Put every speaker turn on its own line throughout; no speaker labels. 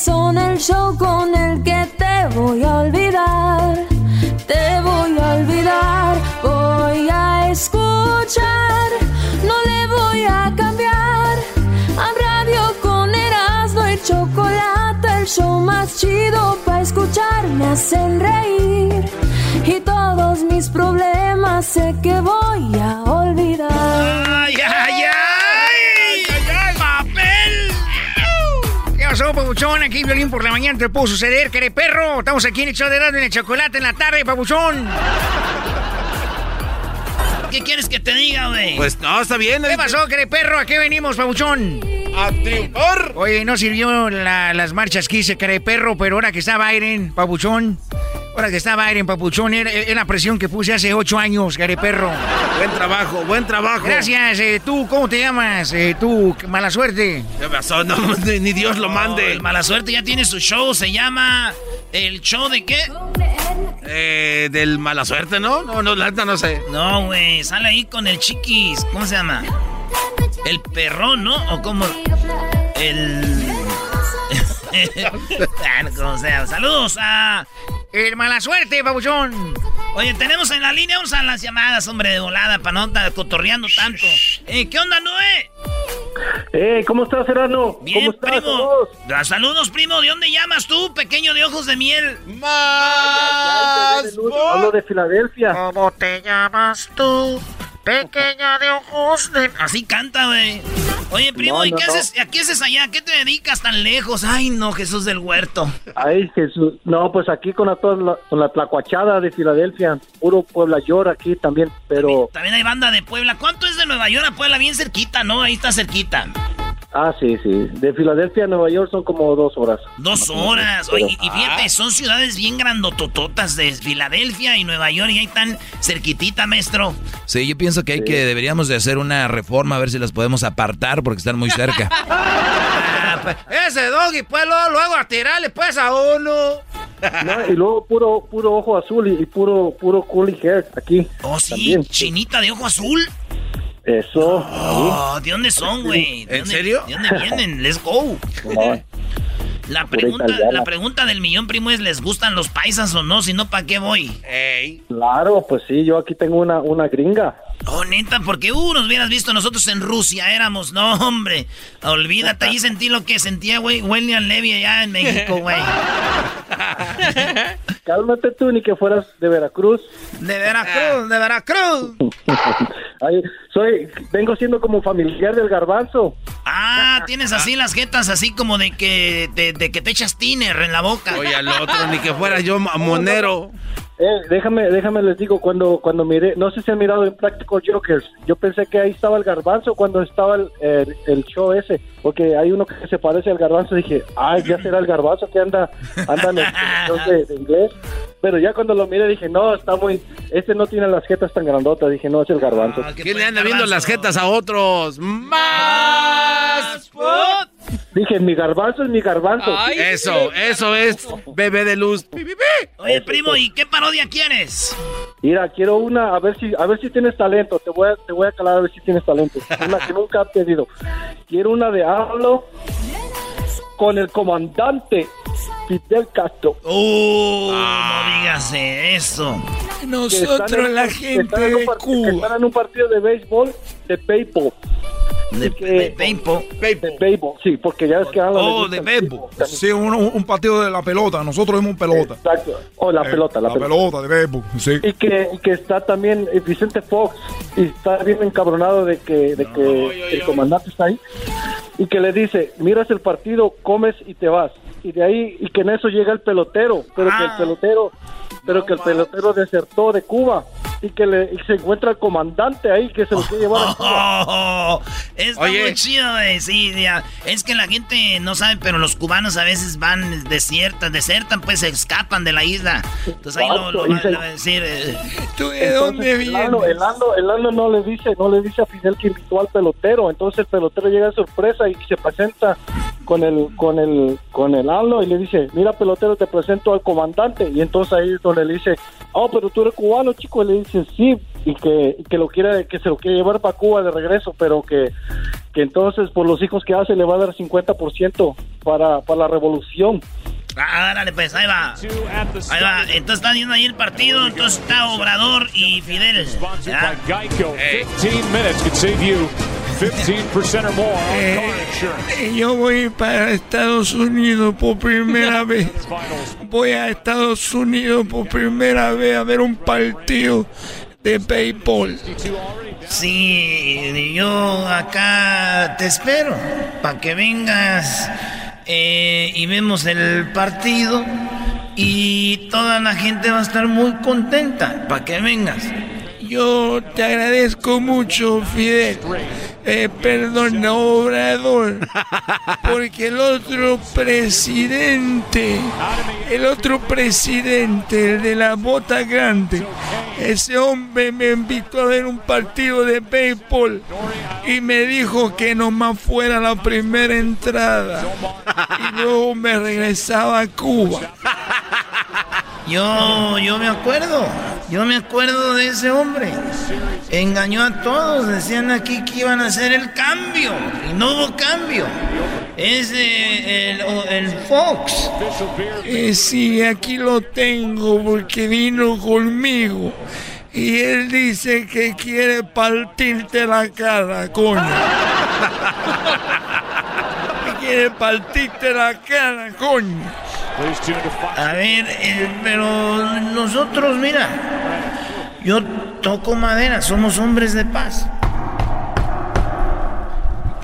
son el show con el que te voy a olvidar. Te voy a olvidar, voy a escuchar. No le voy a cambiar a radio con Erasmo y chocolate, el show más chido para escuchar. Me hacen reír y todos mis problemas sé que voy a olvidar.
Papuchón? Aquí violín por la mañana te pudo suceder, queré perro. Estamos aquí en el show de en el chocolate en la tarde, papuchón. ¿Qué quieres que te diga, güey?
Pues no, está bien.
¿Qué pasó, queré perro? ¿A qué venimos, papuchón?
A triunfar.
Oye, no sirvió la- las marchas que hice, queré perro, pero ahora que estaba Biden, papuchón. Ahora que estaba Biden, papuchón, era, era presión que puse hace ocho años, queré perro.
Buen trabajo, buen trabajo.
Gracias, eh, tú, ¿cómo te llamas? Eh, tú, mala suerte.
¿Qué pasó? No, ni, Dios lo mande.
El mala suerte ya tiene su show, se llama ¿El show de qué?
Eh, del mala suerte, ¿no? No, no, la neta no sé.
No, güey, sale ahí con el chiquis, ¿cómo se llama? El perrón, ¿no? O como el Ah, no, como sea. Saludos a
El mala suerte, papuchón.
Oye, tenemos en la línea, vamos a las llamadas, hombre, de volada, para no estar cotorreando tanto. Eh, ¿Qué onda, Noé?
Eh, ¿cómo estás, Serrano?
Bien,
¿Cómo estás?
primo.
Saludos.
Saludos, primo. ¿De dónde llamas tú, pequeño de ojos de miel?
Más.
Hablo de Filadelfia.
¿Cómo te llamas tú? Pequeña de ojos de...
Así canta, güey. Oye, primo,
No,
¿y qué
no.
haces? ¿A qué haces allá? ¿A qué te dedicas tan lejos? Ay, no, Jesús del Huerto.
Ay, Jesús. No, pues aquí con la, con la tlacuachada de Filadelfia. Puro Puebla York aquí también, pero...
También hay banda de Puebla. ¿Cuánto es de Nueva York a Puebla? Bien cerquita, ¿no? Ahí está cerquita.
Ah, sí, sí. De Filadelfia a Nueva York son como dos horas.
Dos horas. Oye, y fíjate, son ciudades bien grandotototas de Filadelfia y Nueva York y ahí están cerquitita, maestro.
Sí, yo pienso que hay que deberíamos de hacer una reforma a ver si las podemos apartar porque están muy cerca.
Ah, pues, ese doggy, pues, luego, luego a tirarle, pues, a uno.
No, y luego puro puro ojo azul y, y puro puro curly hair aquí.
Oh, sí,
También.
chinita de ojo azul.
Eso.
Oh, ¿de dónde son, güey? ¿De
¿En
dónde-
serio?
¿De dónde vienen? Let's go.
No,
La pregunta, la pregunta del millón, primo, es ¿les gustan los paisas o no? Si no, ¿para qué voy?
Claro, pues sí, yo aquí tengo una, una gringa.
Oh, neta, porque uh, nos hubieras visto nosotros en Rusia, éramos, no, hombre. Olvídate, ahí sentí lo que sentía, güey, William Levy allá en México, güey.
Cálmate tú, ni que fueras de Veracruz.
De Veracruz, de Veracruz.
Ay, soy, vengo siendo como familiar del garbanzo.
Ah, tienes así las jetas, así como de que, de, de que te echas tiner en la boca.
Oye, al otro, ni que fuera yo monero.
Eh, déjame, déjame les digo, cuando, cuando miré, no sé si han mirado en Practical Jokers, yo pensé que ahí estaba el garbanzo cuando estaba el, el- el show ese, porque hay uno que se parece al garbanzo, dije, ay, ya será el garbanzo que anda, anda en el show de, de inglés, pero ya cuando lo miré dije, no, está muy, este no tiene las jetas tan grandotas, dije, no, es el garbanzo.
Ah, ¿qué
¿Quién le anda viendo las jetas a otros? ¡Más!
Dije, mi garbanzo es mi garbanzo.
Eso, eso es bebé de luz.
Oye, primo, ¿y qué parodia quieres?
Mira, quiero una, a ver si, a ver si tienes talento, te voy a, te voy a calar a ver si tienes talento, una que nunca he pedido. Quiero una de hablo con el comandante Fidel Castro.
Uh, no digas eso.
Nosotros,
en-
la
que
gente de
que están en un partido de béisbol de béisbol.
De, de
béisbol, sí, porque ya ves que hablan
Oh, de béisbol.
Sí, un, un partido de la pelota. Nosotros vemos pelota.
Exacto. O la
Eh,
pelota, la, pelota.
de béisbol, sí.
Y que, y que está también eh, Vicente Fox y está bien encabronado de que, de que el comandante está ahí y que le dice, miras el partido, comes y te vas. Y de ahí, y que en eso llega el pelotero, pero que el
Ah.
pelotero, pero que el pelotero desertó de Cuba y que le y se encuentra el comandante ahí que se lo quiere llevar a Cuba.
Está muy chido, güey. Sí, ya. Es que la gente no sabe, pero los cubanos a veces van desiertan, desertan, pues se escapan de la isla. Entonces ahí lo, lo, va a decir. eh,
¿Tú de dónde
Entonces, el
vienes?
el Lalo- el Lalo no le dice, no le dice a Fidel que invitó al pelotero, entonces el pelotero llega de sorpresa y se presenta con el, con el, con el Lalo y le dice, mira pelotero, te presento al comandante, y entonces ahí es donde le dice, oh, pero tú eres cubano, chico, y le dice, sí, y que, que lo quiere, que se lo quiere llevar para Cuba de regreso, pero que, que entonces por los hijos que hace le va a dar 50% para, para la revolución.
Ah, dale, pues, ahí va. Ahí va. Entonces están viendo ahí el partido. Entonces está Obrador y Fidel. ¿ya?
Geico. 15 minutes could save you 15% or more on car insurance.
Eh, Yo voy para Estados Unidos por primera vez. Voy a Estados Unidos por primera vez a ver un partido de béisbol.
Sí, yo acá te espero para que vengas eh, y vemos el partido y toda la gente va a estar muy contenta para que vengas.
Yo te agradezco mucho, Fidel. Eh, perdón, Obrador. Porque el otro presidente, el otro presidente, el de la bota grande, ese hombre me invitó a ver un partido de béisbol y me dijo que nomás fuera la primera entrada y luego me regresaba a Cuba.
Yo, yo me acuerdo, yo me acuerdo de ese hombre. Engañó a todos, decían aquí que iban a hacer el cambio y no hubo cambio. Es eh, el, Fox.
Eh, sí, aquí lo tengo porque vino conmigo. Y él dice que quiere partirte la cara, coño. Que quiere partirte la cara, coño.
A ver, eh, pero nosotros, mira, yo toco madera, somos hombres de paz.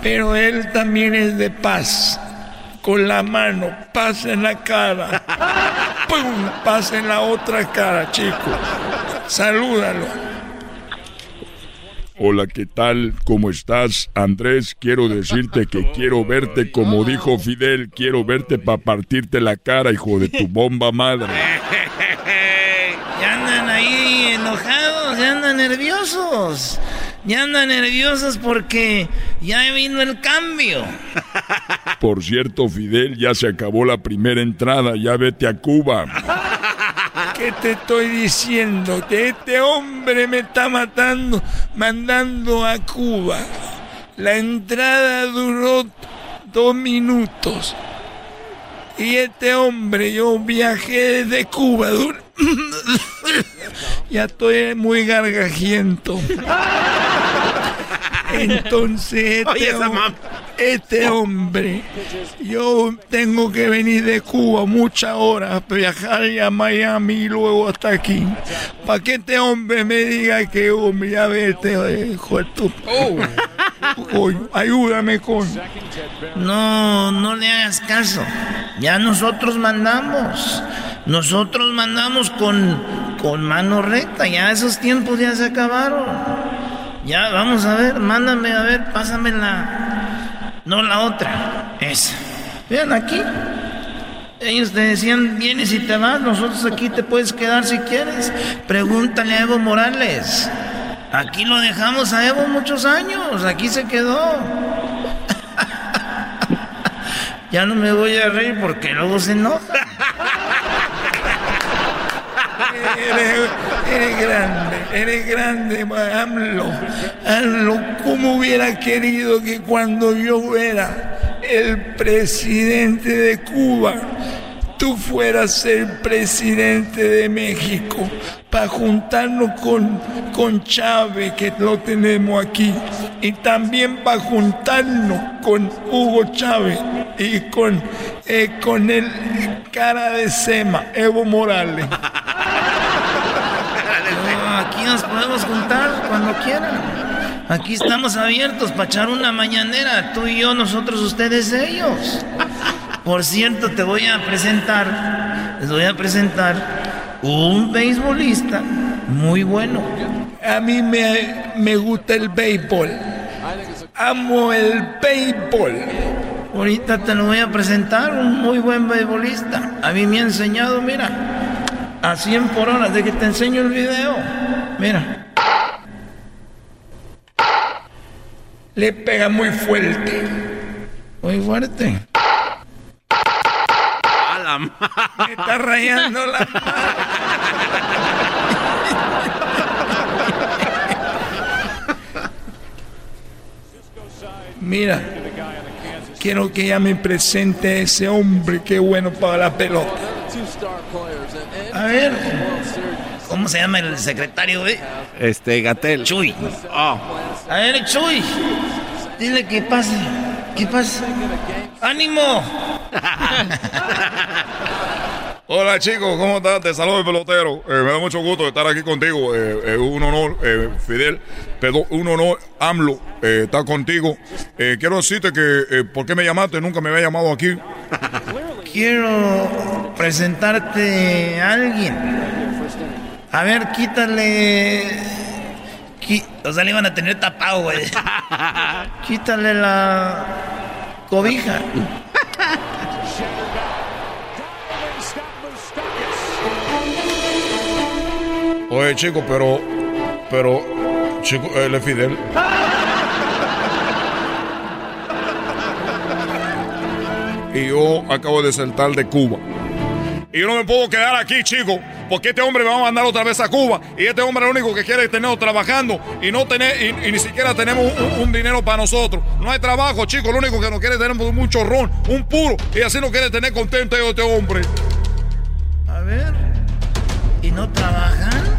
Pero él también es de paz. Con la mano, paz en la cara. ¡Pum! Paz en la otra cara, chico. Salúdalo.
Hola, ¿qué tal? ¿Cómo estás? Andrés, quiero decirte que quiero verte como dijo Fidel, quiero verte para partirte la cara, hijo de tu bomba madre.
Ya andan ahí enojados, ya andan nerviosos. Ya andan nerviosos porque ya vino el cambio.
Por cierto, Fidel, ya se acabó la primera entrada, ya vete a Cuba.
¿Qué te estoy diciendo? Que este hombre me está matando, mandando a Cuba. La entrada duró dos minutos. Y este hombre, yo viajé desde Cuba. ya estoy muy gargajiento. Entonces, este,
Oye, esa
hom-
mam-
este hombre, yo tengo que venir de Cuba muchas horas, viajar a Miami y luego hasta aquí, para que este hombre me diga que hombre, ya vete, eh, hijo ayúdame, coño.
No, no le hagas caso. Ya nosotros mandamos. Nosotros mandamos con, con mano recta. Ya esos tiempos ya se acabaron. Ya, vamos a ver, mándame a ver, pásame la. No la otra. Esa. Vean aquí. Ellos te decían, vienes y te vas, nosotros aquí te puedes quedar si quieres. Pregúntale a Evo Morales. Aquí lo dejamos a Evo muchos años, aquí se quedó. Ya no me voy a reír porque luego se enoja.
Eres, eres grande, eres grande, AMLO. AMLO, ¿cómo hubiera querido que cuando yo era el presidente de Cuba, tú fueras el presidente de México? Para juntarnos con, con Chávez, que lo tenemos aquí, y también para juntarnos con Hugo Chávez y con, eh, con el cara de Sema, Evo Morales.
No, aquí nos podemos juntar cuando quieran. Aquí estamos abiertos para echar una mañanera, tú y yo, nosotros, ustedes, ellos. Por cierto, te voy a presentar, les voy a presentar un beisbolista Muy bueno. A mí me, me gusta el béisbol. Amo el béisbol. Ahorita te lo voy a presentar, un muy buen beisbolista. A mí me ha enseñado, mira, a 100 por hora, de que te enseño el video. Mira. Le pega muy fuerte. Muy fuerte. Me está rayando la Mira, quiero que ella me presente ese hombre que bueno para la pelota. A ver, ¿cómo se llama el secretario, güey?
Este, Gatel.
Chuy.
Oh.
A ver, Chuy, dile que pase. ¿Qué pasa? ¡Ánimo!
Hola chicos, ¿cómo estás? Te saludo el pelotero. Eh, me da mucho gusto estar aquí contigo. Eh, es un honor, eh, Fidel. Perdón, un honor, AMLO, eh, estar contigo. Eh, quiero decirte que, eh, ¿por qué me llamaste? Nunca me había llamado aquí.
Quiero presentarte a alguien. A ver, quítale. O sea, le iban a tener tapado, güey. Quítale la cobija.
Oye chicos, pero, pero, chico, él es Fidel. Y yo acabo de saltar de Cuba. Y yo no me puedo quedar aquí, chicos, porque este hombre me va a mandar otra vez a Cuba. Y este hombre lo único que quiere es tenernos trabajando y no tener, y, y ni siquiera tenemos un, un dinero para nosotros. No hay trabajo, chicos. Lo único que nos quiere es tener un chorrón, un puro. Y así nos quiere tener contento este hombre.
A ver. ¿Y no trabajan?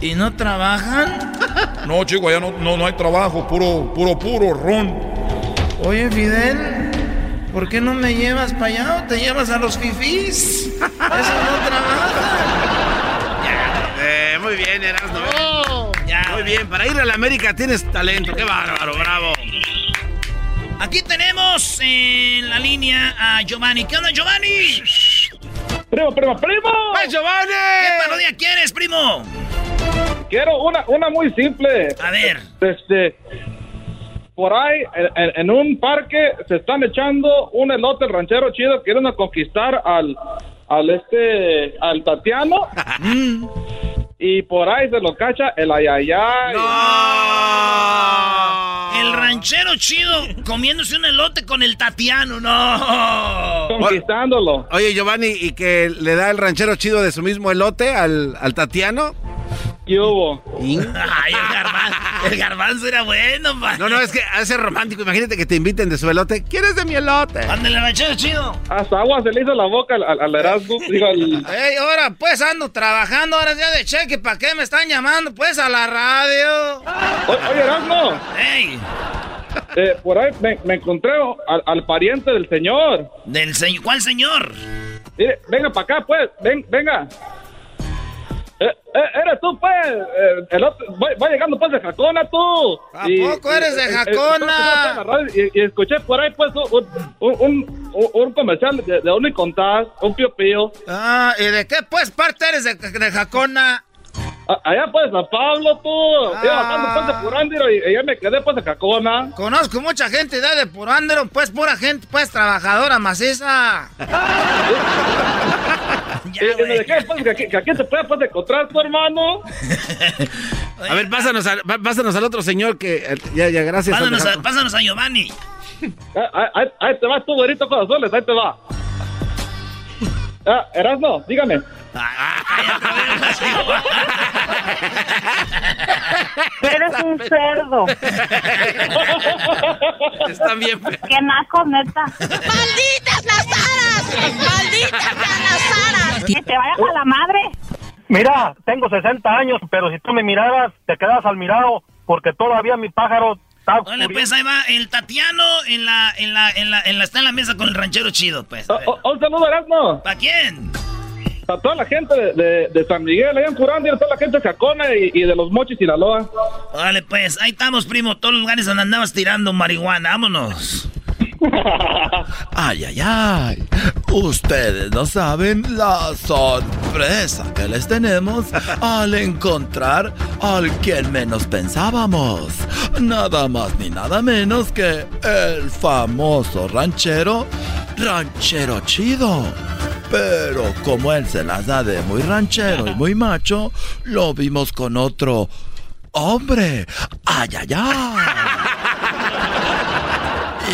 ¿Y no trabajan?
No, chicos, allá no, no, no hay trabajo, puro, puro, puro ron.
Oye, Fidel, ¿por qué no me llevas para allá o te llevas a los fifís? Eso no trabaja.
Eh, muy bien, Erasmo. Muy bien, para ir a la América tienes talento. Qué bárbaro, bravo.
Aquí tenemos en la línea a Giovanni. ¿Qué onda, Giovanni?
Primo, primo, primo.
¡Ay, Giovanni!
¿Qué parodia quieres, primo?
Quiero una, una muy simple.
A ver.
Este, por ahí, en, en- en un parque, se están echando un elote el ranchero chido, quieren conquistar al, al este, al Tatiano. y por ahí se lo cacha el ayayay.
El ranchero chido comiéndose un elote con el Tatiano, no.
Conquistándolo.
Oye, Giovanni, ¿y que le da el ranchero chido de su mismo elote al, al Tatiano?
¿Qué hubo?
Ay, el garbanzo, el garbanzo era bueno, man.
No, no, es que hace romántico. Imagínate que te inviten de su elote. ¿Quieres de mi elote?
Ándale, ranchero chido.
Hasta agua se le hizo la boca al, al, digo, al-
Ey, ahora pues ando trabajando, ahora ya de cheque, ¿para qué me están llamando? Pues a la radio.
O- Oye, Erasmo,
Ey,
eh, por ahí me, me encontré al, al pariente del señor.
del señor, ¿cuál señor?
Mire, venga para acá, pues. Ven, venga. Eh, eh, eres tú, pues. Eh, el otro, va, va llegando, pues, de Jacona, tú.
¿A poco eres de Jacona?
radio Y, y escuché por ahí, pues, un, un, un, un- un comercial de, de un Incontás, un pío pío.
Ah, ¿y de qué pues parte eres de, de Jacona?
A- allá, pues, San Pablo, tú.
Ah.
Iba bajando, pues, de Purándiro y, y ya me quedé, pues, de Jacona.
Conozco mucha gente de, de Purándero, pues pura gente, pues trabajadora, maciza.
y, y me dejé, pues, que aquí, que aquí te puedes, pues, encontrar tu hermano.
A ver, pásanos, pásanos al otro señor que... eh, Ya, ya, gracias.
Pásanos a, pásanos a Giovanni.
Ah, Ahí, ahí- ahí te vas tú, güerito corazones, ahí te va. Ah, Erasmo, dígame.
Eres un cerdo.
Están bien.
Qué naco, neta.
¡Malditas las aras! ¡Malditas las aras!
Que te vayas a la madre.
Mira, tengo 60 años, pero si tú me miraras, te quedas al mirado, porque todavía mi pájaro está
Bueno, pues ahí va el Tatiano en la, en la, en la, en la, está en la mesa con el ranchero chido, pues.
Oh, oh, un saludo, Erasmo.
¿Para quién?
A toda la gente de, de- de San Miguel, allá en Curandia, toda la gente de Jacona y, y de los Mochis, Sinaloa.
Vale, pues, ahí estamos, primo. Todos los lugares donde andabas tirando marihuana. Vámonos.
Ay, ay, ay. Ustedes no saben la sorpresa que les tenemos al encontrar al quien menos pensábamos. Nada más ni nada menos que el famoso ranchero, ranchero chido. Pero como él se las da de muy ranchero y muy macho, lo vimos con otro hombre. Ay, ay, ay.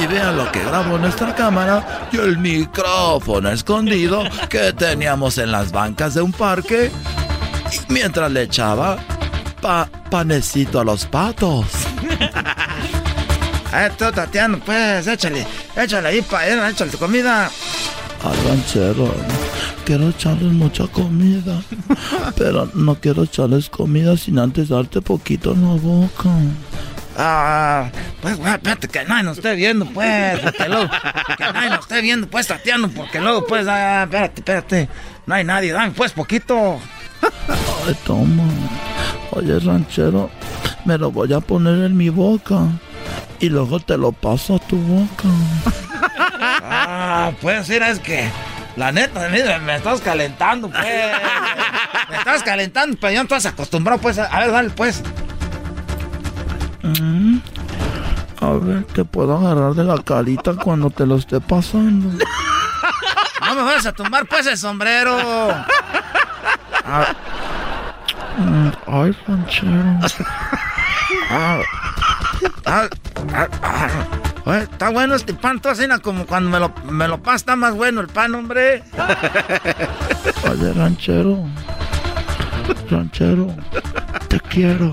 Y vean lo que grabó nuestra cámara y el micrófono escondido que teníamos en las bancas de un parque mientras le echaba pa panecito a los patos.
Eh, tú, Tatiana, pues, échale, échale ahí para échale tu comida.
Al ranchero, quiero echarles mucha comida, pero no quiero echarles comida sin antes darte poquito en la boca.
Ah, pues, güey, espérate, que nadie nos esté viendo, pues, que, luego, que nadie nos esté viendo, pues, Tatiana, porque luego, pues, ah, espérate, espérate, no hay nadie, dame, pues, poquito.
Ay, toma. Oye, ranchero, me lo voy a poner en mi boca y luego te lo paso a tu boca.
Ah, pues, mira, es que, la neta, mira, me estás calentando, pues. Me estás calentando, pero yo no estás acostumbrado, pues, a ver, dale, pues.
Mm. A ver, te puedo agarrar de la carita cuando te lo esté pasando.
No me vas a tumbar pues el sombrero.
Mm, Ay, ranchero.
Ah, ah, ah, ah. Oye, está bueno este pan, todo así como cuando me lo, me lo pasas, está más bueno el pan, hombre.
Oye, ranchero. Ranchero, te quiero.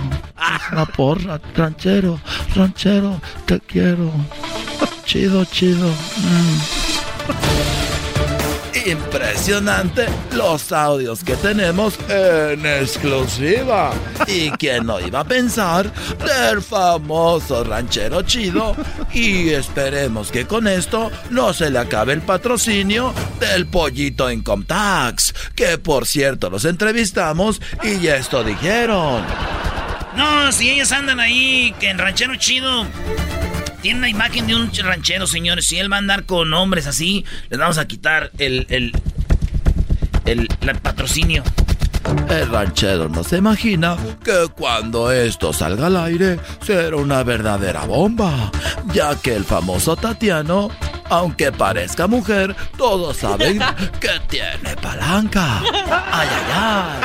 La porra, ranchero, ranchero, te quiero. Chido, chido. Mm.
Impresionante los audios que tenemos en exclusiva. ¿Y quién no iba a pensar del famoso ranchero chido? Y esperemos que con esto no se le acabe el patrocinio del pollito en Comtax. Que por cierto los entrevistamos y esto dijeron.
No, si ellos andan ahí, que en ranchero chido. Tiene una imagen de un ranchero, señores. Si él va a andar con hombres así, les vamos a quitar el, el, el, el patrocinio.
El ranchero no se imagina que cuando esto salga al aire será una verdadera bomba, ya que el famoso Tatiano, aunque parezca mujer, todos saben que tiene palanca. Ay, ay, ay.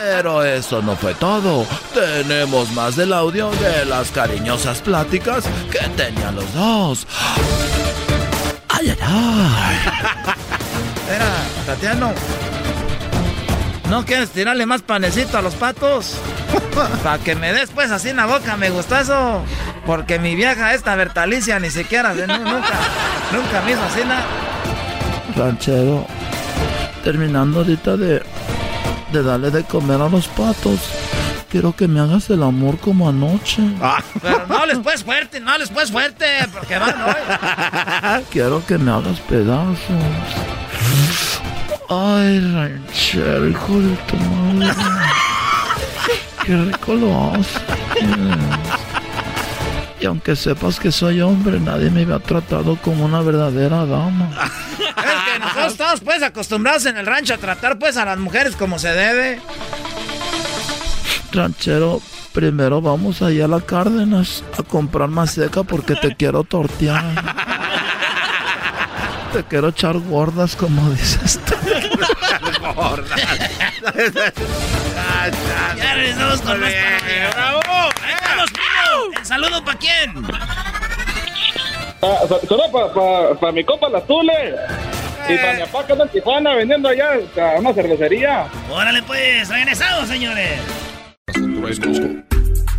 Pero eso no fue todo. Tenemos más del audio de las cariñosas pláticas que tenían los dos. Ay, ay, ay.
Espera, Tatiano. ¿No quieres tirarle más panecito a los patos? Para que me des pues así en la boca, me gusta eso. Porque mi vieja esta Bertalicia ni siquiera, nunca, nunca me hizo así nada.
Ranchero, terminando ahorita de, de darle de comer a los patos, quiero que me hagas el amor como anoche.
Pero no les puedes fuerte, no les puedes fuerte, porque van hoy.
Quiero que me hagas pedazos. Ay, ranchero, hijo de tu madre. Qué rico lo haces. Y aunque sepas que soy hombre, nadie me había tratado como una verdadera dama.
Es que nosotros estamos pues acostumbrados en el rancho a tratar pues a las mujeres como se debe.
Ranchero, primero vamos ahí a la Cárdenas a comprar más seca porque te quiero tortear. Te quiero echar gordas, como dices tú.
Ya regresamos con más. ¡Bravo! ¿El saludo para quién?
Ah, Solo para mi compa Las Tules. Y para mi papá que anda en Tijuana vendiendo allá a una cervecería.
Órale pues, regresamos, señores.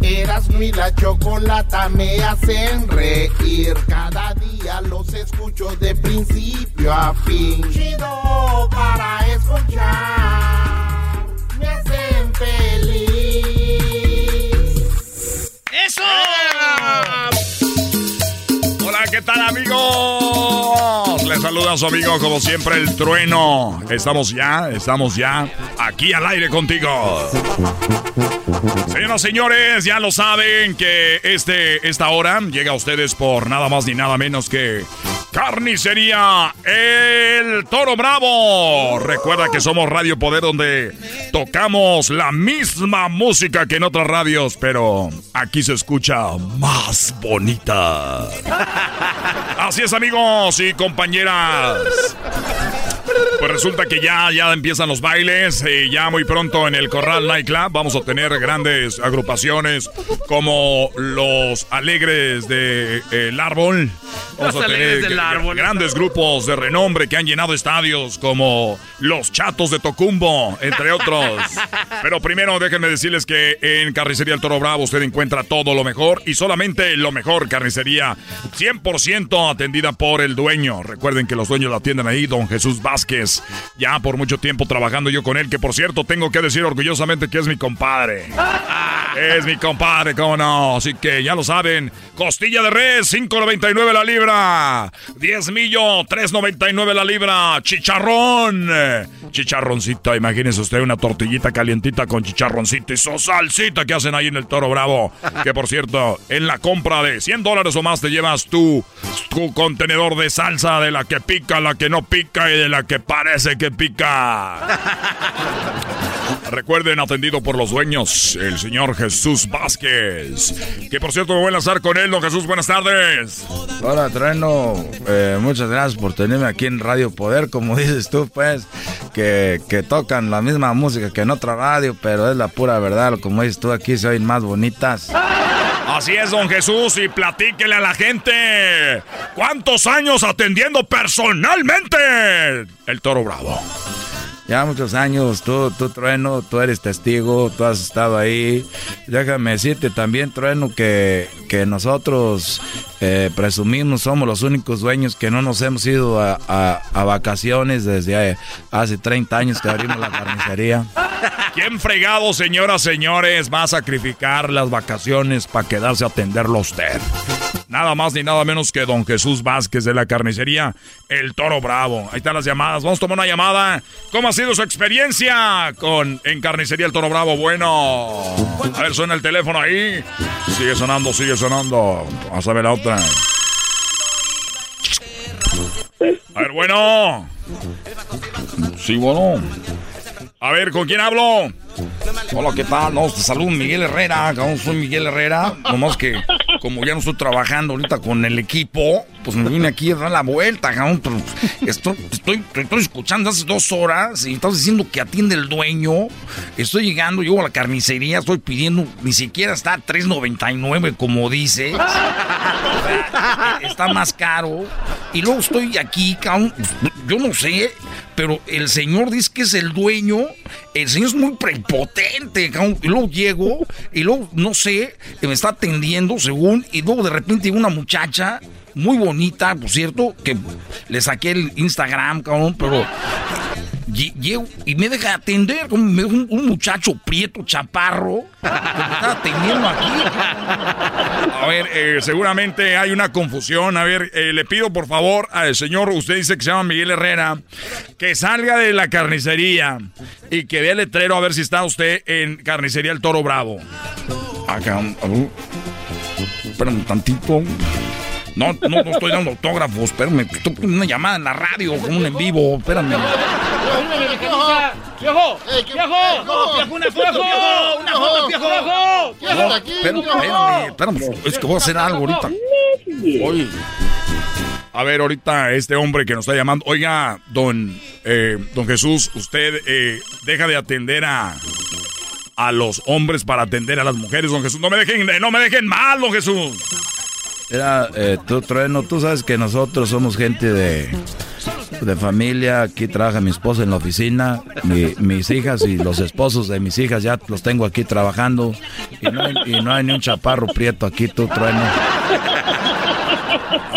Eras mi la chocolata me hacen reír. Cada día los escucho de principio a fin. Chido para escuchar. Me hacen feliz.
¡Eso!
¿Qué tal amigos? Les saluda a su amigo, como siempre, el trueno. Estamos ya, estamos ya aquí al aire contigo. Señoras y señores, ya lo saben que este, esta hora llega a ustedes por nada más ni nada menos que Carnicería El Toro Bravo. Recuerda que somos Radio Poder donde tocamos la misma música que en otras radios, pero aquí se escucha más bonita. Así es amigos y compañeras. Pues resulta que ya, ya empiezan los bailes y ya muy pronto en el Corral Nightclub vamos a tener grandes agrupaciones como los Alegres del de, Árbol. Vamos
Los
a tener
del Árbol.
grandes grupos de renombre que han llenado estadios como los Chatos de Tocumbo, entre otros. Pero primero déjenme decirles que en Carnicería El Toro Bravo usted encuentra todo lo mejor y solamente lo mejor carnicería 100% atendida por el dueño. Recuerden que los dueños la atienden ahí, don Jesús Vázquez. Ya por mucho tiempo trabajando yo con él, que por cierto tengo que decir orgullosamente que es mi compadre. Es mi compadre, cómo no. Así que ya lo saben. Costilla de res, 5.99 la libra. 10 millo, 3.99 la libra. Chicharrón. Chicharroncito, imagínese usted una tortillita calientita con chicharroncito y su salsita que hacen ahí en el Toro Bravo. Que por cierto, en la compra de 100 dólares o más te llevas tu, tu contenedor de salsa de la que pica, la que no pica y de la que parece que pica. Recuerden, atendido por los dueños, el señor Jesús Vázquez. Que por cierto me voy a lanzar con él, don Jesús, buenas tardes.
Hola, Trueno. Eh, muchas gracias por tenerme aquí en Radio Poder, como dices tú, pues, que, que tocan la misma música que en otra radio, pero es la pura verdad. Como dices tú, aquí se oyen más bonitas.
Así es, don Jesús, y platíquele a la gente. ¿Cuántos años atendiendo personalmente el Toro Bravo?
Ya muchos años, tú, tú, Trueno, tú eres testigo, tú has estado ahí. Déjame decirte también, Trueno, que, que nosotros eh, presumimos, somos los únicos dueños que no nos hemos ido a, a, vacaciones desde hace 30 años que abrimos la carnicería.
¿Quién fregado, señoras, señores, va a sacrificar las vacaciones para quedarse a atenderlo a usted? Nada más ni nada menos que don Jesús Vázquez de la carnicería El Toro Bravo. Ahí están las llamadas. Vamos a tomar una llamada. ¿Cómo ha sido su experiencia con en carnicería El Toro Bravo? Bueno. A ver, suena el teléfono ahí. Sigue sonando, sigue sonando. Vamos a ver la otra. A ver, bueno. Sí, bueno. A ver, ¿con quién hablo? Hola, ¿qué tal? No, te saludo Miguel Herrera, cabrón, soy Miguel Herrera. Nomás que, como ya no estoy trabajando ahorita con el equipo, pues me vine aquí a dar la vuelta, cabrón. Estoy, estoy, estoy escuchando hace dos horas y estás diciendo que atiende el dueño. Estoy llegando, llego a la carnicería, estoy pidiendo, ni siquiera está a 3.99 como dice. Está más caro. Y luego estoy aquí, cabrón, yo no sé, pero el señor dice que es el dueño. El señor es muy prepotente. Y luego llego, y luego, no sé, me está atendiendo, según, y luego de repente llega una muchacha muy bonita, por cierto, que le saqué el Instagram, cabrón, pero lle- llego y me deja atender, como un, un muchacho prieto, chaparro, que me está atendiendo aquí. A ver, eh, seguramente hay una confusión. A ver, eh, le pido por favor al señor, usted dice que se llama Miguel Herrera, que salga de la carnicería y que vea el letrero a ver si está usted en carnicería El Toro Bravo. Acá, espérame un tantito. No, no, no estoy dando autógrafos, espérame, estoy poniendo una llamada en la radio, con un en vivo, espérame.
¡Viejo! ¡Viejo! ¡Una foto, viejo! ¡Una foto, viejo!
Espérame, espérame, espérame, es que voy a hacer algo ahorita. Oye.
A ver, ahorita este hombre que nos está llamando. Oiga, don, eh, don Jesús, usted eh, deja de atender a, a los hombres para atender a las mujeres, don Jesús. No me dejen, no me dejen mal, don Jesús.
Era, eh, tú, Trueno, tú sabes que nosotros somos gente de, de familia. Aquí trabaja mi esposa en la oficina. Mi- mis hijas y los esposos de mis hijas ya los tengo aquí trabajando. Y no hay, y no hay ni un chaparro prieto aquí, tú, Trueno.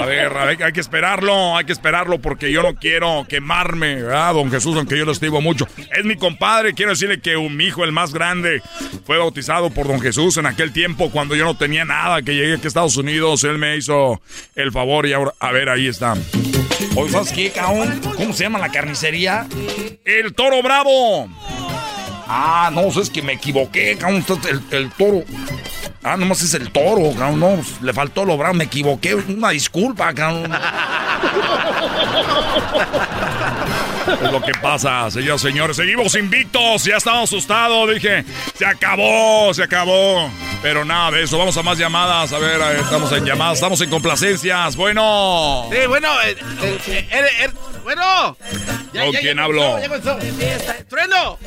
Ver, a ver, hay que esperarlo, hay que esperarlo porque yo no quiero quemarme, ¿verdad, don Jesús? Aunque yo lo estimo mucho. Es mi compadre, quiero decirle que mi hijo, el más grande, fue bautizado por don Jesús en aquel tiempo cuando yo no tenía nada, que llegué aquí a Estados Unidos, él me hizo el favor y ahora, a ver, ahí está.
¿sabes qué, cabrón? ¿Cómo se llama la carnicería?
El Toro Bravo.
Ah, no, es que me equivoqué, cabrón. El, toro. Ah, nomás es el toro, cabrón. No, pues, le faltó lo bravo, me equivoqué. Una disculpa, cabrón.
Es lo que pasa, señores, señores. Seguimos invictos. Ya estaba asustado. Dije, se acabó, se acabó. Pero nada de eso. Vamos a más llamadas. A ver, eh, estamos en llamadas, estamos en complacencias. Bueno.
Sí, bueno. eh, eh, bueno.
¿Con quién hablo?
Ya comenzó. ¡Trueno!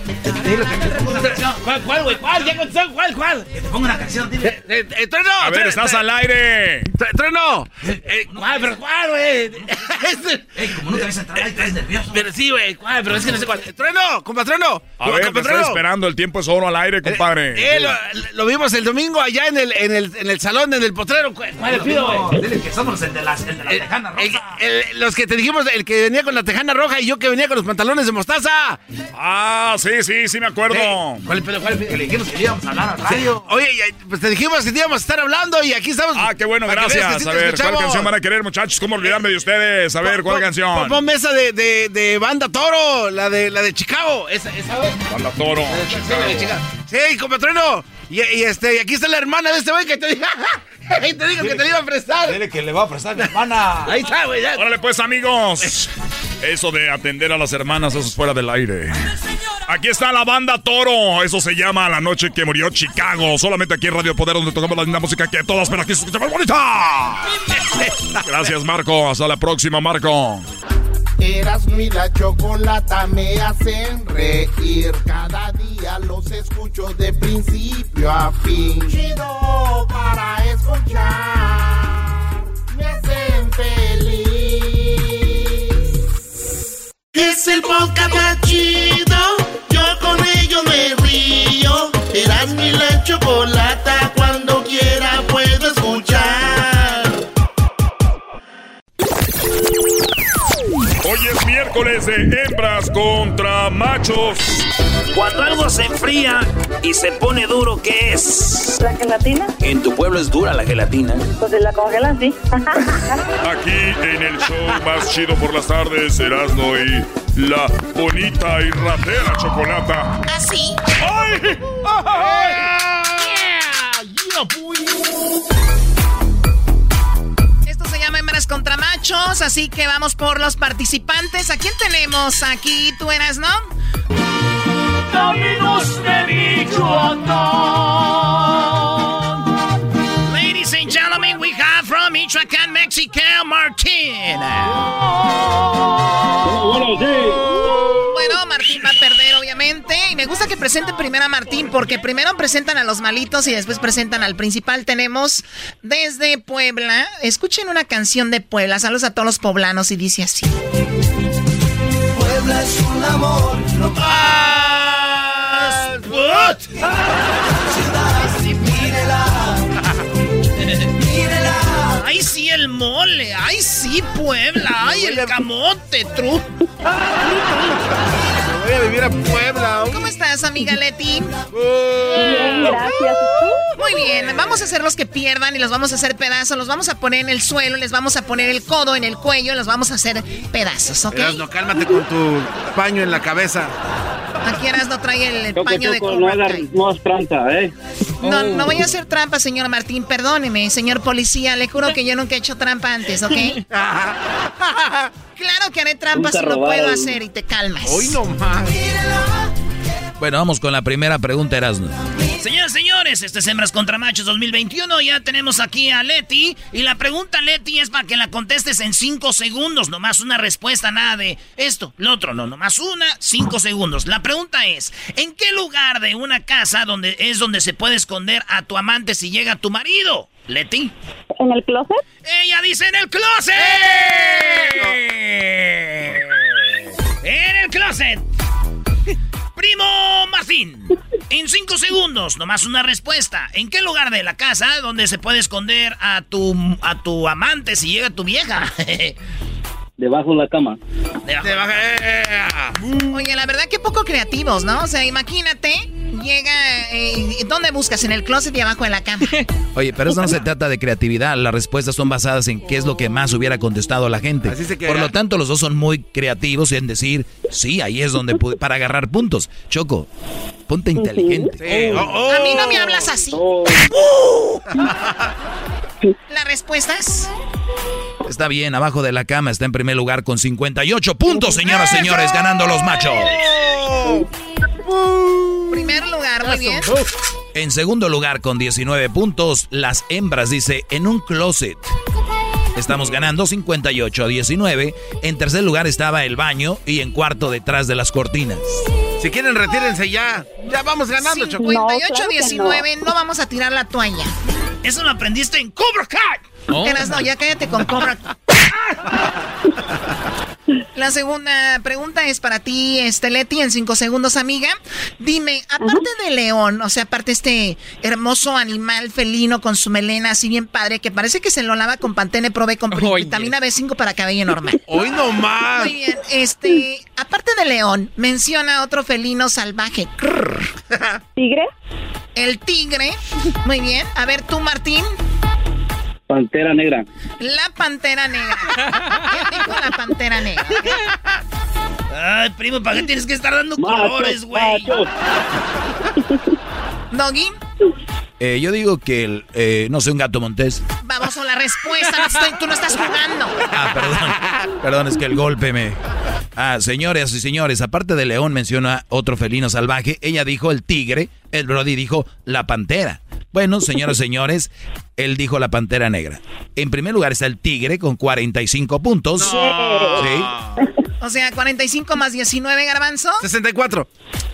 ¿Cuál, cuál, güey? ¿Cuál? ¿Ya comenzó? ¿Cuál, cuál? Que te ponga una canción, dile. Eh, eh, ¡Trueno!
A ver, estás al aire.
Tr- ¡Trueno! Eh, ¿Cuál? ¿Pero cuál, güey?
Ey, como nunca ves entrar ahí, estás nervioso.
Pero sí, güey. Pero es que no sé cuál. Eh, ¡Trueno! ¡Compa Trueno!
A ver, te
Compa
estoy esperando. El tiempo es oro al aire, compadre.
Eh, lo, lo vimos el domingo allá en el, en el, en el salón, en el potrero. ¿Cuál cuál le pido, güey?
Dile que somos el de la, el de la tejana
el- los que te dijimos, el que venía con la tejana roja y yo que venía con los pantalones de mostaza.
Ah, sí, sí, sí me acuerdo.
Eh, ¿Cuál, pero, cuál,
Que le dijimos que íbamos a hablar al
Sí.
radio.
Oye, pues te dijimos que te íbamos a estar hablando y aquí estamos.
Ah, qué bueno,
que
gracias. A ver, ¿cuál canción van a querer, muchachos? ¿Cómo olvidarme de ustedes? A ver, ¿cuál canción?
Pon mesa de, de, de banda toro, la de, la de Chicago. Esa, esa, güey.
Banda Toro.
Sí, la de Chicago. Sí, compatreno. Y, y este, y aquí está la hermana de este güey que te te dijo que te iba a prestar.
Dile que le va a prestar mi hermana.
Ahí está, güey. ya.
Órale pues amigos. Eso de atender a las hermanas, eso es fuera del aire. Aquí está la banda Toro. Eso se llama La Noche que Murió Chicago. Solamente aquí en Radio Poder, donde tocamos la linda música que todas, pero aquí se escucha más bonita. Gracias, Marco. Hasta la próxima, Marco.
Erasmo y la chocolata me hacen reír. Cada día los escucho de principio a fin. Chido para escuchar. Me hacen feliz. Es el podcast más chido. Yo con ello me río. Erasmo y la chocolata cuando quiera
Hoy es miércoles de hembras contra machos.
Cuando algo se enfría y se pone duro, ¿qué es?
¿La gelatina?
En tu pueblo es dura la gelatina.
Pues si la congelan, sí.
Aquí en el show más chido por las tardes, Erasmo y la bonita y ratera chocolata.
Así.
¡Ay!
Esto se llama hembras contra machos, así que vamos por los participantes. ¿A quién tenemos aquí? ¿Tú eras, no?
Caminos de Michoacán.
Ladies and gentlemen, we have from Michoacán, Mexico, Martín. Bueno, gusta que presenten primero a Martín, porque primero presentan a los malitos y después presentan al principal. Tenemos desde Puebla. Escuchen una canción de Puebla. Saludos a todos los poblanos y dice así.
Puebla es un amor, no
¡Ay, sí, el mole! ¡Ay, sí, Puebla! ¡Ay, el camote, tru!
Voy a vivir a Puebla.
¿Cómo estás, amiga Leti?
Bien, gracias.
Muy bien, vamos a hacer los que pierdan y los vamos a hacer pedazos. Los vamos a poner en el suelo, les vamos a poner el codo en el cuello, los vamos a hacer pedazos, ¿ok?
Erasno, cálmate con tu paño en la cabeza.
Aquí no trae el
Choco,
paño de
no hagas no hagas trampa, ¿eh?
No, no voy a hacer trampa, señor Martín. Perdóneme, señor policía. Le juro que yo nunca he hecho trampa antes, ¿ok? Claro que haré trampa si lo puedo hacer y te calmas.
Hoy no más.
Bueno, vamos con la primera pregunta, Erasmo.
Señoras y señores, este es Hembras contra Machos 2021. Ya tenemos aquí a Leti. Y la pregunta, Leti, es para que la contestes en 5 segundos. Nomás una respuesta, nada de esto, lo otro, no. Nomás una, 5 segundos. La pregunta es: ¿en qué lugar de una casa donde es donde se puede esconder a tu amante si llega tu marido? Leti.
¿En el closet?
Ella dice en el closet. En el closet. Primo Martín. En cinco segundos, nomás una respuesta. ¿En qué lugar de la casa donde se puede esconder a tu, a tu amante si llega tu vieja?
Debajo de la cama.
Oye, la verdad que poco creativos, ¿no? O sea, imagínate,
llega, eh, ¿dónde buscas? En el closet y abajo de la cama.
Oye, pero eso no se trata de creatividad. Las respuestas son basadas en qué es lo que más hubiera contestado la gente.
Así se queda.
Por lo tanto, los dos son muy creativos en decir, sí, ahí es donde pude, para agarrar puntos. Choco, ponte inteligente.
Sí. Oh, oh.
A mí no me hablas así. ¿Las respuestas?
Está bien, abajo de la cama está en primer lugar con 58 puntos, señoras y señores, ganando los machos.
Primer lugar, muy bien.
En segundo lugar, con 19 puntos, las hembras, dice, en un closet. Estamos ganando 58 a 19. En tercer lugar estaba el baño y en cuarto detrás de las cortinas.
Si quieren, retírense ya. Ya vamos ganando, Choco.
58 a 19, no vamos a tirar la toalla.
Eso lo aprendiste en Cobra Kai.
Eras, no, ya cállate con Cobra. La segunda pregunta es para ti, este Leti, en cinco segundos, amiga. Dime, aparte de león, o sea, aparte este hermoso animal felino con su melena así bien padre, que parece que se lo lava con Pantene Pro B con
Oye.
vitamina B5 para cabello normal.
Hoy no más.
Muy bien, este, aparte de león, menciona otro felino salvaje.
¿Tigre?
El tigre. Muy bien. A ver, tú, Martín.
Pantera negra.
La pantera negra. ¿Qué dijo la pantera negra?
Ay, primo, ¿para qué tienes que estar dando colores, güey?
Doggy,
Eh, yo digo que, el, eh, no sé, un gato montés.
vamos a la respuesta. No estoy- tú no estás jugando.
Ah, perdón. Perdón, es que el golpe me... Ah, señores y señores, aparte de león menciona otro felino salvaje. Ella dijo el tigre, el Brody dijo la pantera. Bueno, señoras y señores, él dijo la pantera negra. En primer lugar está el tigre con 45 puntos. Sí.
O sea, 45 más 19, garbanzo.
64.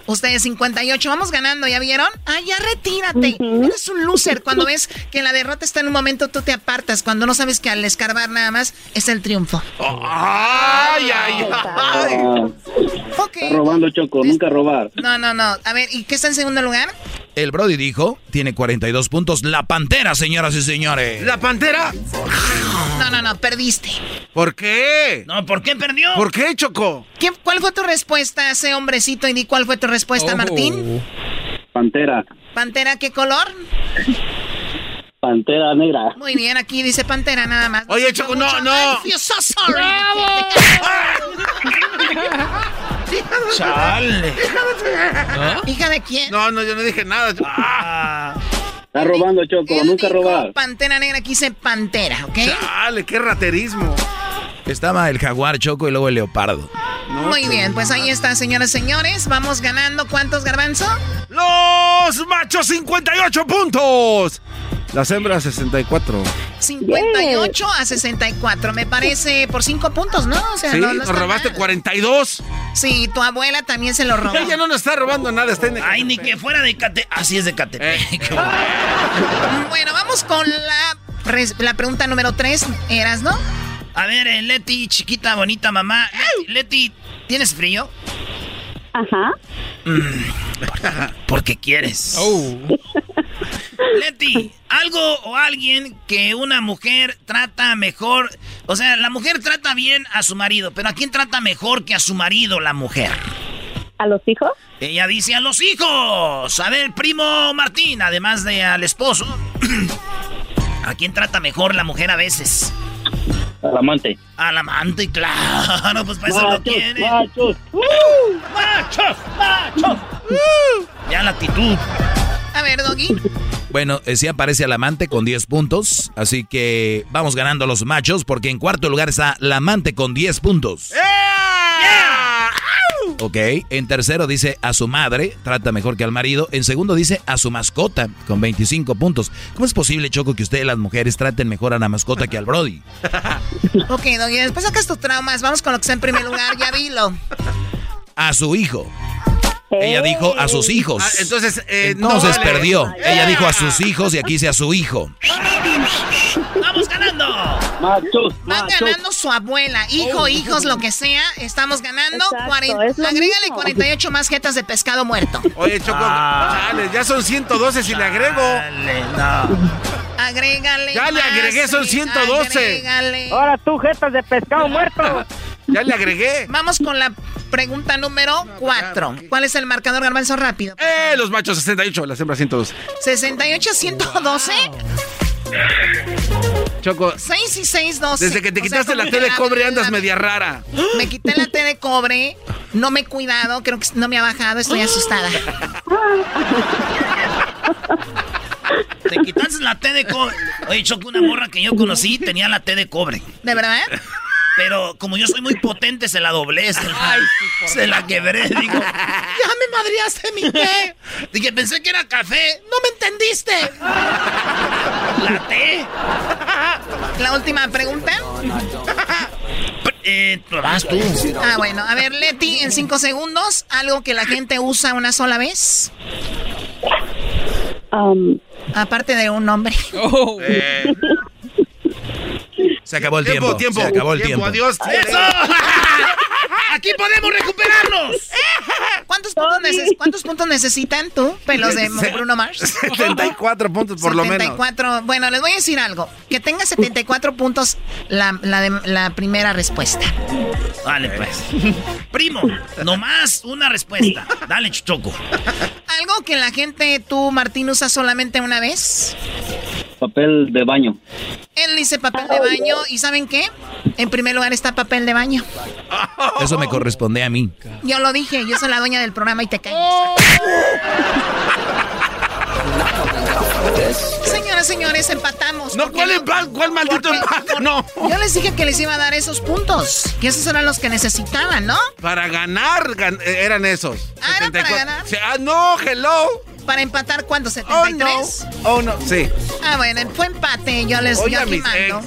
Ustedes 58. Vamos ganando, ¿ya vieron? Ah, ya retírate. Eres un loser. Cuando ves que la derrota está en un momento, tú te apartas. Cuando no sabes que al escarbar nada más es el triunfo.
Ay, ay, ay.
Está robando, Choco. Nunca robar.
No, no, no. A ver, ¿y qué está en segundo lugar?
El Brody dijo, tiene 42 puntos, la pantera, señoras y señores.
¿La pantera?
No, no, no, perdiste.
¿Por qué?
No, ¿por qué perdió?
¿Por qué, Choco?
¿Qué- ¿Cuál fue tu respuesta, ese hombrecito? Y di cuál fue tu respuesta,
Oh.
Martín.
Pantera.
¿Pantera qué color?
Pantera negra.
Muy bien, aquí dice pantera nada más.
Oye, Choco, no, no.
I feel so sorry.
Chale.
¿Hija de quién?
No, no, yo no dije nada.
Está robando, Choco. Nunca robar.
Pantera negra, aquí dice pantera, ¿ok?
Chale, qué raterismo.
Estaba el jaguar choco y luego el leopardo.
Muy bien, pues ahí está, señoras y señores. Vamos ganando. ¿Cuántos, Garbanzo?
Los machos 58 puntos. Las hembras 64.
58 a 64. Me parece por 5 puntos, ¿no? O sea,
Sí,
no, no
nos robaste
mal.
42.
Sí, tu abuela también se lo robó.
Ella no nos está robando nada, está en
Ay, ni que fuera de Cate. Así es de Catepec.
Bueno, vamos con la, la pregunta número 3. ¿Eras, no?
A ver, eh, Leti, chiquita, bonita mamá. Leti, Leti, ¿tienes frío?
Ajá.
Porque quieres. Leti, algo o alguien que una mujer trata mejor. O sea, la mujer trata bien a su marido, pero ¿a quién trata mejor que a su marido la mujer?
¿A los hijos?
Ella dice a los hijos. A ver, primo Martín, además de al esposo. ¿A quién trata mejor la mujer a veces?
Al amante.
Al amante, claro, pues para eso lo
Machos,
quiere.
machos.
¡Machos! ¡Machos! Ya la actitud.
A ver, Doggy.
Bueno, eh, sí aparece el amante con 10 puntos, así que vamos ganando los machos porque en cuarto lugar está la amante con 10 puntos. Ok, en tercero dice a su madre, trata mejor que al marido. En segundo dice a su mascota con 25 puntos. ¿Cómo es posible, Choco, que ustedes las mujeres traten mejor a la mascota que al Brody?
Ok, Doggy, después sacas tus traumas. Vamos con lo que está en primer lugar. Ya vilo.
A su hijo. Ella dijo a sus hijos.
Ah, entonces, eh, no
Entonces
vale.
perdió. Ella dijo a sus hijos y aquí dice a su hijo.
Machos,
Va
machos.
ganando su abuela, hijo, hijos, lo que sea. Estamos ganando.
Exacto,
40
es lo
agrégale
mismo.
48 más jetas de pescado muerto.
Oye, Choco, chale, ya son 112 si le agrego.
Dale, no.
Agrégale.
Ya le
más,
agregué, son
sí,
112.
agrégale.
Ahora tú, jetas de pescado muerto.
Ya le agregué.
Vamos con la Pregunta número 4. ¿Cuál es el marcador garbanzo rápido?
Eh, los machos 68, las hembras 112.
68 112.
Choco.
6 y 6, 12.
Desde que te quitaste la T de cobre andas media rara.
Me quité la T de cobre, no me he cuidado, creo que no me ha bajado, estoy asustada.
Te quitaste la T de cobre. Oye, Choco, una morra que yo conocí tenía la T de cobre.
¿De verdad?
Pero como yo soy muy potente, se la doblé, se la, se la quebré. Digo, ya me madriaste mi té. Dije, pensé que era café. No me entendiste. La té.
La última pregunta.
Eh, vas tú.
Ah, bueno. A ver, Leti, en cinco segundos, algo que la gente usa una sola vez.
Um,
Aparte de un nombre.
Eh,
Se acabó el tiempo.
tiempo,
Se acabó el
tiempo.
tiempo.
Adiós.
¡Eso! ¡Aquí podemos recuperarnos!
¿Cuántos puntos, neces- ¿Cuántos puntos necesitan tú, pelos de Bruno Mars?
74 puntos por lo menos.
74. Bueno, les voy a decir algo. Que tenga 74 puntos la, la, de- la primera respuesta.
Vale, pues. Primo, nomás una respuesta. Dale, Choco.
Algo que la gente, tú, Martín, usa solamente una vez.
Papel de baño.
Él dice papel de baño. ¿Y saben qué? En primer lugar está papel de baño.
Eso me corresponde a mí.
Yo lo dije, yo soy la dueña del programa y te calles. Señoras, señores, empatamos.
No, ¿cuál, empa- cuál maldito
porque-
empate? No.
Yo les dije que les iba a dar esos puntos. Que esos eran los que necesitaban, ¿no?
Para ganar gan- eh, eran esos.
Ah, ¿era para
74.
ganar?
Ah, no, hello.
Para empatar, ¿cuánto?
Oh, no.
¿73?
Oh, no. Sí.
Ah, bueno, fue empate. Yo les
Oye,
yo aquí mando.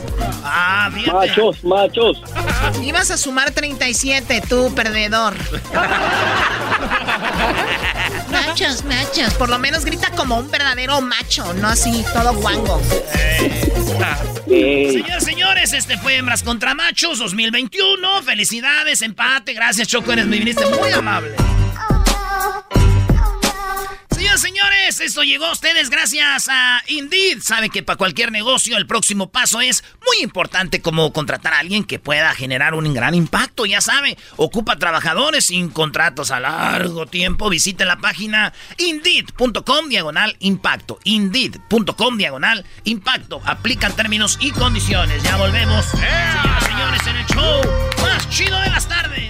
Ah, bien.
Machos, machos.
Ibas a sumar 37, tú, perdedor. machos, machos. Por lo menos grita como un verdadero macho, no así, todo guango.
Señores, señores, este fue Hembras contra Machos 2021. Felicidades, empate. Gracias, Choco. Eres, me viniste muy amable. Señores, señores, esto llegó a ustedes gracias a Indeed. Sabe que para cualquier negocio el próximo paso es muy importante como contratar a alguien que pueda generar un gran impacto. Ya sabe, ocupa trabajadores sin contratos a largo tiempo. Visite la página indeed.com diagonal impacto. Indeed.com diagonal impacto. Aplican términos y condiciones. Ya volvemos. Señoras, señores, en el show más chido de las tardes.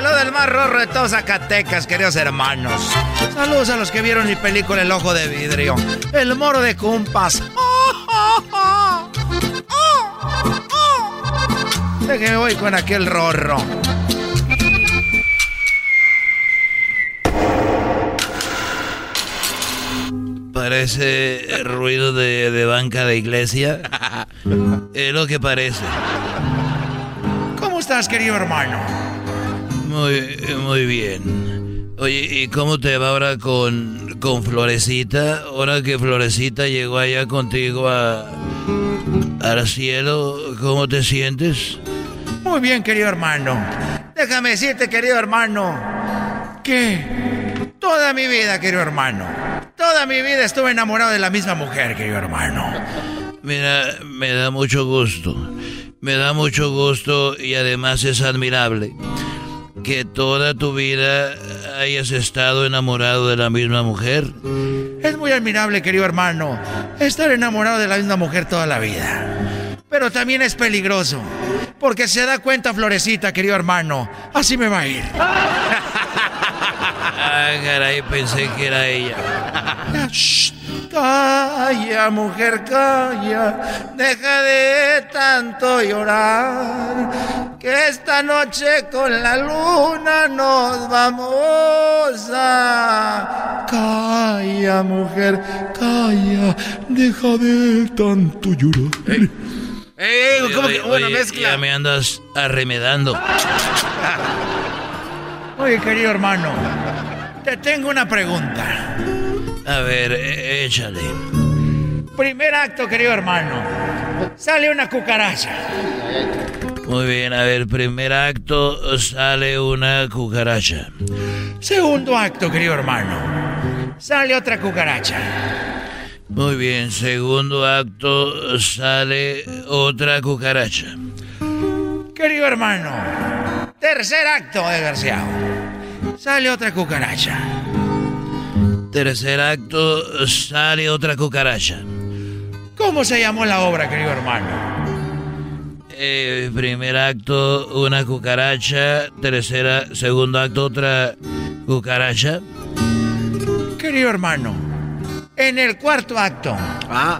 rorro. Les saluda el más rorro de todos Zacatecas, queridos hermanos. Saludos a los que vieron mi película El Ojo de Vidrio. El moro de Cumpas. Déjeme voy con aquel rorro.
Parece ruido de, de banca de iglesia. Es lo que parece.
¿Cómo estás, querido hermano?
Muy, muy bien. Oye, ¿y cómo te va ahora con, con Florecita? Ahora que Florecita llegó allá contigo a, al cielo, ¿cómo te sientes?
Muy bien, querido hermano. Déjame decirte, querido hermano, que toda mi vida, querido hermano, toda mi vida estuve enamorado de la misma mujer, querido hermano.
Mira, me da mucho gusto. Me da mucho gusto y además es admirable que toda tu vida hayas estado enamorado de la misma mujer.
Es muy admirable, querido hermano, estar enamorado de la misma mujer toda la vida. Pero también es peligroso, porque se da cuenta Florecita, querido hermano, así me va a ir.
Ah, caray, pensé que era ella.
Shh, Calla, mujer, calla, deja de tanto llorar, que esta noche con la luna nos vamos a... Calla, mujer, calla, deja de tanto llorar.
Eh, ¿cómo que
Oye,
una
oye,
mezcla?
Ya me andas arremedando.
Oye, querido hermano,
Te tengo una pregunta.
A ver, e, échale.
Primer acto, querido hermano. Sale una cucaracha.
Muy bien, a ver, primer acto, sale una cucaracha.
Segundo acto, querido hermano. Sale otra cucaracha.
Muy bien, segundo acto, sale otra cucaracha.
Querido hermano. Tercer acto, desgraciado. Sale otra cucaracha.
Tercer acto, sale otra cucaracha.
¿Cómo se llamó la obra, querido hermano?
Eh, primer acto, una cucaracha. Tercera, segundo acto, otra cucaracha.
Querido hermano, en el cuarto acto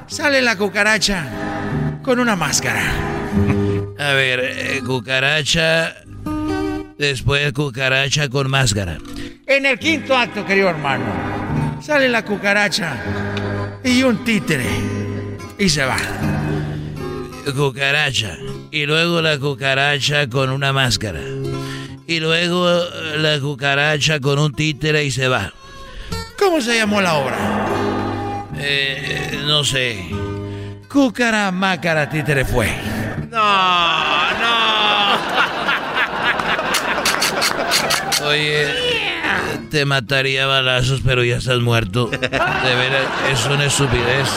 sale la cucaracha con una máscara.
A ver, eh, cucaracha. Después cucaracha con máscara.
En el quinto acto, querido hermano, sale la cucaracha y un títere y se va.
Cucaracha. Y luego la cucaracha con una máscara. Y luego eh, la cucaracha con un títere y se va.
¿Cómo se llamó la obra?
Eh, no sé.
Cúcara, mácara, títere fue.
No, no.
Oye, te mataría a balazos, pero ya estás muerto. De veras, es una estupidez.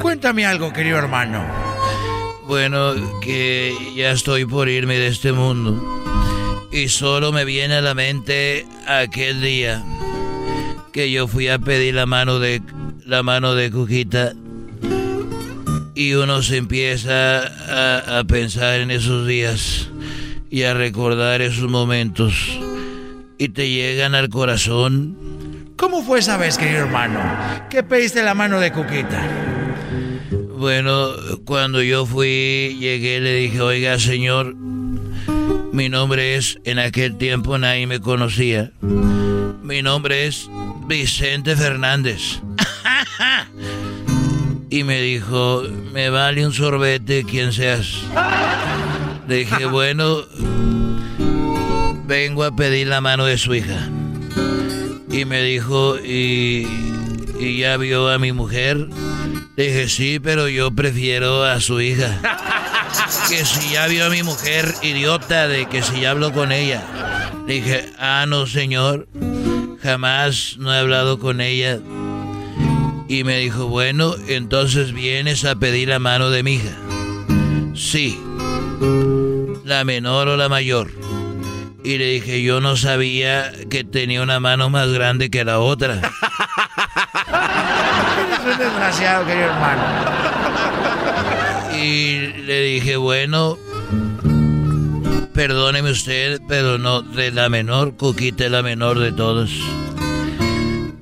Cuéntame algo, querido hermano.
Bueno, que ya estoy por irme de este mundo. Y solo me viene a la mente aquel día que yo fui a pedir la mano de la mano de Cuquita y uno se empieza a, a pensar en esos días y a recordar esos momentos y te llegan al corazón.
¿Cómo fue esa vez, querido hermano? ¿Qué pediste la mano de Cuquita?
Bueno, cuando yo fui, llegué, le dije, oiga, señor, mi nombre es, en aquel tiempo nadie me conocía. Mi nombre es Vicente Fernández. y me dijo, me vale un sorbete quien seas. Dije, bueno, vengo a pedir la mano de su hija. Y me dijo, ¿y, y ya vio a mi mujer? Dije, sí, pero yo prefiero a su hija. Que si ya vio a mi mujer, idiota, de que si ya habló con ella. Dije, ah, no, señor, jamás no he hablado con ella. Y me dijo, bueno, entonces vienes a pedir la mano de mi hija. Sí, la menor o la mayor. Y le dije, yo no sabía que tenía una mano más grande que la otra.
Eres un desgraciado, querido hermano.
Y le dije, bueno, perdóneme usted, pero no, de la menor, Cuquita es la menor de todos.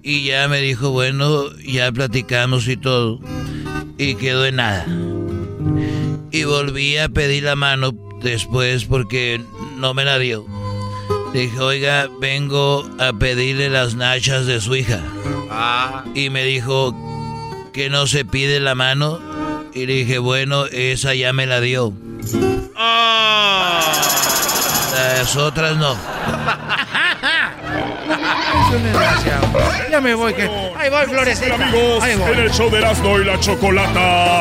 Y ya me dijo, bueno, ya platicamos y todo. Y quedó en nada. Y volví a pedir la mano después porque no me la dio. Dije, oiga, vengo a pedirle las nachas de su hija. Y me dijo que no se pide la mano. Y le dije, bueno, esa ya me la dio. Las otras no.
Es un desgraciado. Ya me voy, que. Ahí voy.
Amigos,
Ahí voy.
en el show de Erasmo y la Chocolata.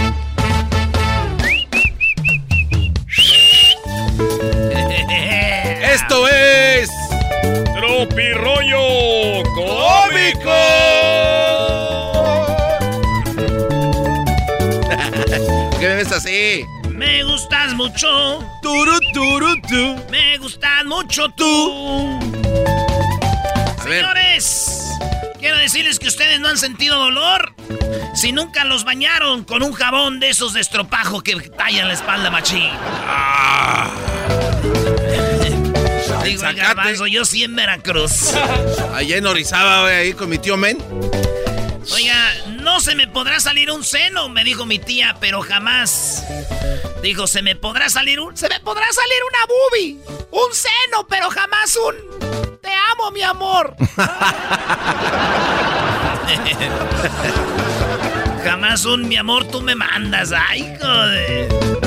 mucho.
Turu, turu, tu.
Me gustas mucho tú. Señores, quiero decirles que ustedes no han sentido dolor. Si nunca los bañaron con un jabón de esos de estropajo que tallan la espalda machín.
Ah.
Digo, garbanzo, yo sí en Veracruz.
Allá en Orizaba, ahí con mi tío Men.
Oiga, no se me podrá salir un seno, me dijo mi tía, pero jamás. Dijo, se me podrá salir un... Se me podrá salir una boobie. Un seno, pero jamás un... Te amo, mi amor. jamás un mi amor, tú me mandas. Ay, joder.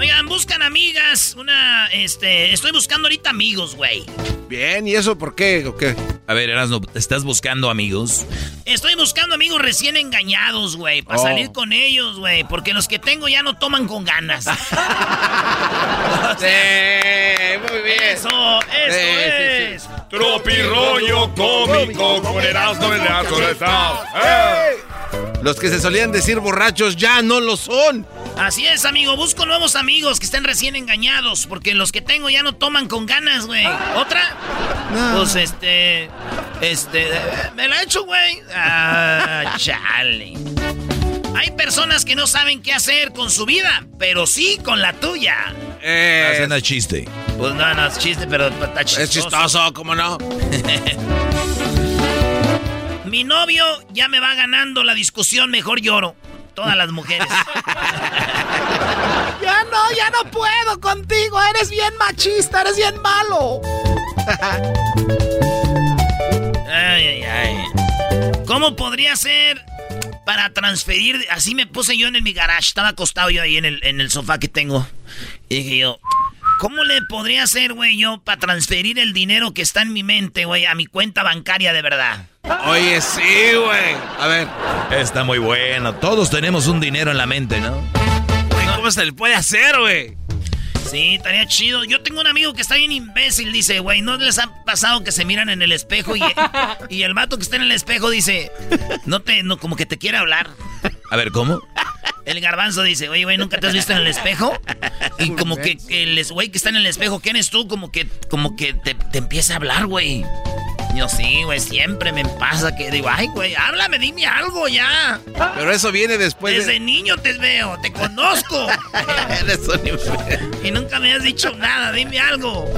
Oigan, buscan amigas. Una, este, estoy buscando ahorita amigos, güey.
Bien, ¿y eso por qué? ¿O qué?
A ver, Erasno, ¿estás buscando amigos?
Estoy buscando amigos recién engañados, güey, para
Oh.
salir con ellos, güey, porque los que tengo ya no toman con ganas.
Sí, muy bien.
Eso, eso
Sí,
es.
sí.
Tropi rollo cómico con Erasmo en la soledad. ¡Eh!
Los que se solían decir borrachos ya no lo son.
Así es, amigo, busco nuevos amigos que estén recién engañados, porque los que tengo ya no toman con ganas, güey. ¿Otra? Pues este, este, me la he hecho, güey. Ah, chale. Hay personas que no saben qué hacer con su vida, pero sí con la tuya.
Hacen a chiste.
Pues no, no es chiste, pero está chistoso.
Es chistoso, ¿cómo no?
Mi novio ya me va ganando la discusión, mejor lloro. Todas las mujeres.
Ya no, ya no puedo contigo. Eres bien machista, eres bien malo.
Ay, ay, ay. ¿Cómo podría ser para transferir? Así me puse yo en mi garage. Estaba acostado yo ahí en el, en el sofá que tengo. Y dije yo, ¿cómo le podría hacer, güey, yo para transferir el dinero que está en mi mente, güey, a mi cuenta bancaria de verdad?
Oye, sí, güey. A ver.
Está muy bueno. Todos tenemos un dinero en la mente, ¿no?
¿Cómo se le puede hacer, güey?
Sí, estaría chido. Yo tengo un amigo que está bien imbécil, dice, güey, ¿no les ha pasado que se miran en el espejo y, y el vato que está en el espejo dice, no te, no, como que te quiere hablar?
A ver, ¿cómo?
El garbanzo dice, oye, güey, ¿nunca te has visto en el espejo? Y como que el güey que está en el espejo, ¿quién es tú? Como que, como que te, te empieza a hablar, güey. Yo sí, güey, siempre me pasa que digo, ay, güey, háblame, dime algo ya.
Pero eso viene después
Desde
de...
niño te veo, te conozco.
Eres un.
Y nunca me has dicho nada, dime algo.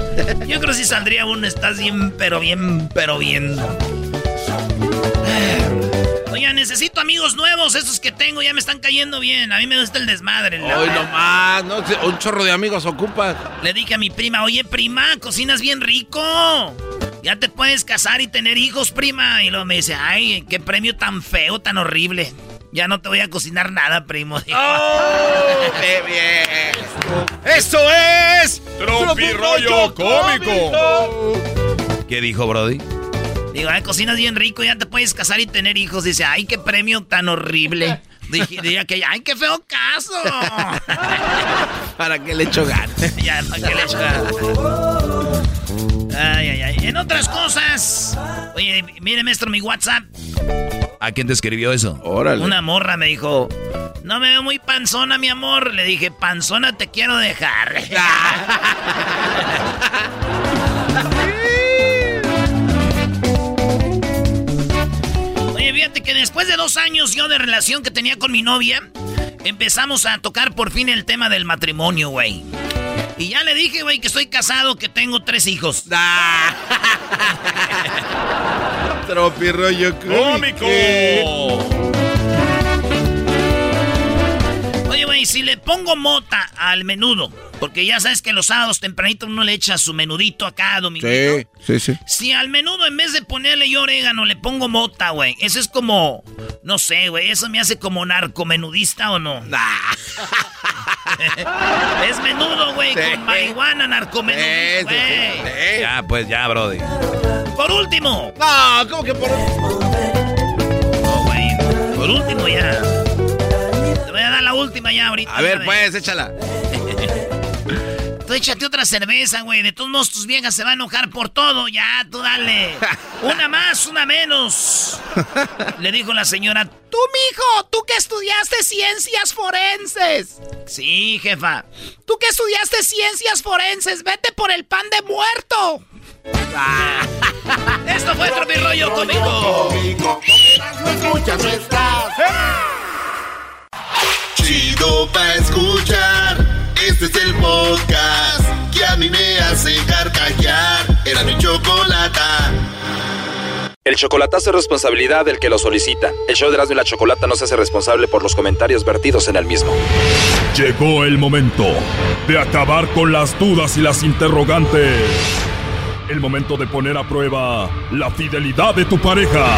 Yo creo que si saldría uno, estás bien, pero bien, pero bien. Oiga, necesito amigos nuevos, esos que tengo ya me están cayendo bien. A mí me gusta el desmadre.
Hoy nomás, ¿no? Un chorro de amigos ocupas.
Le dije a mi prima, oye prima, cocinas bien rico. Ya te puedes casar y tener hijos, prima. Y luego me dice, ay, qué premio tan feo, tan horrible. Ya no te voy a cocinar nada, primo. Digo,
¡Qué bien! ¡Eso es!
Tropi rollo cómico.
¿Qué dijo Brody?
Digo, ay, cocinas bien rico, ya te puedes casar y tener hijos. Dice, ay, qué premio tan horrible. Dije, diría que, ay, qué feo caso.
¿Para qué le echo ganas?
ya, ¿para qué le echo ganas? Ay, ay, ay. En otras cosas. Oye, mire, maestro, mi WhatsApp.
¿A quién te escribió eso?
Órale.
Una morra me dijo, no me veo muy panzona, mi amor. Le dije, panzona te quiero dejar. Oye, fíjate que después de dos años yo de relación que tenía con mi novia, empezamos a tocar por fin el tema del matrimonio, güey. Y ya le dije, güey, que estoy casado, que tengo tres hijos.
Tropi rollo cómico.
Güey, si le pongo mota al menudo, porque ya sabes que los sábados tempranito uno le echa su menudito acá, dominguito.
Sí, sí, sí.
Si al menudo en vez de ponerle yo orégano le pongo mota, güey, eso es como, no sé, güey, eso me hace como narcomenudista o no. es menudo, güey, con marihuana, narcomenudo, güey.
Ya, pues ya, Brody.
Por último.
No, ¿cómo que por
No, güey, por último ya. Voy a dar la última ya ahorita.
A ver,
ya
pues, échala.
Tú échate otra cerveza, güey. De todos modos, tus viejas se van a enojar por todo. Ya, tú dale. Una más, una menos. Le dijo la señora.
Tú, mijo, tú que estudiaste ciencias forenses.
Sí, jefa.
Tú que estudiaste ciencias forenses, vete por el pan de muerto.
Esto fue Tropi Rollo Cómico.
No escuchas, no estás. Chido pa' escuchar.
Este es el podcast que a mí me hace carcajear. Era mi chocolata.
El chocolatazo es responsabilidad del que lo solicita. El show de Erasmo y la Chocolata no se hace responsable por los comentarios vertidos en el mismo.
Llegó el momento de acabar con las dudas y las interrogantes. El momento de poner a prueba la fidelidad de tu pareja.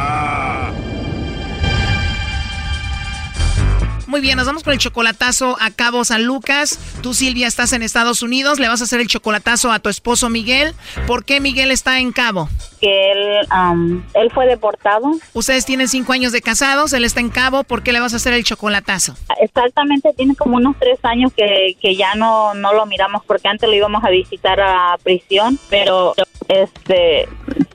Muy bien, nos vamos con el chocolatazo a Cabo San Lucas. Tú, Silvia, estás en Estados Unidos. Le vas a hacer el chocolatazo a tu esposo Miguel. ¿Por qué Miguel está en Cabo?
Que él, am, él fue deportado.
Ustedes tienen cinco años de casados, él está en Cabo. ¿Por qué le vas a hacer el chocolatazo?
Exactamente, tiene como unos tres años que, que ya no, no lo miramos porque antes lo íbamos a visitar a prisión, pero este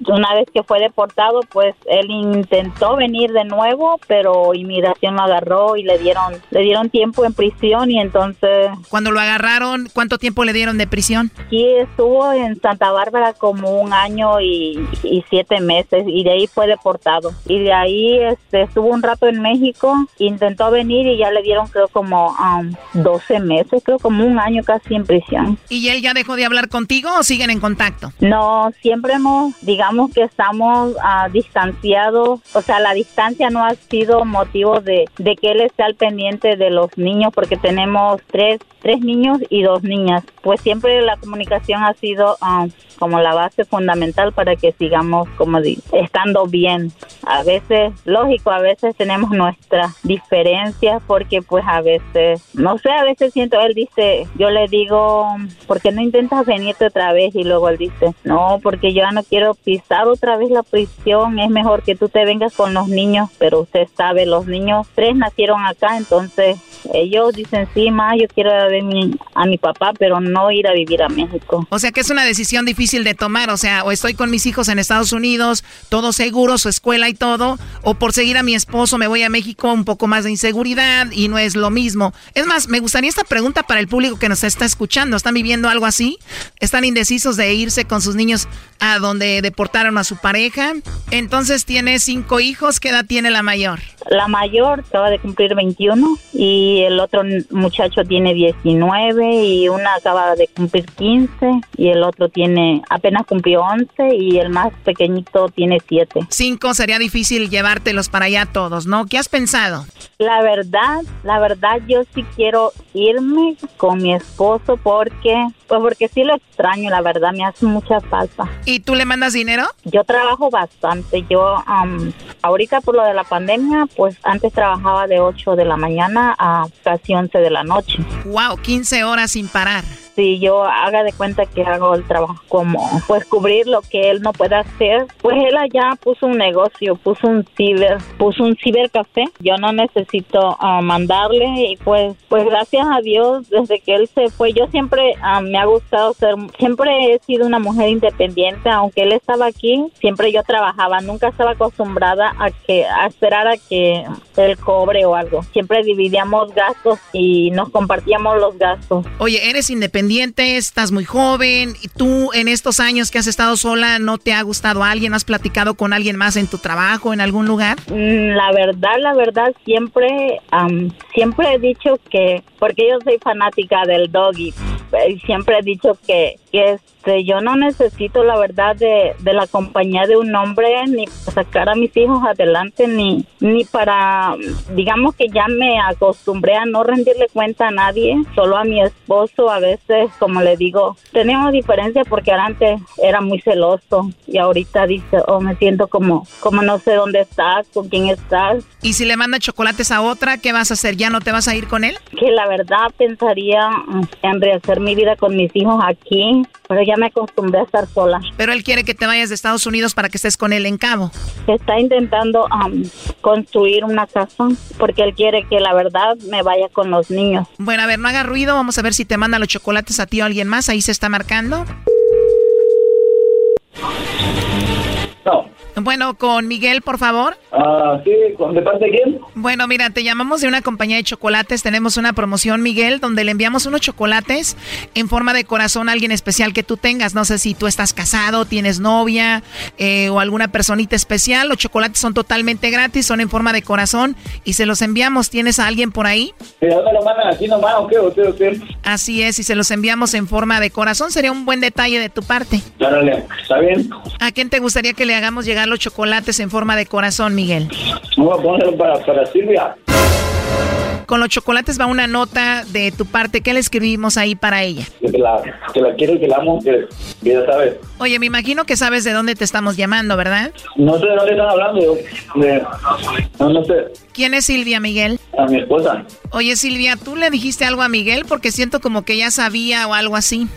una vez que fue deportado, pues él intentó venir de nuevo, pero inmigración lo agarró y le dieron le dieron tiempo en prisión y entonces
Cuando lo agarraron, ¿cuánto tiempo le dieron de prisión?
aquí estuvo en Santa Bárbara como un año y, y siete meses y de ahí fue deportado y de ahí este estuvo un rato en México intentó venir y ya le dieron creo como um, 12 meses creo como un año casi en prisión
¿Y él ya dejó de hablar contigo o siguen en contacto?
no siempre hemos digamos que estamos ah, distanciados o sea la distancia no ha sido motivo de, de que él esté al pendiente de los niños porque tenemos tres tres niños y dos niñas pues siempre la comunicación ha sido ah, como la base fundamental para que sigamos como estando bien a veces lógico a veces tenemos nuestras diferencias porque pues a veces no sé a veces siento él dice yo le digo ¿por qué no intentas venirte otra vez? y luego él dice no porque yo ya no quiero pisar otra vez la prisión es mejor que tú te vengas con los niños pero usted sabe los niños tres nacieron acá entonces ellos dicen sí ma yo quiero ir ver mi- a mi papá pero no ir a vivir a México
O sea que es una decisión difícil de tomar, o sea, o estoy con mis hijos en Estados Unidos, todo seguro, su escuela y todo, o por seguir a mi esposo me voy a México, un poco más de inseguridad y no es lo mismo. Es más, me gustaría esta pregunta para el público que nos está escuchando. ¿Están viviendo algo así? ¿Están indecisos de irse con sus niños a donde deportaron a su pareja? Entonces tiene cinco hijos, ¿qué edad tiene la mayor?
La mayor acaba de cumplir 21 y el otro muchacho tiene 19 y una acaba de cumplir 15 y el otro tiene apenas cumplió 11 y el más pequeñito tiene 7.
Cinco sería difícil llevártelos para allá todos, ¿no? ¿Qué has pensado?
La verdad, la verdad yo sí quiero irme con mi esposo porque pues porque sí lo extraño, la verdad me hace mucha falta.
¿Y tú le mandas dinero?
Yo trabajo bastante. Yo am, ahorita por lo de la pandemia, pues antes trabajaba de 8 de la mañana a casi 11 de la noche.
Wow, 15 horas sin parar.
Si yo haga de cuenta que hago el trabajo como pues cubrir lo que él no puede hacer, pues él allá puso un negocio, puso un ciber, puso un cibercafé. Yo no necesito ah, mandarle y pues pues gracias a Dios desde que él se fue yo siempre ah, me ha gustado ser siempre he sido una mujer independiente, aunque él estaba aquí, siempre yo trabajaba, nunca estaba acostumbrada a que a esperar a que él cobre o algo. Siempre dividíamos gastos y nos compartíamos los gastos.
Oye, eres independiente, estás muy joven, y tú en estos años que has estado sola, ¿no te ha gustado alguien? ¿Has platicado con alguien más en tu trabajo, en algún lugar?
Mm, La verdad, la verdad, siempre, am, siempre he dicho que, porque yo soy fanática del doggy, eh, siempre he dicho que, que este, yo no necesito, la verdad, de, de la compañía de un hombre ni para sacar a mis hijos adelante, ni, ni para, digamos que ya me acostumbré a no rendirle cuenta a nadie, solo a mi esposo, a veces, como le digo, tenemos diferencia porque antes era muy celoso y ahorita dice, oh, me siento como, como no sé dónde estás, con quién estás,
Y si le manda chocolates a otra, ¿qué vas a hacer? ¿Ya no te vas a ir con él?
que la verdad pensaría en rehacer mi vida con mis hijos aquí, pero ya me acostumbré a estar sola.
Pero él quiere que te vayas de Estados Unidos para que estés con él en Cabo.
Está intentando am, construir una casa porque él quiere que la verdad me vaya con los niños.
Bueno, a ver, no haga ruido, vamos a ver si te manda los chocolates a ti o a alguien más, ahí se está marcando. Bueno, con Miguel, por favor.
Ah, sí, ¿con de parte de quién?
Bueno, mira, te llamamos de una compañía de chocolates. Tenemos una promoción, Miguel, donde le enviamos unos chocolates en forma de corazón a alguien especial que tú tengas. No sé si tú estás casado, tienes novia eh, o alguna personita especial. Los chocolates son totalmente gratis, son en forma de corazón y se los enviamos. ¿Tienes a alguien por ahí?
Sí, ¿dónde lo mandan aquí nomás o qué? ¿O qué? ¿O qué?
Así es, y se los enviamos en forma de corazón. Sería un buen detalle de tu parte.
Dale, ¿está bien?
¿A quién te gustaría que le hagamos llegar los chocolates en forma de corazón, Miguel?
Vamos a ponerlo para, para Silvia.
Con los chocolates va una nota de tu parte. ¿Qué le escribimos ahí para ella?
Que la, que la quiero y que la amo, que, que ya sabes.
Oye, me imagino que sabes de dónde te estamos llamando, ¿verdad?
No sé de dónde están hablando. De, no, no sé.
¿Quién es Silvia, Miguel?
A mi esposa.
Oye, Silvia, ¿tú le dijiste algo a Miguel? Porque siento como que ya sabía o algo así.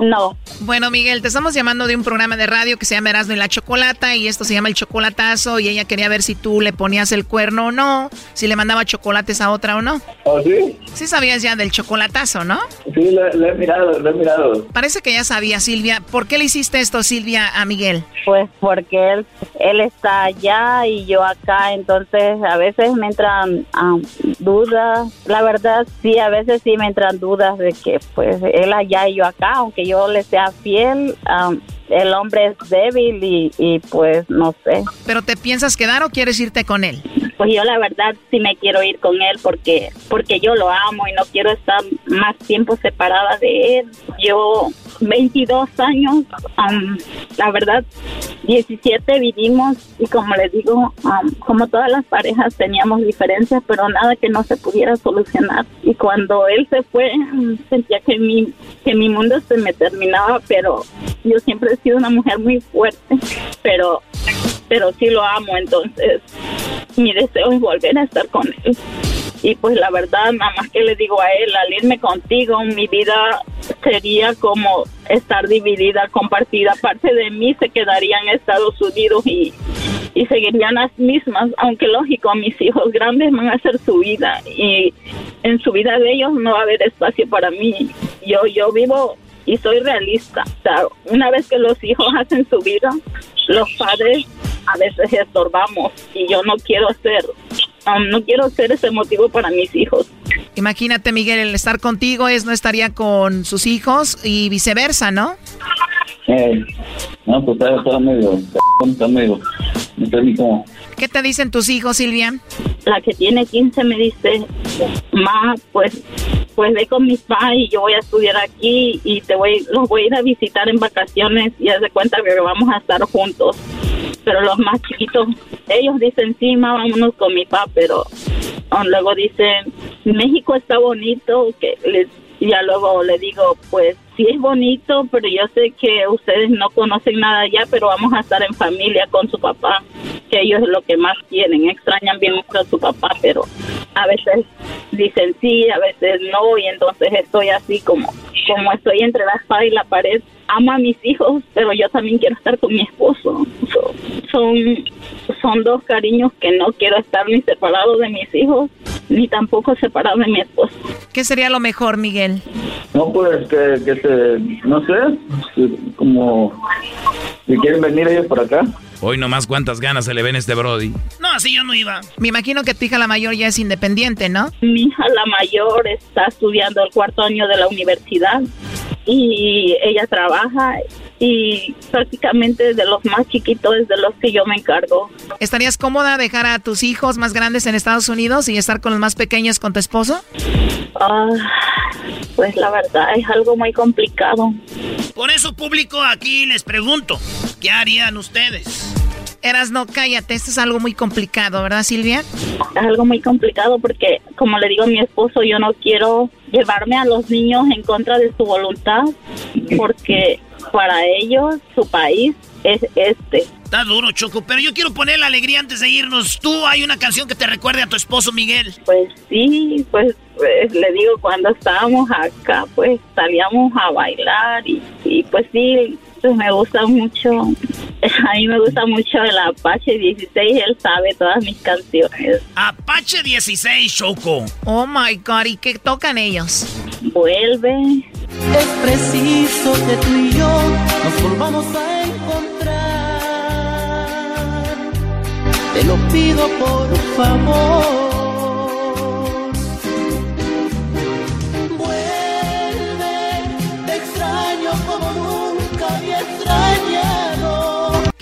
No.
Bueno, Miguel, te estamos llamando de un programa de radio que se llama Erasmo y la Chocolata y esto se llama El Chocolatazo y ella quería ver si tú le ponías el cuerno o no, si le mandaba chocolates a otra o no.
¿Oh, sí?
Sí sabías ya del chocolatazo, ¿no?
Sí, lo, lo he mirado, lo he mirado.
Parece que ya sabía, Silvia. ¿Por qué le hiciste esto, Silvia, a Miguel?
Pues porque él, él está allá y yo acá, entonces a veces me entran ah, dudas. La verdad, sí, a veces sí me entran dudas de que pues él allá y yo acá, aunque yo le sea fiel, ah, el hombre es débil y, y pues no sé.
¿Pero te piensas quedar o quieres irte con él?
Pues yo la verdad sí me quiero ir con él porque porque yo lo amo y no quiero estar más tiempo separada de él. Yo 22 años, um, la verdad 17 vivimos y como les digo, um, como todas las parejas teníamos diferencias, pero nada que no se pudiera solucionar. Y cuando él se fue, sentía que mi que mi mundo se me terminaba, pero yo siempre he sido una mujer muy fuerte, pero pero sí lo amo, entonces mi deseo es volver a estar con él. Y pues la verdad, nada más que le digo a él, al irme contigo, mi vida sería como estar dividida, compartida. Parte de mí se quedaría en Estados Unidos y, y seguirían las mismas, aunque lógico, mis hijos grandes van a hacer su vida y en su vida de ellos no va a haber espacio para mí. Yo, yo vivo y soy realista. O sea, una vez que los hijos hacen su vida, los padres a veces estorbamos y yo no quiero ser, um, no quiero ser ese motivo para mis hijos.
Imagínate, Miguel, el estar contigo es no estaría con sus hijos y viceversa, ¿no?
Eh, no, pues está, está medio, está medio, no sé ni cómo.
¿Qué te dicen tus hijos, Silvia?
La que tiene 15 me dice, ma, pues, pues ve con mis padres y yo voy a estudiar aquí y te voy, los voy a ir a visitar en vacaciones y haz de cuenta que vamos a estar juntos. Pero los más chiquitos, ellos dicen, sí, ma, vámonos con mi papá, pero um, luego dicen, México está bonito, que les, y ya luego le digo, pues sí es bonito, pero yo sé que ustedes no conocen nada allá, pero vamos a estar en familia con su papá, que ellos es lo que más quieren, extrañan bien mucho a su papá, pero a veces dicen sí, a veces no, y entonces estoy así como, como estoy entre la espada y la pared. Amo a mis hijos, pero yo también quiero estar con mi esposo. So- son, son dos cariños que no quiero estar ni separado de mis hijos, ni tampoco separado de mi esposo.
¿Qué sería lo mejor, Miguel?
No, pues que, que se, no sé, como si quieren venir ellos por acá.
Hoy nomás cuántas ganas se le ven a este Brody.
No, así yo no iba. Me imagino que tu hija la mayor ya es independiente, ¿no?
Mi hija la mayor está estudiando el cuarto año de la universidad y ella trabaja y prácticamente de los más chiquitos es de los que yo me encargo.
¿Estarías cómoda dejar a tus hijos más grandes en Estados Unidos y estar con los más pequeños con tu esposo?
Ah, pues la verdad es algo muy complicado.
Por eso, público, aquí les pregunto, ¿qué harían ustedes?
Eras no, cállate, esto es algo muy complicado, ¿verdad, Silvia?
Es algo muy complicado porque, como le digo a mi esposo, yo no quiero llevarme a los niños en contra de su voluntad porque para ellos su país es este.
Está duro, Choco, pero yo quiero poner la alegría antes de irnos. ¿Tú hay una canción que te recuerde a tu esposo Miguel?
Pues sí, pues, pues, le digo, cuando estábamos acá, pues salíamos a bailar y, y pues sí, pues me gusta mucho, a mí me gusta mucho el Apache 16, él sabe todas mis canciones.
Apache 16, Choco.
Oh my God, ¿y qué tocan ellos?
Vuelve.
Es preciso que tú y yo nos volvamos a encontrar. te lo pido por favor.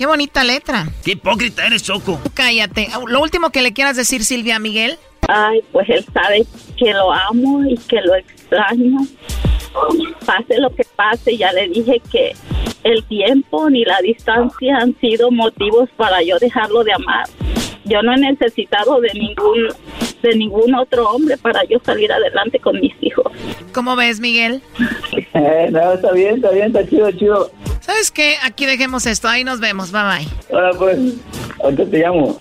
Qué bonita letra.
Qué hipócrita eres, Choco.
Cállate. Lo último que le quieras decir, Silvia Miguel.
Ay, pues él sabe que lo amo y que lo extraño. Pase lo que pase, ya le dije que el tiempo ni la distancia han sido motivos para yo dejarlo de amar. Yo no he necesitado de ningún de ningún otro hombre para yo salir adelante con mis hijos.
¿Cómo ves, Miguel?
Eh, no, está bien, está bien, está chido, chido.
¿Sabes qué? Aquí dejemos esto, ahí nos vemos, bye bye.
Ahora pues, ahorita te llamo.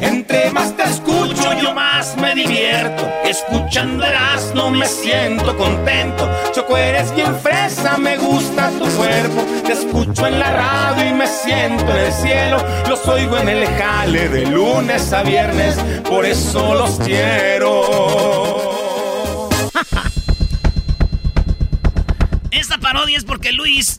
Entre más te escucho, yo más me divierto. Escuchando no me siento contento. Choco, eres bien fresa, me gusta tu cuerpo. Te escucho en la radio y me siento en el cielo. Los oigo en el jale de lunes a viernes, por eso los quiero.
Esta parodia es porque Luis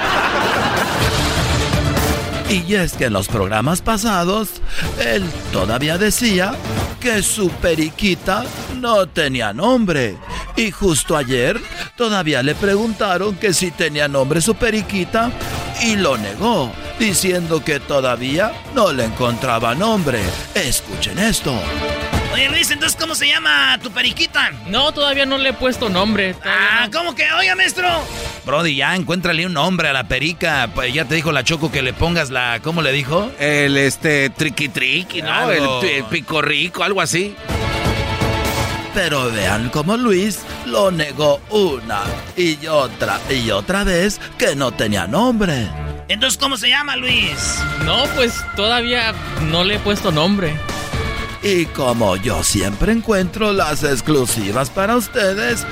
Y es que en los programas pasados, él todavía decía que su periquita no tenía nombre. Y justo ayer todavía le preguntaron que si tenía nombre su periquita y lo negó, diciendo que todavía no le encontraba nombre. Escuchen esto.
Oye, Luis, entonces, ¿cómo se llama tu periquita?
No, todavía no le he puesto nombre.
Ah, ¿cómo que? Oiga, maestro.
Brody, ya encuéntrale un nombre a la perica. Pues ya te dijo la Choco que le pongas la. ¿Cómo le dijo?
El este triqui triqui, ¿no? El, el pico rico, algo así.
Pero vean cómo Luis lo negó una y otra y otra vez que no tenía nombre.
Entonces, ¿cómo se llama, Luis?
No, pues todavía no le he puesto nombre.
Y como yo siempre encuentro las exclusivas para ustedes,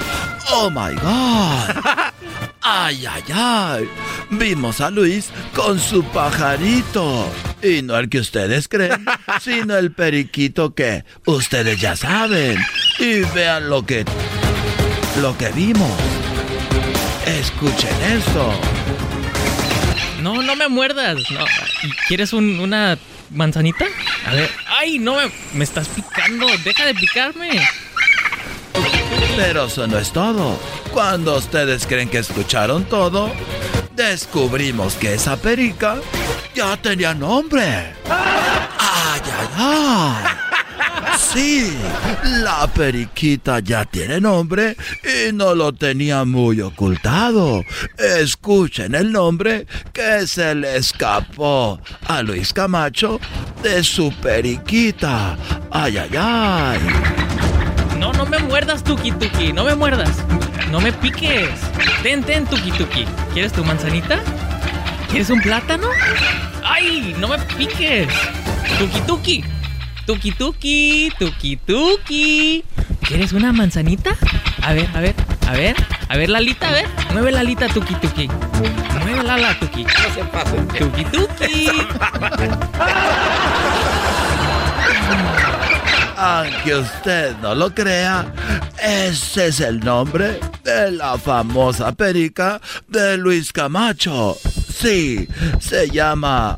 oh my god. Ay, ay, ay. Vimos a Luis con su pajarito. Y no el que ustedes creen, sino el periquito que ustedes ya saben. Y vean lo que lo que vimos. Escuchen esto.
No, no me muerdas. No. ¿Quieres un- una manzanita? A ver. Ay, no me, me estás picando. Deja de picarme.
Pero eso no es todo. Cuando ustedes creen que escucharon todo, descubrimos que esa perica ya tenía nombre. ¡Ay, ay, ay! Sí, la periquita ya tiene nombre y no lo tenía muy ocultado. Escuchen el nombre que se le escapó a Luis Camacho de su periquita. ¡Ay, ay, ay!
No, no me muerdas, Tuki Tuki. No me muerdas. No me piques. Ten, ten, Tuki Tuki. ¿Quieres tu manzanita? ¿Quieres un plátano? ¡Ay! No me piques. Tuki Tuki. Tuki Tuki. Tuki Tuki. ¿Quieres una manzanita? A ver, a ver, a ver. A ver, Lalita, a ver. Mueve la alita, Tuki Tuki. Mueve la ala, Tuki. No se pase. Tuki Tuki.
Aunque usted no lo crea, ese es el nombre de la famosa perica de Luis Camacho. Sí, se llama...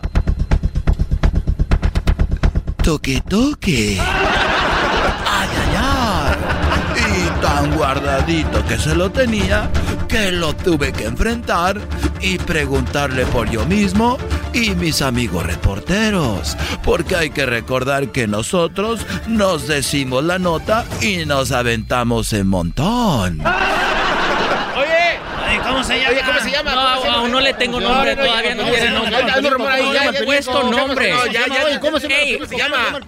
Tuki Tuki. Ay, ay, ay. Y tan guardadito que se lo tenía que lo tuve que enfrentar y preguntarle por yo mismo y mis amigos reporteros. Porque hay que recordar que nosotros nos decimos la nota y nos aventamos en montón.
¿Cómo se llama?
Oye, ¿cómo se llama?
No, no le tengo nombre,
No, no,
todavía no tiene nombre. No le puesto nombre.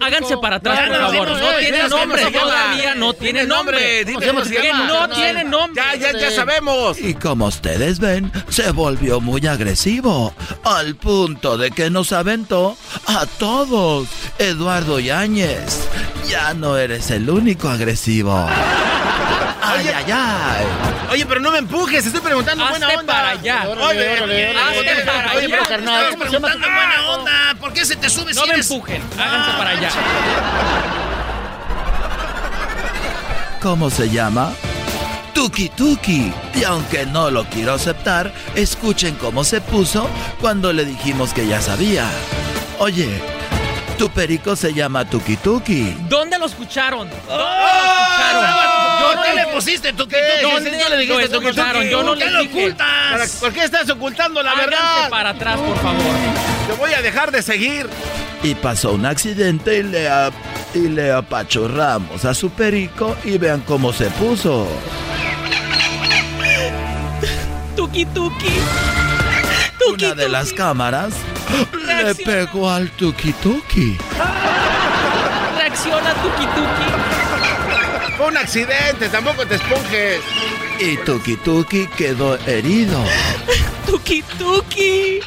Háganse para atrás, por favor.
no,
tiene
no,
nombre, todavía no tiene nombre. Que no tiene nombre.
Ya, ya, ya sabemos.
Y como ustedes ven, se volvió muy agresivo, al punto de que nos aventó a todos. Eduardo Yáñez, ya no eres el único agresivo. Ay, ay, ay.
Oye, pero no me empujes, estoy preguntando buena onda.
para allá.
Oye, oye, pero carnal, ¿cómo se llama?
Preguntando en buena onda, ¿por qué se te sube
No
si
me
eres-
empujen, háganse para allá.
¿Cómo se llama? Tuki Tuki. Y aunque no lo quiero aceptar, escuchen cómo se puso cuando le dijimos que ya sabía. Oye, tu perico se llama Tuki Tuki.
¿Dónde lo escucharon? ¿Dónde
¡Oh!
lo escucharon?
¿Por qué le pusiste tu
¿Qué?
¿Dónde
¿Qué le dijiste,
lo
Tuki
escucharon?
Tuki?
Yo no
¿Por qué lo
dije.
ocultas?
¿Por qué estás ocultando la
Háganse
verdad?
para atrás, por favor.
Te voy a dejar de seguir.
Y pasó un accidente y le, ap- y le apachurramos a su perico y vean cómo se puso.
Tuki tuki.
Una de las cámaras le pegó al Tuki Tuki.
Reacciona tuki tuki.
Fue un accidente, tampoco te esponjes.
Y Tuki Tuki quedó herido.
Tuki tuki.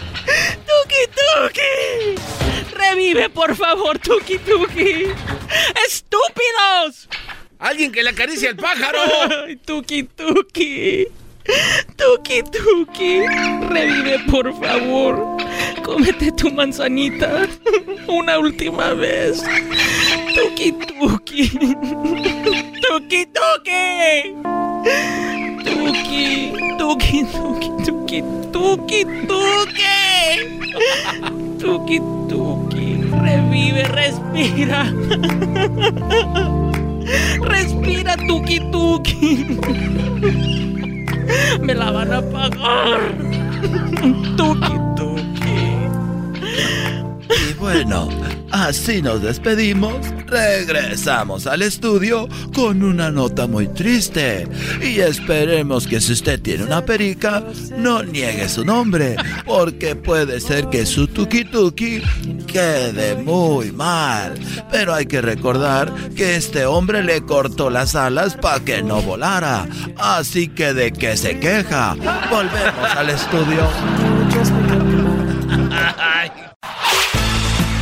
Tuki tuki. Revive, por favor, tuki tuki. ¡Estúpidos!
Alguien que le acaricie al pájaro.
Ay, Tuki tuki. Tuki tuki. Revive, por favor. Cómete tu manzanita. Una última vez. Tuki tuki. Tuki tuki. Tuki, tuki, tuki, tuki, tuki, tuki. Tuki, tuki. Revive, respira. Respira, tuki, tuki. Me la van a pagar. Tuki, tuki.
Bueno, así nos despedimos. Regresamos al estudio con una nota muy triste. Y esperemos que si usted tiene una perica, no niegue su nombre. Porque puede ser que su tuki tuki quede muy mal. Pero hay que recordar que este hombre le cortó las alas para que no volara. Así que de qué se queja. Volvemos al estudio.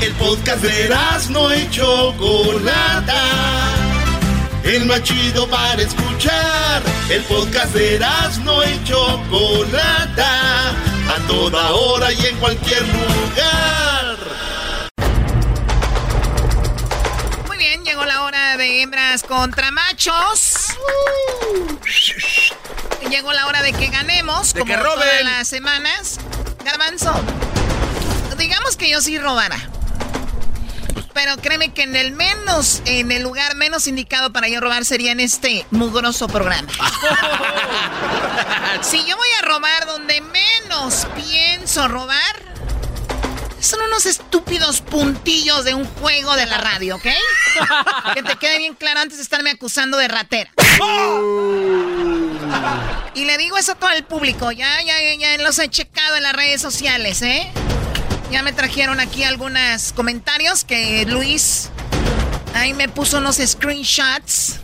El podcast de no y Chocolata. El más chido para escuchar. El podcast de no y Chocolata. A toda hora y en cualquier lugar.
Muy bien, llegó la hora de hembras contra machos. Llegó la hora de que ganemos,
De
como
que roben.
todas las semanas. Garbanzo, digamos que yo sí robara. Pero créeme que en el menos, en el lugar menos indicado para yo robar sería en este mugroso programa. si yo voy a robar donde menos pienso robar, son unos estúpidos puntillos de un juego de la radio, ¿ok? que te quede bien claro antes de estarme acusando de ratera. Y le digo eso a todo el público. Ya, ya, ya, ya los he checado en las redes sociales, ¿eh? Ya me trajeron aquí algunos comentarios que Luis ahí me puso unos screenshots.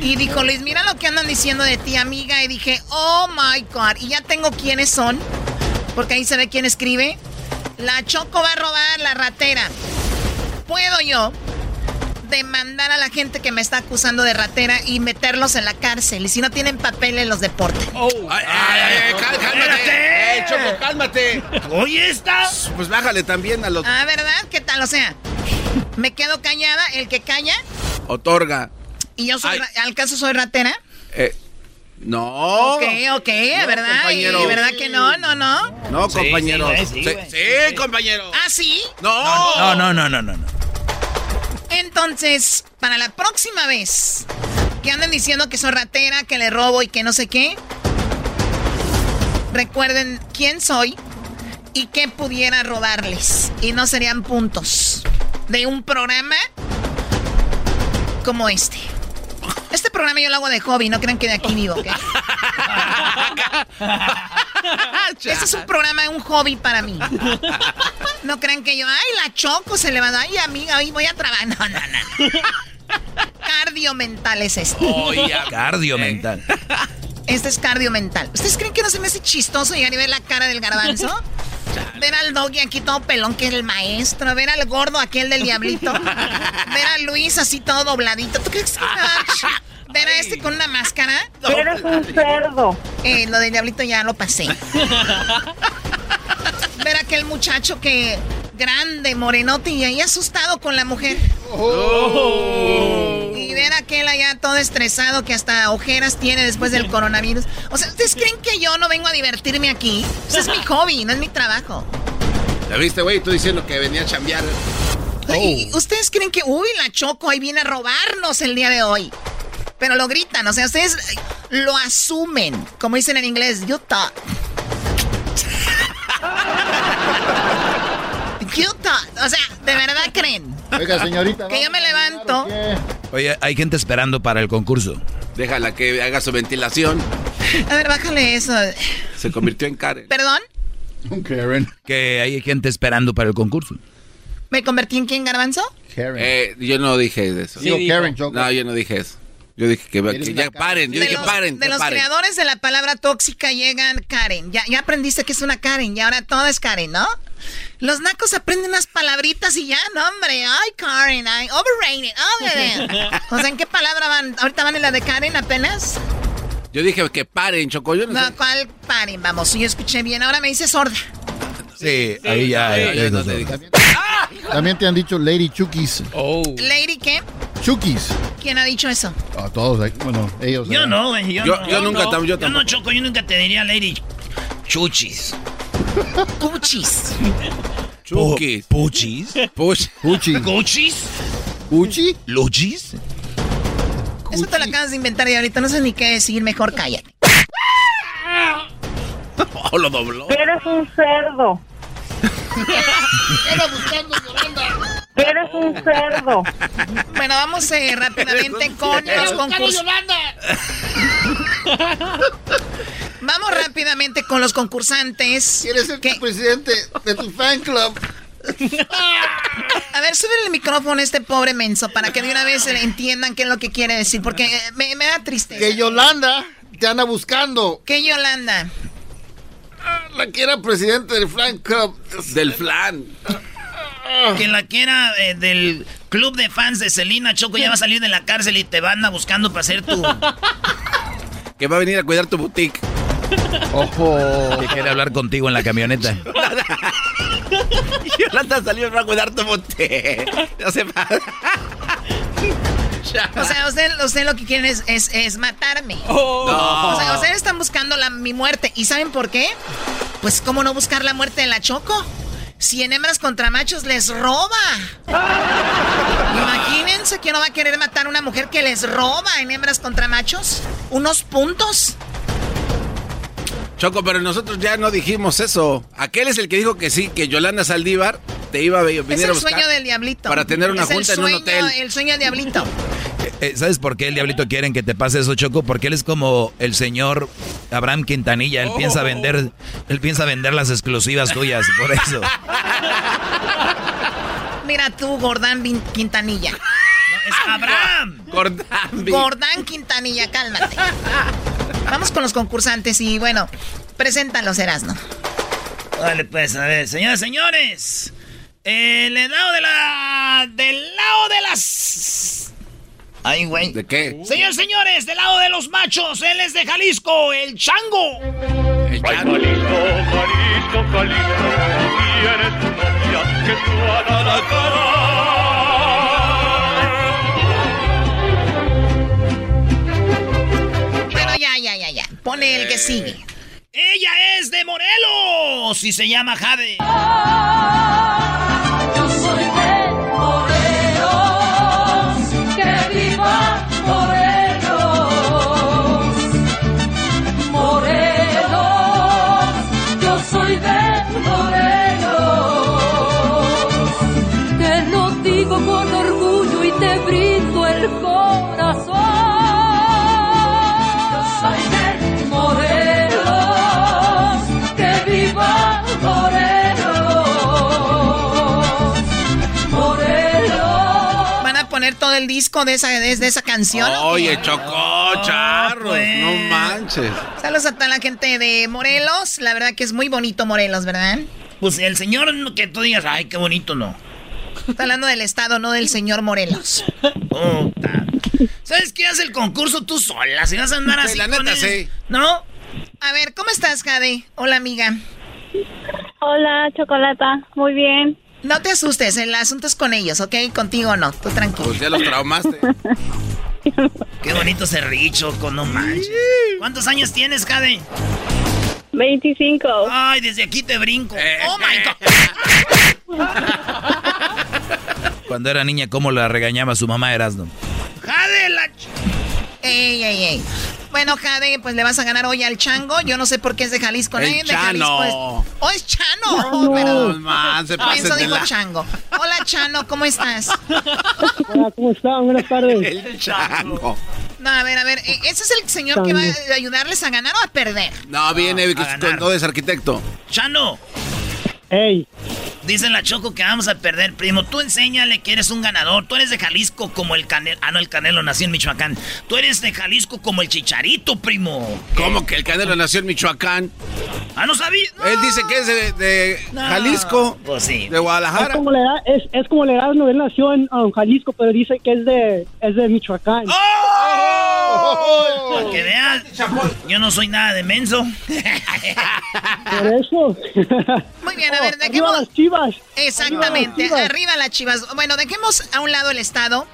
Y dijo, Luis, mira lo que andan diciendo de ti, amiga. Y dije, oh my God. Y ya tengo quiénes son. Porque ahí se ve quién escribe. La Choco va a robar la ratera. ¿Puedo yo demandar a la gente que me está acusando de ratera y meterlos en la cárcel? Y si no tienen papeles, los deporten.
Ay, ay, ay, cal- cálmate. Eh, Choco, cálmate.
Oye, esta.
Pues bájale también a los.
Ah, ¿verdad? ¿Qué tal? O sea, me quedo callada, el que calla,
Otorga.
y yo soy,
Ay.
al caso soy ratera.
Eh, No.
Ok, ok, ¿verdad?
compañero.
¿Y ¿Verdad que no? No, no.
No,
Sí,
compañero.
sí,
sí, compañero.
¿Ah, sí?
No.
No, no, no, no, no. no.
Entonces, para la próxima vez que anden diciendo que soy ratera, que le robo y que no sé qué, recuerden quién soy y qué pudiera robarles. Y no serían puntos de un programa como este. Este programa yo lo hago de hobby, no crean que de aquí vivo, ¿ok? Este es un programa, un hobby para mí. No crean que yo, ay, la choco se levantó, ay, amiga, hoy voy a trabajar. No, no, no. Cardio mental es este.
Cardio mental.
Este es cardio mental. ¿Ustedes creen que no se me hace chistoso llegar y ver la cara del garbanzo? Ver al doggy aquí todo pelón, que es el maestro. Ver al gordo, aquel del diablito. Ver a Luis así todo dobladito. ¿Tú crees que Ver a este con una máscara.
Eres un cerdo.
Eh, lo del diablito ya lo pasé. Ver a aquel muchacho que grande, morenote y ahí asustado con la mujer. Y ver a aquel allá todo estresado que hasta ojeras tiene después del coronavirus. O sea, ¿ustedes creen que yo no vengo a divertirme aquí? Ese es mi hobby, no es mi trabajo.
¿Ya viste, güey? Tú diciendo que venía a chambear.
Ay, ¿Ustedes creen que, uy, la Choco ahí viene a robarnos el día de hoy? Pero lo gritan, o sea, ustedes eh, lo asumen, como dicen en inglés, you thought. You thought. O sea, ¿de verdad creen?
Oiga, señorita.
Que yo me levanto.
Oye, hay gente esperando para el concurso.
Déjala que haga su ventilación.
A ver, bájale eso.
Se convirtió en Karen.
¿Perdón?
Karen. Que hay gente esperando para el concurso.
¿Me convertí en quién, Garbanzo?
Eh, yo no dije eso.
Sí, Digo. Karen, Choco.
No, yo no dije eso. Yo dije que, que ya paren. Yo
de
dije
los,
paren.
de los
paren.
creadores de la palabra tóxica llegan Karen. Ya, ya aprendiste que es una Karen y ahora todo es Karen, ¿no? Los nacos aprenden unas palabritas y ya, no, hombre. Ay, Karen, ay, overrated. overrated. o sea, ¿en qué palabra van? ¿Ahorita van en la de Karen apenas?
Yo dije que paren, Choco. Yo no,
No,
sé.
¿cuál Karen? Vamos, yo escuché bien. Ahora me dice sorda.
Sí, ahí ya.
sí,
ya
ya
no
no te dije.
También te han dicho Lady Chukis.
Oh.
¿Lady qué?
Chukis.
¿Quién ha dicho eso?
A todos, ahí, bueno, ellos.
Yo no, güey. Yo,
Yo-
no.
yo nunca tam- yo
Yo no,
tampoco.
Choco, yo nunca te diría Lady Chuchis.
Puchis.
Chukis.
Puchis.
Puch.
Puchi.
¿Cochis?
Puchi.
Luchis.
Eso te lo acabas de inventar y ahorita no sé ni qué decir. Mejor cállate.
Oh, lo dobló.
Eres un cerdo.
Era buscando Yolanda.
Eres un cerdo.
Bueno, vamos eh, rápidamente con los concursos. Vamos rápidamente con los concursantes.
¿Quieres ser tu presidente de tu fan club?
A ver, sube el micrófono a este pobre menso para que de una vez entiendan qué es lo que quiere decir, porque eh, me, me da tristeza.
Que Yolanda te anda buscando.
¿Qué Yolanda?
La que era presidente del fan club.
Del flan.
Que la que era eh, del club de fans de Selena Choco ya va a salir de la cárcel y te van a buscando para hacer tu.
Que va a venir a cuidar tu boutique.
Ojo.
Que quiere hablar contigo en la camioneta.
Yolanda salió para cuidar tu boutique. No se va.
O sea, usted, usted lo que quieren es, es, es matarme.
Oh. No.
O sea, ustedes están buscando la, mi muerte. ¿Y saben por qué? Pues, ¿cómo no buscar la muerte de la Choco? Si en hembras contra machos les roba. Imagínense que no va a querer matar a una mujer que les roba en hembras contra machos. Unos puntos.
Choco, pero nosotros ya no dijimos eso. Aquel es el que dijo que sí, que Yolanda Saldívar te iba a venir
Es
a
el
buscar.
sueño del diablito.
para tener una
Es el
junta en un hotel.
El sueño del diablito.
Eh, ¿Sabes por qué el diablito quieren que te pase eso, Choco? Porque él es como el señor Abraham Quintanilla. Él piensa vender, él piensa vender las exclusivas tuyas, por eso.
Mira tú, Gordán Quintanilla.
Es Abraham.
Gordán.
Gordán Quintanilla, cálmate. Vamos con los concursantes y bueno, preséntalos, Erasno.
Vale, pues, a ver, señoras, señores. El lado de la. Del lado de las. Ay, güey.
¿De qué?
Señores, señores, del lado de los machos, él es de Jalisco, el chango.
El chango.
Jalisco, Jalisco, Jalisco, tienes tu novia que tú harás la
Ya, ya, ya, ya. con el que sigue.
Ella es de Morelos y se llama Jade.
Yo soy el
disco de esa, de, de esa canción?
Oye, Chocó, charros,
pues.
no manches.
Saludos a toda la gente de Morelos. La verdad que es muy bonito Morelos, ¿verdad?
Pues el señor no- que tú digas, ay, qué bonito, no.
Está hablando del estado, no del señor Morelos.
Puta. ¿Sabes qué hace el concurso tú sola? Si vas a andar
Sí,
así
la
con
neta,
él.
sí.
¿No?
A ver, ¿cómo estás, Jade? Hola, amiga.
Hola, Chocolata. Muy bien.
No te asustes, el asunto es con ellos, ¿ok? Contigo no, tú tranquilo.
Pues ya los traumaste.
Qué bonito ese richo, con no manches. ¿Cuántos años tienes, Jade?
25.
Ay, desde aquí te brinco.
Eh.
Oh my God.
Cuando era niña, ¿cómo la regañaba su mamá Erasno?
Jade, la.
Ey, ey, ey. Bueno, Jade, pues le vas a ganar hoy al Chango. Yo no sé por qué es de Jalisco.
El
de Jalisco es...
Chano.
¡Oh, es Chano! Oh, perdón.
No, man, se
Eso
pasen de
dijo
la...
Chango. Hola, Chano, ¿cómo estás?
Hola, ¿cómo están? Buenas tardes.
El Chano.
No, a ver, a ver. eh, ¿Ese es el señor que va a ayudarles a ganar o a perder?
No, viene, que
ganar.
no es arquitecto.
Chano,
Ey,
dice la Choco que vamos a perder, primo. Tú enséñale que eres un ganador. Tú eres de Jalisco como el Canelo. Ah, no, el Canelo nació en Michoacán. Tú eres de Jalisco como el Chicharito, primo.
¿Cómo que el Canelo nació en Michoacán?
Ah, no sabía. No.
Él dice que es de, de
No.
Jalisco,
Pues sí.
de
es
Guadalajara.
como, le da, es, es como le Erasmo, él nació en um, Jalisco, pero dice que es de, es de Michoacán.
¡Oh! Para que veas, yo no soy nada de menso.
Por eso.
Muy bien, a ver,
Arriba
dejemos...
las chivas.
Exactamente,
Arriba las
arriba las chivas. Bueno, dejemos a un lado el estado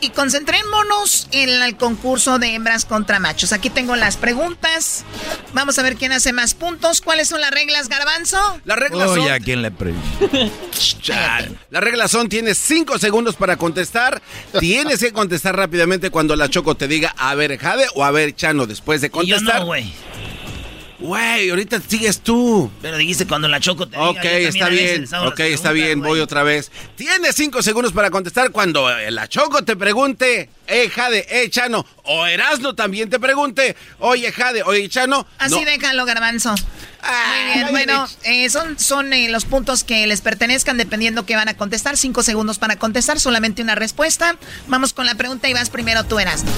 y concentrémonos en el concurso de hembras contra machos. Aquí tengo las preguntas. Vamos a ver quién hace más puntos. ¿Cuáles son las reglas, Garbanzo?
Las reglas
Oye,
son...
¿a quién le.
Las reglas son, tienes cinco segundos para contestar. Tienes que contestar rápidamente cuando la Choco te diga, a ver, Jade o a ver, Chano, después de
Y yo
contestar.
no, güey.
Güey, ahorita sigues tú.
Pero dijiste cuando la choco te
Ok, está bien. Ok, está bien, voy otra vez. Tienes cinco segundos para contestar cuando eh, la Choco te pregunte, eh, Jade, eh, Chano, o Erasno también te pregunte, oye, Jade, oye, Chano.
Así
no.
déjalo, Garbanzo. Muy bien, bueno, eh, son, son eh, los puntos que les pertenezcan dependiendo que van a contestar. Cinco segundos para contestar, solamente una respuesta. Vamos con la pregunta y vas primero tú, Erasmo.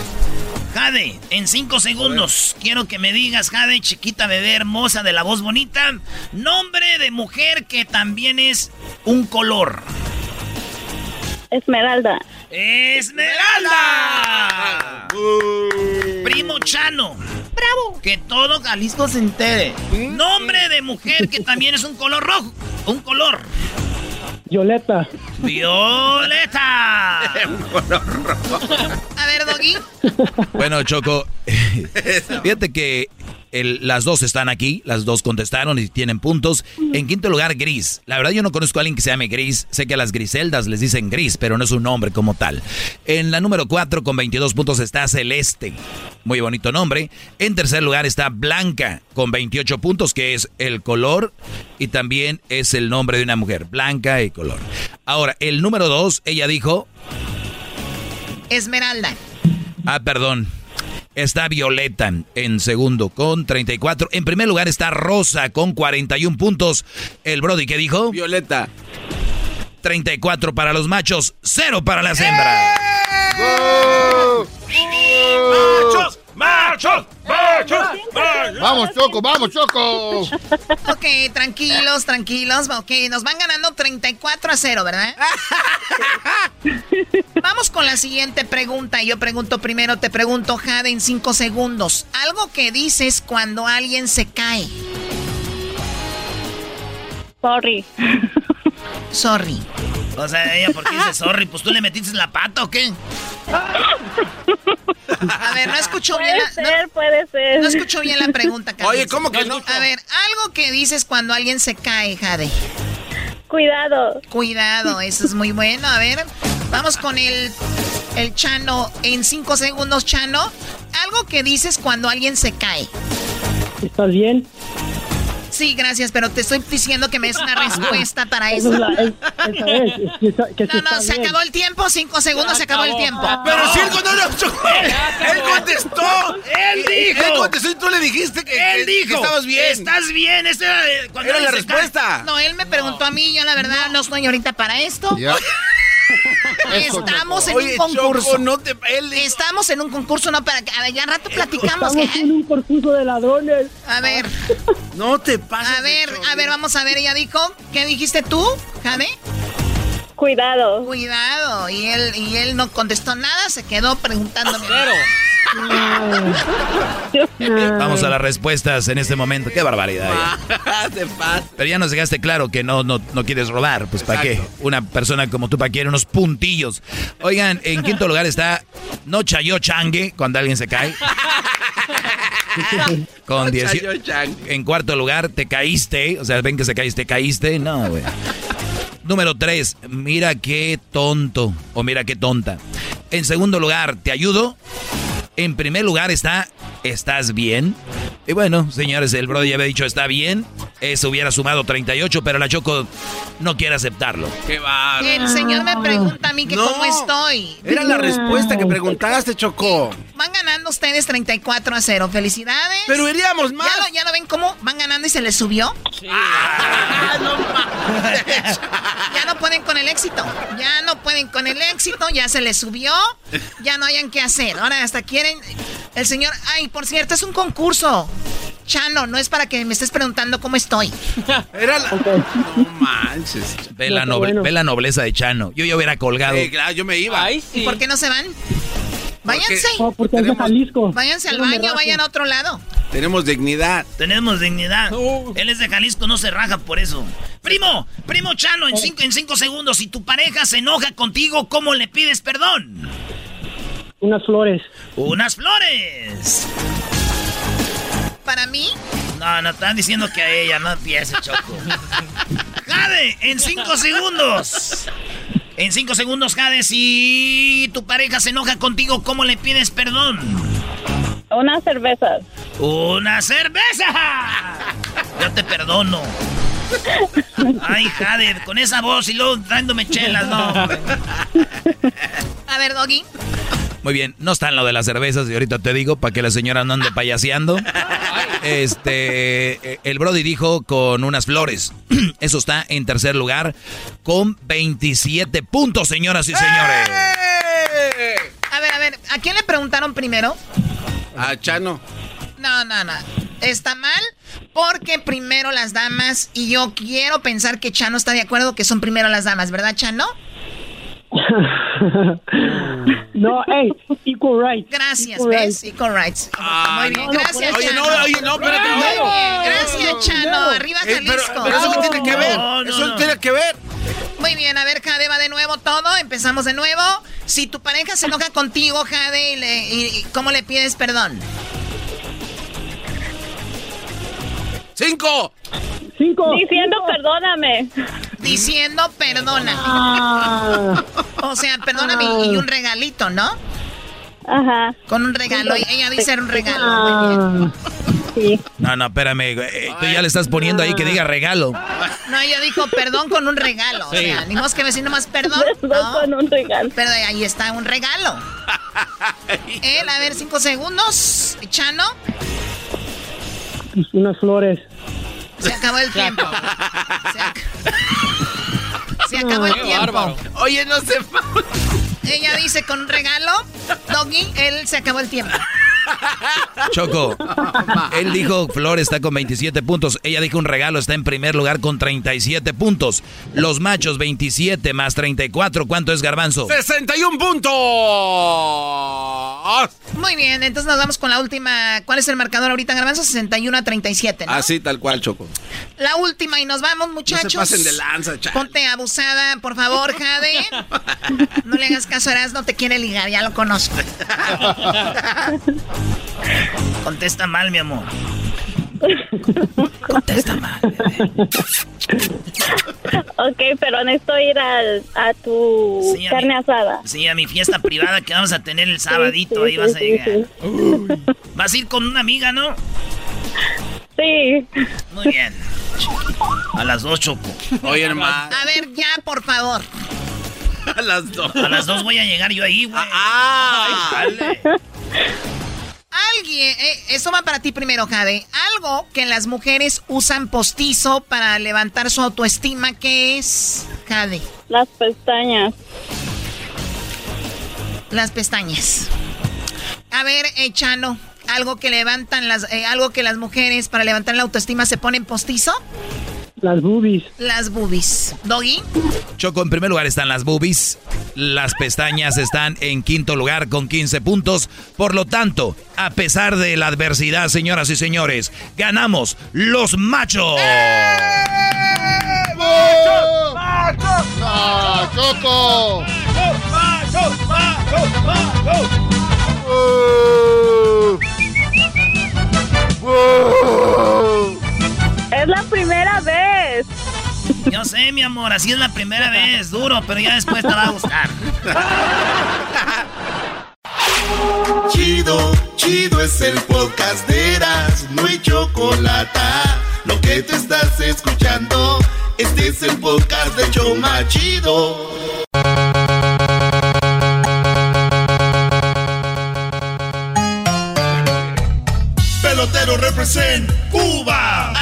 Jade, en cinco segundos, quiero que me digas, Jade, chiquita bebé hermosa de la voz bonita, nombre de mujer que también es un color.
Esmeralda.
¡Esmeralda! Primo Chano. ¡Bravo! Que todo Jalisco se entere. Nombre de mujer que también es un color rojo. Un color.
Violeta.
Violeta.
A ver, Doggy.
Bueno, Choco, fíjate que el- las dos están aquí, las dos contestaron y tienen puntos. En quinto lugar, Gris. La verdad yo no conozco a alguien que se llame Gris. Sé que a las Griseldas les dicen Gris, pero no es un nombre como tal. En la número 4 con 22 puntos está Celeste. Muy bonito nombre. En tercer lugar está Blanca con 28 puntos, que es el color y también es el nombre de una mujer. Blanca y color. Ahora, el número 2, ella dijo...
Esmeralda.
Ah, perdón. Está Violeta en segundo con 34. En primer lugar está Rosa con 41 puntos. El Brody que dijo?
Violeta.
34 para los machos, 0 para las hembras.
¡Machos! ¡Machos! ¡Machos!
Vamos, Choco, vamos, Choco.
Ok, tranquilos, tranquilos. Ok, nos van ganando 34 a 0, ¿verdad? Vamos con la siguiente pregunta. Yo pregunto primero, te pregunto, Jade, en 5 segundos. Algo que dices cuando alguien se cae.
Sorry.
Sorry.
O sea, ella, ¿por qué dice sorry? Pues tú le metiste la pata o qué?
A ver, no escuchó
Puede
bien la,
ser,
no,
puede ser.
no escuchó bien la pregunta, Carlos.
Oye, ¿cómo que no?
A ver, algo que dices cuando alguien se cae, Jade.
Cuidado.
Cuidado, eso es muy bueno. A ver, vamos con el, el Chano en cinco segundos, Chano. Algo que dices cuando alguien se cae.
¿Estás bien?
Sí, gracias, pero te estoy diciendo que me des una respuesta para
Esa
eso.
es la- es- esa es, es que está- que sí
No, no, se
bien.
acabó el tiempo, cinco segundos, se acabó el tiempo.
Pero si él no, no, Choco, él contestó.
Él dijo.
Él contestó y tú le dijiste que,
Él dijo.
que estabas bien.
Estás bien. Esta era, cuando
Era la respuesta.
No, él me preguntó a mí, yo la verdad no estoy ahorita para esto. Estamos en
Oye,
un concurso.
Choco, no te... Él
Estamos en un concurso, no para que. A ver, ya al rato platicamos.
Estamos
¿qué?
en un concurso de ladrones.
A ver,
No te pases.
a ver, a ver, vamos a ver. Ella dijo, ¿qué dijiste tú, Jade?
Cuidado.
Cuidado. Y él, y él no contestó nada, se quedó preguntándome.
Vamos a las respuestas en este momento. Qué barbaridad.
pases.
Pero ya nos dejaste claro que no, no, no quieres robar. Pues ¿para qué? Una persona como tú, ¿para qué quiere unos puntillos? Oigan, en quinto lugar está No Chayo Changue, cuando alguien se cae. Con
No
10.
Chayo Changue.
En cuarto lugar, te caíste. O sea, ven que se caíste, caíste. No, güey. Número 3, mira qué tonto o mira qué tonta. En segundo lugar, ¿te ayudo? En primer lugar está, ¿estás bien? Y bueno, señores, el Brody había dicho, está bien. Eso hubiera sumado 38, pero la Choco no quiere aceptarlo.
Qué bárbaro.
El señor me pregunta a mí que
No.
cómo estoy.
Era la respuesta que preguntaste, Choco.
Van ganando ustedes 34 a 0. Felicidades.
Pero iríamos más.
¿Ya lo, ya lo ven cómo van ganando y se les subió?
Ah, no.
Ya no pueden con el éxito. Ya no pueden con el éxito. Ya se les subió. Ya no hayan qué hacer. Ahora hasta quieren. El señor. Ay, por cierto, es un concurso. Chano, no es para que me estés preguntando cómo estoy.
Era la... No manches.
Ve la, noble- ve la nobleza de Chano. Yo ya hubiera colgado.
Sí, claro, yo me iba.
Ay,
¿Y por qué no se van? Váyanse.
Porque de Jalisco.
Váyanse al baño, vayan a otro lado.
Tenemos dignidad.
Tenemos dignidad. Él es de Jalisco, no se raja por eso. Primo, primo Chano, en cinco, en cinco segundos, si tu pareja se enoja contigo, ¿cómo le pides perdón?
Unas flores.
Unas flores.
Para mí,
No, no, están diciendo que a ella, no empieces, Choco. Jade, en cinco segundos. En cinco segundos, Jade, si tu pareja se enoja contigo, ¿cómo le pides perdón?
Unas cervezas.
¡Una cerveza! Yo te perdono. Ay, Jade, con esa voz y luego dándome chelas, no.
a ver, Doggy.
Muy bien, no está en lo de las cervezas y ahorita te digo para que la señora no ande payaseando. Este, eh, el Brody dijo con unas flores. Eso está en tercer lugar con 27 puntos, señoras y señores.
A ver, a ver, ¿a quién le preguntaron primero?
A Chano.
No, no, no. Está mal porque primero las damas y yo quiero pensar que Chano está de acuerdo que son primero las damas, ¿verdad, Chano?
no, hey, equal rights.
Gracias,
Equal
¿ves?
rights.
Equal rights. Muy bien,
no,
gracias,
Oye, no,
Chano.
oye, no, espérate.
Muy
no.
bien, gracias, Chano. Arriba
Eh, pero,
Jalisco.
pero eso qué tiene que ver.
No, no,
eso
no.
tiene que ver.
Muy bien, a ver, Jade, va de nuevo todo. Empezamos de nuevo. Si tu pareja se enoja contigo, Jade, y le- y- y ¿cómo le pides perdón?
¡Cinco!
Cinco.
Diciendo perdóname.
Diciendo perdóname.
Ah,
O sea, perdóname y un regalito, ¿no?
Ajá.
Con un regalo. y Ella dice un regalo. Muy bien.
ah.
Sí.
No, no, espérame. güey. Tú ya le estás poniendo ahí que diga regalo.
No, ella dijo perdón con un regalo. O sea, ni más que decir nomás perdón.
Perdón
No.
con un regalo.
Pero ahí está un regalo. Él, a ver, cinco segundos. Chano,
Pues unas flores.
Se acabó el tiempo. Se, ac- se acabó el
Qué
tiempo.
bárbaro.
Oye, no se...
Ella dice con un regalo. Doggy, él se acabó el tiempo.
Choco, él dijo Flor está con 27 puntos. Ella dijo un regalo está en primer lugar con 37 puntos. Los machos 27 más 34. ¿Cuánto es Garbanzo?
61 puntos.
Muy bien, entonces nos vamos con la última. ¿Cuál es el marcador ahorita, Garbanzo? 61 a 37, ¿no?
Así, tal cual, Choco.
La última y nos vamos, muchachos.
No se pasen de lanza, chaval.
Ponte abusada, por favor, Jade. No le hagas caso Eras, no te quiere ligar, ya lo conozco.
Contesta mal, mi amor.
Contesta mal.
ok, pero necesito ir al, a tu
Sí, a
carne
mi-
asada.
Sí, a mi fiesta privada que vamos a tener el sabadito,
sí,
ahí vas
sí,
a llegar. Uy. Vas a ir con una amiga, ¿no?
Sí.
Muy bien. A las dos, Choco.
Oye, hermano.
A ver, ya, por favor.
A las dos.
A las dos voy a llegar yo ahí, güey.
Ah.
Dale.
Alguien, eh, eso va para ti primero, Jade. Algo que las mujeres usan postizo para levantar su autoestima, ¿qué es, Jade?
Las pestañas.
Las pestañas. A ver, eh, Chano, algo que levantan las, eh, algo que las mujeres para levantar la autoestima se ponen postizo.
Las boobies.
Las boobies. Doggy.
Choco, en primer lugar están las boobies. Las pestañas están en quinto lugar con 15 puntos. Por lo tanto, a pesar de la adversidad, señoras y señores, ganamos los machos.
¡Macho! ¡Macho! ¡No, Choco! ¡Macho! ¡Macho! ¡Macho!
Es la primera vez.
Yo sé, mi amor, así es la primera vez, duro, pero ya después te va a gustar.
Chido, chido es el podcast de Eras, no hay chocolate. Lo que te estás escuchando, este es el podcast de Choma Chido. Pelotero represent Cuba.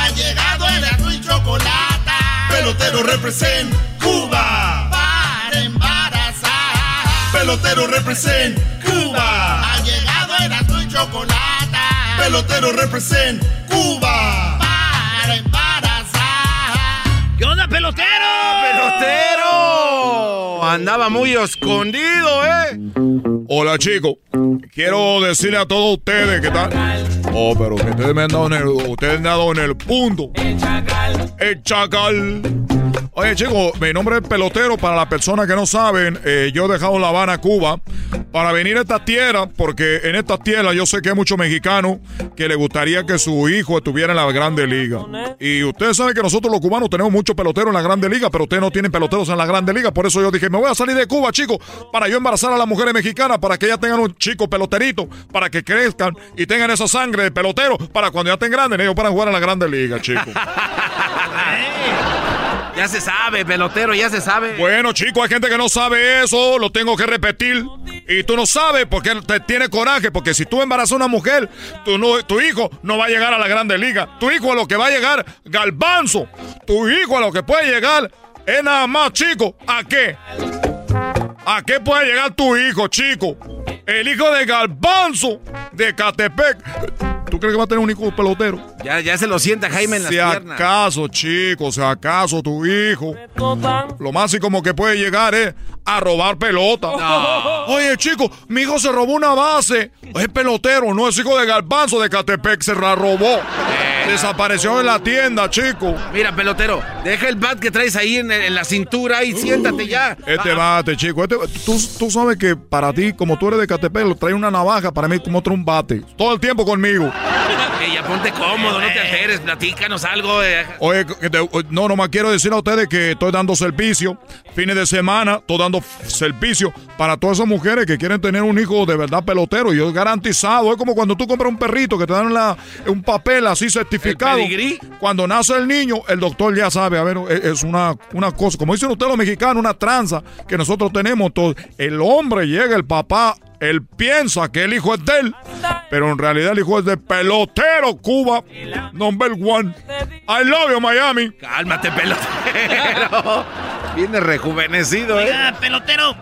Pelotero represent Cuba. Para embarazar. Pelotero represent Cuba. Ha llegado el azul y chocolate. Pelotero represent Cuba. Para embarazar.
¿Qué onda, pelotero?
¡Pelotero! Andaba muy escondido, ¿eh?
Hola chicos, quiero decirle a todos ustedes que tal. Oh, pero ustedes me han dado en el, ustedes me han dado en el punto. El chacal. El chacal. Oye chicos, mi nombre es Pelotero. Para las personas que no saben, eh, yo he dejado La Habana, Cuba, para venir a esta tierra, porque en esta tierra yo sé que hay muchos mexicanos que les gustaría que su hijo estuviera en la Grande Liga. Y ustedes saben que nosotros los cubanos tenemos muchos peloteros en la Grande Liga, pero ustedes no tienen peloteros en la Grande Liga. Por eso yo dije, me voy a salir de Cuba, chicos, para yo embarazar a las mujeres mexicanas, para que ellas tengan un chico peloterito, para que crezcan y tengan esa sangre de pelotero, para cuando ya estén grandes, ellos puedan jugar en la Grande Liga, chicos.
Ya se sabe, pelotero, ya se sabe.
Bueno, chicos, hay gente que no sabe eso, lo tengo que repetir. Y tú no sabes porque te tiene coraje, porque si tú embarazas a una mujer, tu, tu hijo no va a llegar a la grande liga. Tu hijo a lo que va a llegar, galbanzo. Tu hijo a lo que puede llegar es nada más, chico. ¿A qué? ¿A qué puede llegar tu hijo, chico? El hijo de Galbanzo de Catepec. ¿Tú crees que va a tener un hijo pelotero?
Ya, ya se lo sienta Jaime en las
Si
piernas.
acaso, chicos, si acaso tu hijo, lo más y como que puede llegar es a robar pelota.
No.
Oye, chico, mi hijo se robó una base. Es pelotero, no es hijo de Galbanzo de Catepec, se la robó. Desapareció en la tienda, chico.
Mira, pelotero, deja el bat que traes ahí en, en la cintura y siéntate ya.
Este
Ah,
bate, chico. Este, tú, tú sabes que para ti, como tú eres de Catepec, lo trae una navaja, para mí como otro un bate. Todo el tiempo conmigo.
eh, ya ponte cómodo, no te alteres, platícanos algo. eh.
Oye, te- no, nomás quiero decir a ustedes que estoy dando servicio. Fines de semana, estoy dando f- servicio para todas esas mujeres que quieren tener un hijo de verdad pelotero. Y es garantizado. Es como cuando tú compras un perrito que te dan la- un papel así certificado. Cuando nace el niño, el doctor ya sabe. A ver, es, es una, una cosa, como dicen ustedes los mexicanos, una tranza que nosotros tenemos todos. El hombre llega, el papá. Él piensa que el hijo es de él, pero en realidad el hijo es de pelotero Cuba, number one. I love you, Miami.
Cálmate, pelotero. Viene rejuvenecido, ¿eh?
Oiga, pelotero.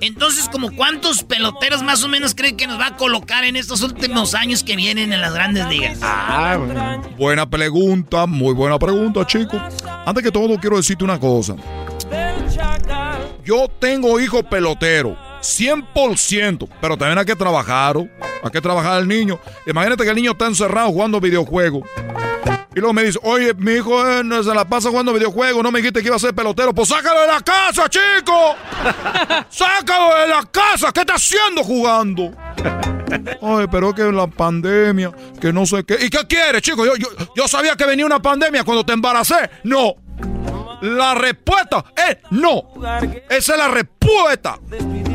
Entonces, como cuántos peloteros más o menos creen que nos va a colocar en estos últimos años que vienen en las grandes ligas?
Ah, buena pregunta, muy buena pregunta, chico. Antes que todo, quiero decirte una cosa. Yo tengo hijo pelotero, 100%, pero también hay que trabajar, ¿o? hay que trabajar el niño. Imagínate que el niño está encerrado jugando videojuegos. Y luego me dice, oye, mi hijo eh, no se la pasa jugando videojuegos, no me dijiste que iba a ser pelotero. Pues sácalo de la casa, chico. sácalo de la casa. ¿Qué está haciendo jugando? Ay, pero que la pandemia, que no sé qué. ¿Y qué quieres, chico? Yo, yo, yo sabía que venía una pandemia cuando te embaracé. No. La respuesta es no. Esa es la respuesta.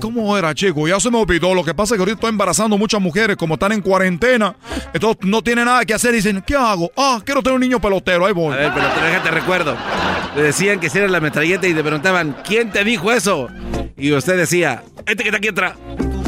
¿Cómo era, chico? Ya se me olvidó. Lo que pasa es que ahorita estoy embarazando muchas mujeres, como están en cuarentena. Entonces no tienen nada que hacer. Dicen, ¿qué hago? Ah, quiero tener un niño pelotero. Ahí voy.
A ver, pelotero, déjate recuerdo. Le decían que si era la metralleta y te preguntaban, ¿quién te dijo eso? Y usted decía, este que está aquí atrás.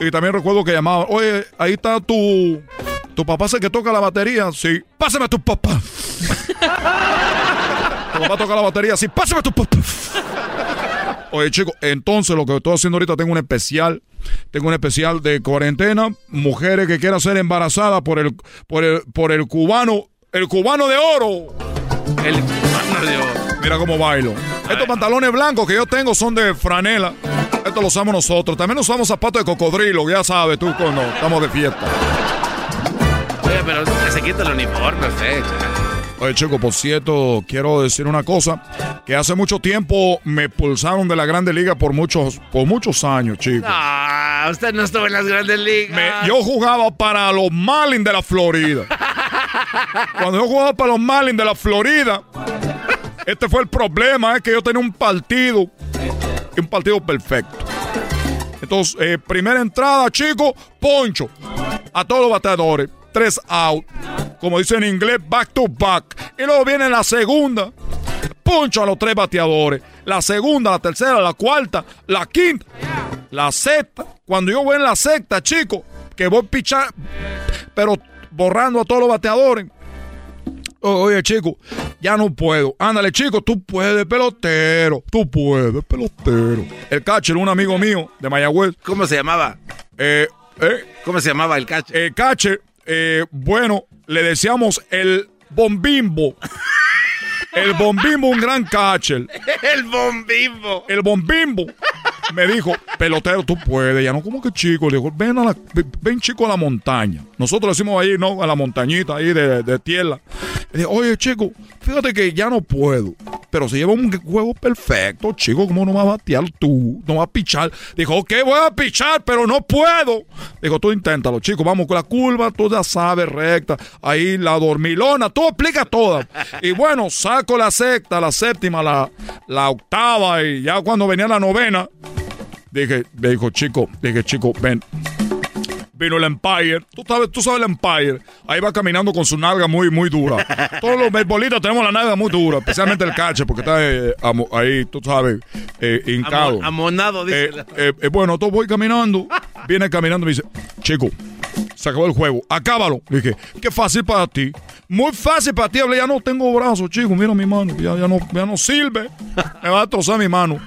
Y también recuerdo que llamaba, oye, ahí está tu... ¿Tu papá sé que toca la batería? Sí. Pásame a tu papá. tu papá toca la batería, sí. Pásame a tu papá. Oye, chicos, entonces lo que estoy haciendo ahorita tengo un especial. Tengo un especial de cuarentena. Mujeres que quieran ser embarazadas por el, por el, por el cubano. El cubano de oro.
El cubano de oro.
Mira cómo bailo. Estos pantalones blancos que yo tengo son de franela. Estos los usamos nosotros. También usamos zapatos de cocodrilo, ya sabes tú cuando estamos de fiesta.
Oye, pero se quita el uniforme, usted.
Oye, chico, por cierto, quiero decir una cosa. Que hace mucho tiempo me pulsaron de la Grande Liga por muchos, por muchos años, chico.
Ah, usted no estuvo en las grandes ligas.
Me- yo jugaba para los Marlins de la Florida. Cuando yo jugaba para los Marlins de la Florida, este fue el problema, es que yo tenía un partido, un partido perfecto. Entonces, eh, primera entrada, chico, poncho. A todos los bateadores. Tres out. Como dice en inglés, back to back. Y luego viene la segunda. Poncho a los tres bateadores. La segunda, la tercera, la cuarta, la quinta, la sexta. Cuando yo voy en la sexta, chico, que voy pichar, pero borrando a todos los bateadores. O- Oye, chico, ya no puedo. Ándale, chico, tú puedes, pelotero. Tú puedes, pelotero. El catcher, un amigo mío de Mayagüez.
¿Cómo se llamaba?
Eh, eh,
¿Cómo se llamaba el catcher?
El catcher, eh, bueno, le decíamos el bombimbo. El bombimbo, un gran catcher.
El bombimbo.
El bombimbo me dijo, pelotero, tú puedes. Ya no, como que chico. Le dijo, ven, a la, ven, chico a la montaña. Nosotros decimos ahí, ¿no? A la montañita ahí de, tierra. Le dije, oye, chico, fíjate que ya no puedo. Pero se lleva un juego perfecto, chico. ¿Cómo no vas a batear tú? No vas a pichar. Dijo, ok, voy a pichar, pero no puedo. Dijo, tú inténtalo, chico. Vamos con la curva, tú ya sabes, recta. Ahí la dormilona, tú explica toda. Y bueno, saco la sexta, la séptima, la, la octava. Y ya cuando venía la novena, dije, le dijo, chico, dije, chico, ven. Vino el Empire. Tú sabes, tú sabes el Empire. Ahí va caminando con su nalga muy, muy dura. Todos los beisbolistas tenemos la nalga muy dura, especialmente el catcher, porque está eh, amo- ahí, tú sabes, eh, hincado.
Amo- amonado, dice.
Eh, eh, bueno, todo voy caminando. Viene caminando y me dice, chico, se acabó el juego, acábalo. Le dije, qué fácil para ti. Muy fácil para ti. Hablé, ya no tengo brazos, chico. Mira mi mano, ya, ya, no, ya no sirve. Me va a destrozar mi mano.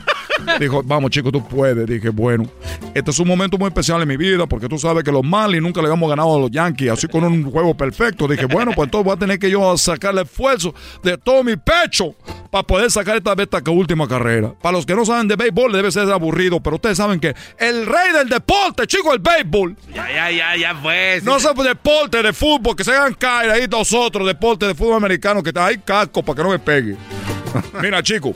Dijo, vamos chicos, tú puedes. Dije, bueno, este es un momento muy especial en mi vida porque tú sabes que los Marlins nunca le habíamos ganado a los Yankees, así con un juego perfecto. Dije, bueno, pues entonces voy a tener que yo sacarle esfuerzo de todo mi pecho para poder sacar esta esta última carrera. Para los que no saben de béisbol debe ser aburrido, pero ustedes saben que el rey del deporte, chicos, el béisbol.
Ya, ya, ya, ya fue.
No sé deporte de fútbol, que se hagan caer ahí nosotros, deporte de fútbol americano, que está ahí casco para que no me pegue. Mira, chicos.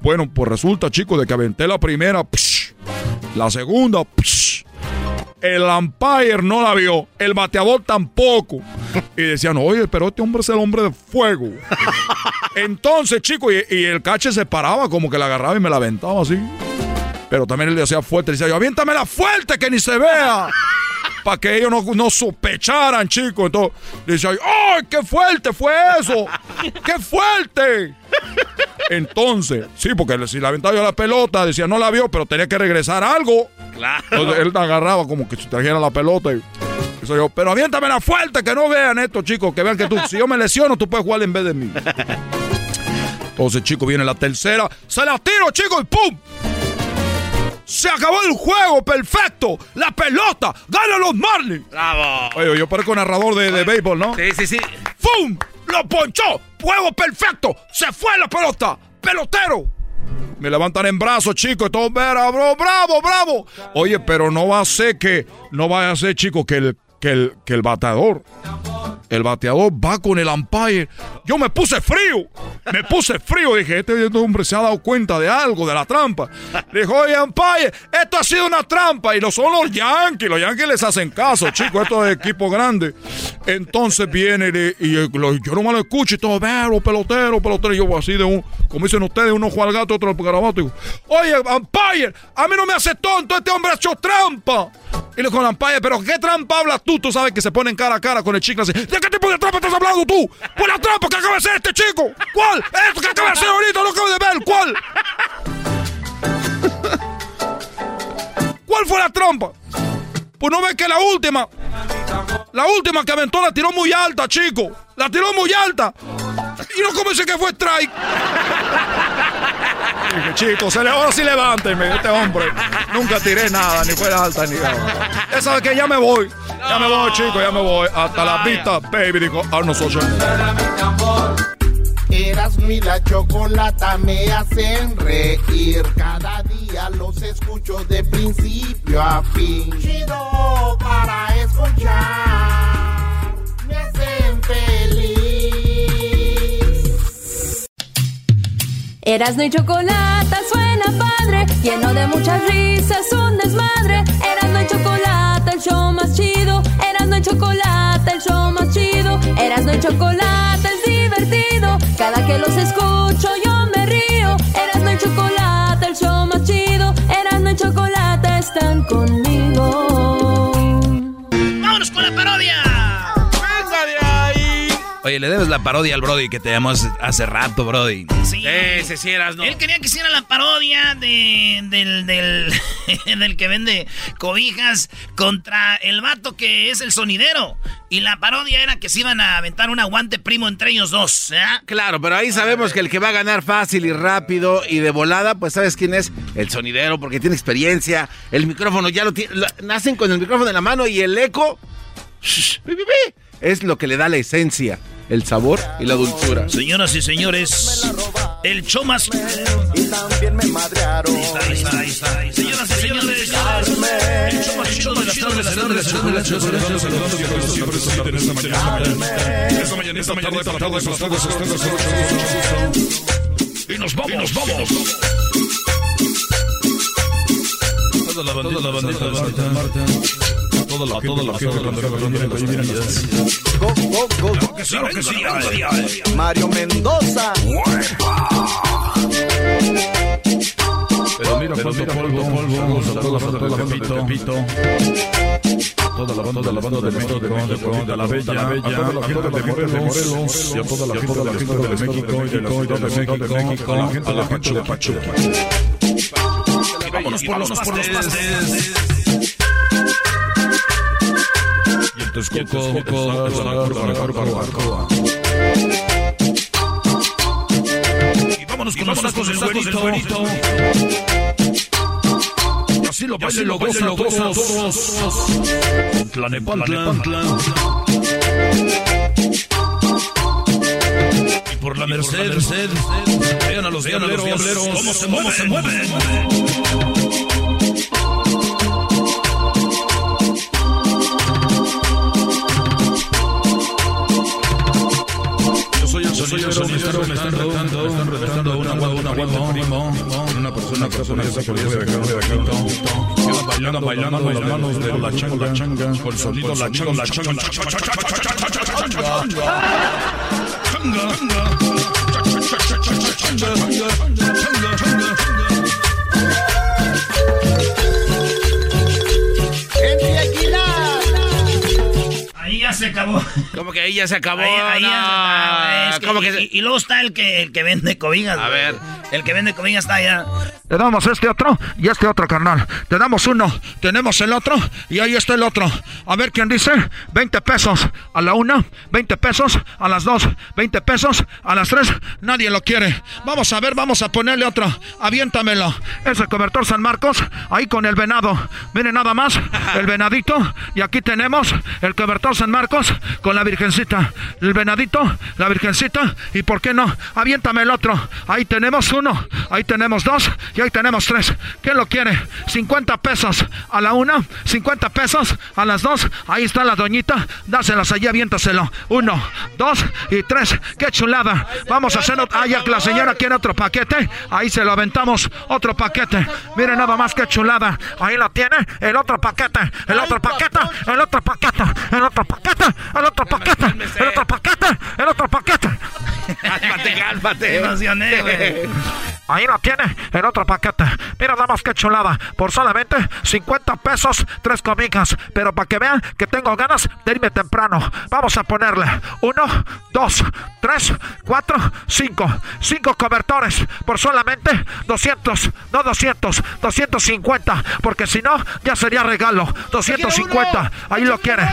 Bueno, pues resulta, chicos, de que aventé la primera, la segunda, el umpire no la vio, el bateador tampoco. Y decían, oye, pero este hombre es el hombre de fuego. Entonces, chicos, y, el cache se paraba como que la agarraba y me la aventaba así. Pero también él le hacía fuerte, le decía yo, aviéntamela fuerte que ni se vea para que ellos no, sospecharan, chicos. Entonces decía, ¡ay, qué fuerte fue eso! ¡Qué fuerte! Entonces, sí, porque si la aventaba yo la pelota, decía, no la vio, pero tenía que regresar algo. Claro. Entonces él agarraba como que si trajera la pelota y... yo, pero aviéntamela fuerte, que no vean esto, chicos, que vean que tú, si yo me lesiono, tú puedes jugar en vez de mí. Entonces, chicos, viene la tercera, se la tiro, chicos, y ¡pum! Se acabó el juego, perfecto. La pelota, gana los Marlins.
Bravo.
Oye, yo parezco narrador de, de béisbol, ¿no?
Sí, sí, sí.
¡Fum! Lo ponchó. Juego perfecto. Se fue la pelota. Pelotero. Me levantan en brazos, chicos. Todo, bravo, bravo, bravo. Oye, pero no va a ser que, no va a ser, chicos, que el, que el, que el batador el bateador va con el umpire. Yo me puse frío. Me puse frío. Dije, este hombre se ha dado cuenta de algo, de la trampa. Le dijo, oye, umpire, esto ha sido una trampa. Y lo son los Yankees. Los Yankees les hacen caso, chicos. Esto es equipo grande. Entonces viene y, yo no me lo escucho y todo, veo, pelotero, pelotero. Y yo así de un, como dicen ustedes, uno juega al gato, otro al garabato. Digo, oye, umpire, a mí no me hace tonto. Este hombre ha hecho trampa. Y le dijo, umpire, pero ¿qué trampa hablas tú? Tú sabes que se ponen cara a cara con el chico así qué tipo de trampa estás hablando tú? ¿Cuál la trampa que acaba de hacer este chico? ¿Cuál? Esto que acaba de hacer ahorita, lo acabo de ver. ¿Cuál? ¿Cuál fue la trampa? Pues no ves que la última, la última que aventó la tiró muy alta, chico. La tiró muy alta. Y no como que fue strike. Dije, chicos, ahora sí levántenme, este hombre. Nunca tiré nada, ni fue alta ni nada. Ya sabes que ya me voy. Ya me voy, chicos, ya me voy. Hasta la vista, baby, dijo Arnold Schwarzenegger.
Eras mi la chocolata, me hacen reír. Cada día los escucho de principio a fin. Chido para escuchar, me hacen feliz.
Erasno y chocolata suena padre, lleno de muchas risas, un desmadre. Erasno y chocolata, el show más chido. Erasno y chocolata, el show más chido. Erasno y chocolata es divertido. Cada que los escucho yo me río. Erasno y chocolate, el show más chido. Erasno y chocolate están conmigo.
Oye, le debes la parodia al Brody que te llamamos hace rato, Brody.
Sí, sí, sí, eras, ¿no? Él quería que hiciera la parodia de, del, del, del que vende cobijas contra el vato que es el sonidero. Y la parodia era que se iban a aventar un aguante primo entre ellos dos. ¿eh?
Claro, pero ahí sabemos que el que va a ganar fácil y rápido y de volada, pues sabes quién es el sonidero porque tiene experiencia. El micrófono ya lo tiene. Nacen con el micrófono en la mano y el eco. Shh, es lo que le da la esencia, el sabor y la dulzura.
Señoras y señores, el show más. Y también me madrearon. Ahí está, ahí está, ahí está. Señoras y señores, el show más chido de las tardes, de las tardes, de las tardes. Y nos vamos, nos vamos. Toda la bandita, toda la bandita, toda la, la gente. Claro que sí,
Mario Mendoza.
Pero mira cuánto polvo, polvo. A toda la banda de Pepito. Toda la banda, la banda de México, de la Bella, a la gente de Morelos, y a toda la gente de México, y de la de México, a la gente de Pachuca.
Vámonos por los pastes.
Y
vámonos con los tacos del güerito. Así lo bailen, lo gozan todos. Y por la Merced, vean a los diableros, cómo se mueven, se
están retando, están retando una una guanta primo, una persona que persona que debe dejar de bailando, bailando con las manos de la changa, la changa, con el sonido la changa, la changa, la changa, changa, changa, changa,
se acabó.
¿Cómo que ahí ya se acabó?
Ahí, ahí ya se acabó,
No,
es que-
¿cómo
y,
que se-
y- y luego está el que, el que vende cobijas.
A ver.
El que vende cobijas está allá.
Le damos este otro y este otro, carnal. Te damos uno, tenemos el otro y ahí está el otro. A ver quién dice. 20 pesos a la una, 20 pesos a las dos, 20 pesos a las tres. Nadie lo quiere. Vamos a ver, vamos a ponerle otro. Aviéntamelo. Ese cobertor San Marcos, ahí con el venado. Miren nada más, el venadito. Y aquí tenemos el cobertor San Marcos con la virgencita. El venadito, la virgencita. Y por qué no, aviéntame el otro. Ahí tenemos uno, ahí tenemos dos y ahí tenemos tres. ¿Quién lo quiere? 50 pesos a la una, 50 pesos a las dos. Ahí está la doñita. Dáselas allí, aviéntaselo. Uno, dos y tres. ¡Qué chulada! Vamos a hacer. Ah, que la señora quiere otro paquete. Ahí se lo aventamos. Otro paquete. Miren nada más qué chulada. Ahí lo tiene. El otro paquete. El otro paquete. El otro paquete. El otro paquete. El otro paquete. El otro paquete. El otro paquete.
Cálmate, cálmate.
Emocioné, güey.
Ahí lo tiene, el otro paquete. Mira nada más que chulada. Por solamente 50 pesos, tres cobijas. Pero para que vean que tengo ganas de irme temprano. Vamos a ponerle uno, dos, tres, cuatro, cinco. Cinco cobertores por solamente 200, no 200, 250. Porque si no, ya sería regalo. 250. Ahí lo quiere.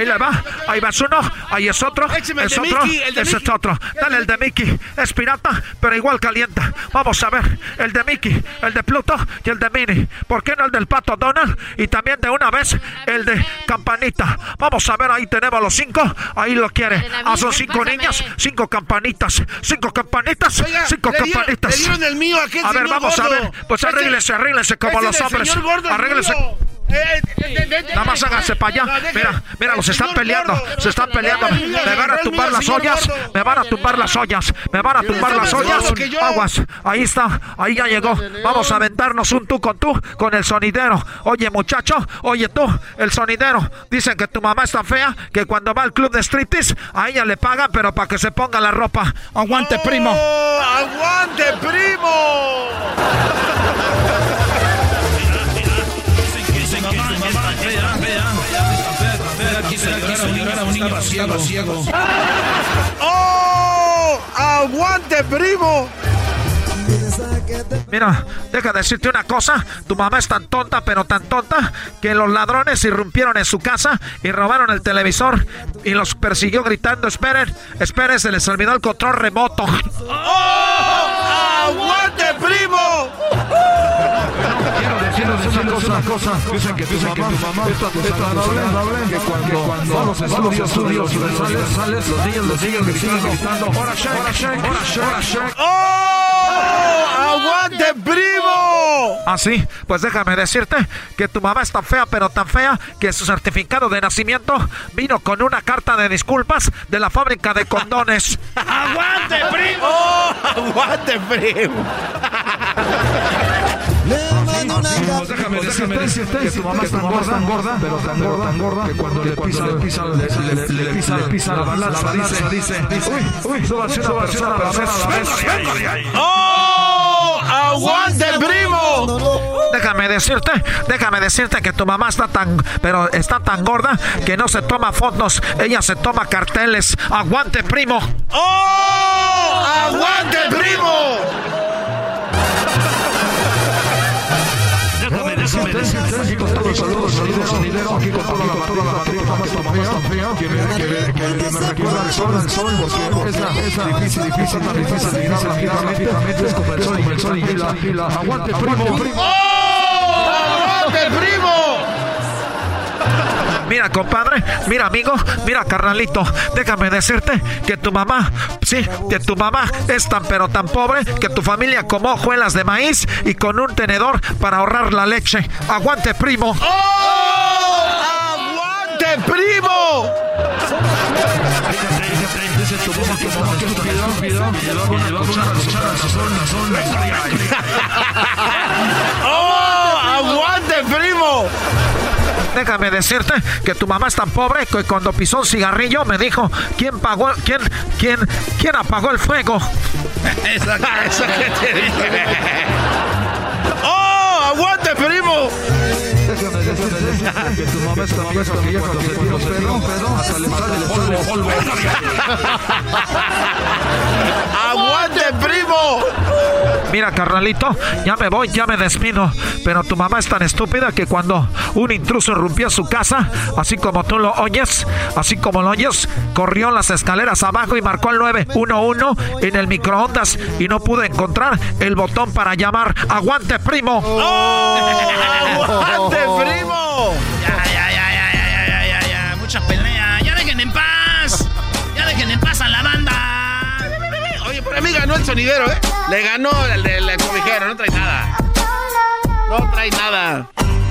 Ahí le va. Ahí va uno. Ahí es otro.
Écheme el
Es
de
otro.
Mickey, el de
Ese es otro. Dale el de Mickey. Es pirata, pero igual calienta. Vamos a ver. El de Mickey, el de Pluto y el de Minnie. ¿Por qué no el del pato Donald? Y también de una vez el de Campanita. Vamos a ver, ahí tenemos los cinco. Ahí lo quiere. Ah, son cinco niñas, cinco campanitas. Cinco campanitas,
Oiga,
cinco
le dieron-
campanitas.
le dieron el mío a
ver, vamos a ver. Pues
Ese-
arréglese, arréglese como los hombres.
señor
Nada más háganse para allá. Mira, mira, los están peleando. Se están peleando. Me van a tumbar las ollas. Me van a tumbar las ollas. Me van a tumbar las ollas. Aguas. Ahí está. Ahí ya llegó. Vamos a aventarnos un tú con tú con el sonidero. Oye, muchacho. Oye, tú, el sonidero. Dicen que tu mamá está fea. Que cuando va al club de striptease, a ella le pagan, pero para que se ponga la ropa. Aguante, primo.
¡Oh, ¡Aguante, primo!
Ciego, ciego.
¡Oh! ¡Aguante, primo!
Mira, deja decirte una cosa. Tu mamá es tan tonta, pero tan tonta, que los ladrones irrumpieron en su casa y robaron el televisor y los persiguió gritando, esperen, esperen, se les olvidó el control remoto.
¡Oh! ¡Aguante, primo!
Quiero decirles una cosa, Dicen que tu mamá es tan desagradable que cuando vamos a estudios, estudios, sales, sales, los niños, los niños gritando, gritando, ¡Hora shake, hora shake, hora shake!
¡Oh! ¡Aguante, primo!
Así, pues déjame decirte que tu mamá es tan fea, pero tan fea, que su certificado de nacimiento vino con una carta de disculpas de la fábrica de condones.
¡Aguante, primo! ¡Oh! ¡Aguante, primo!
Pues déjame decirte que tu mamá es tan gorda, tan gorda, pero tan gorda, tan gorda, que cuando le pisa, le pisa, le, le, le pisa, le pisa la balanza, dice, dice, uy, uy, súbase una persona a la vez.
¡Oh! ¡Aguante, primo!
Déjame decirte, déjame decirte que tu mamá está tan, pero está tan gorda que no se toma fotos, ella se toma carteles. ¡Aguante, primo!
¡Oh! ¡Aguante, primo!
Aguante, primo, primo.
¡Aguante, primo!
Mira, compadre, mira, amigo, mira, carnalito, déjame decirte que tu mamá, sí, que tu mamá es tan pero tan pobre que tu familia comió hojuelas de maíz y con un tenedor para ahorrar la leche. ¡Aguante, primo!
¡Oh! ¡Aguante, primo!
Déjame decirte que tu mamá es tan pobre que cuando pisó un cigarrillo me dijo quién pagó, quién, quién, quién apagó el fuego.
Eso, eso que te dije.
¡Oh! ¡Aguante, primo!
Que tu mamá es tan pobre que ya cuando se tira un pedo, pedo, hasta le sale el polvo, polvo.
¡Aguante, primo!
Mira, carnalito, ya me voy, ya me despido. Pero tu mamá es tan estúpida que cuando un intruso rompió su casa, así como tú lo oyes, así como lo oyes, corrió las escaleras abajo y marcó el 911 en el microondas y no pudo encontrar el botón para llamar. ¡Aguante, primo!
¡Aguante, primo!
Ya, ya, ya, ya, ya, ya, ya, ya, ya. Mucha pelea. Ya dejen en paz. Ya dejen en paz a la banda.
Oye, por mí ganó el sonidero, ¿eh? Le ganó el del cobijero, no trae nada. No trae nada.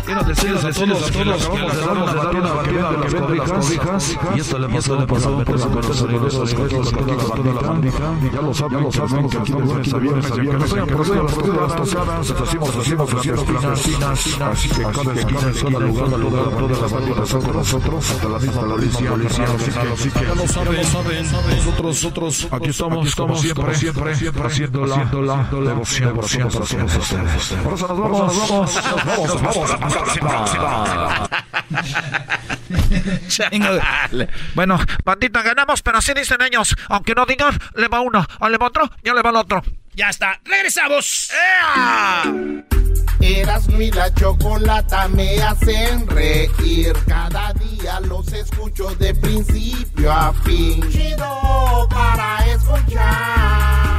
Quiero decirles a todos, a todos, acabamos de dar una batida las cobijas. Y esto le pasó, le pasó por su corazón, por eso toda la. Ya lo saben, ya lo saben, que aquí de a viernes, a viernes, en Carrera, las hacemos, hacemos, clandestinas. Así que cada esquina, en cada lugar, lugar, todas las están con nosotros, hasta la misma policía, policía, así que ya lo saben, nosotros, nosotros, aquí estamos, estamos siempre, siempre, haciendo la, devoción, para todos ustedes. Por nos vamos, nos vamos, nos vamos, bueno, bandita, ganamos, pero así dicen ellos. Aunque no digan, le va uno, o le va otro, ya le va el otro.
Ya está. Regresamos.
Erasmo y la chocolata me hacen reír. Cada día los escucho de principio a fin. Chido para escuchar.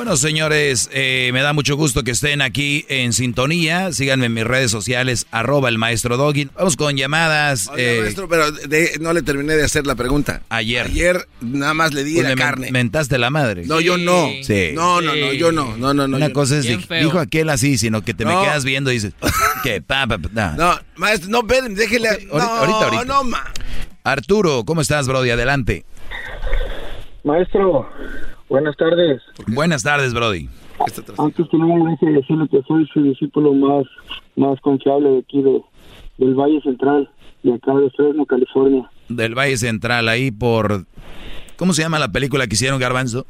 Bueno, señores, eh, me da mucho gusto que estén aquí en sintonía. Síganme en mis redes sociales, arroba el maestro Doggy. Vamos con llamadas. Eh,
maestro, pero de- no le terminé de hacer la pregunta.
Ayer.
Ayer nada más le di
pues
la
me
carne.
mentaste la madre.
No, yo no.
Sí.
No, no, no, yo no. No, no, no.
Una
yo
cosa
no.
es, di- dijo aquel así, sino que te me quedas viendo y dices, que pa, pa, pa, nah.
No, maestro, no, espérenme, déjele.
ahorita,
no,
ahorita, ahorita.
no, ma.
Arturo, ¿cómo estás, Brody? Adelante.
Maestro, buenas tardes.
Buenas tardes, Brody.
Antes que nada, déjeme decirle que soy su discípulo más, más confiable de aquí de, del Valle Central, de acá de Fresno, California.
Del Valle Central, ahí por... ¿Cómo se llama la película que hicieron, Garbanzo?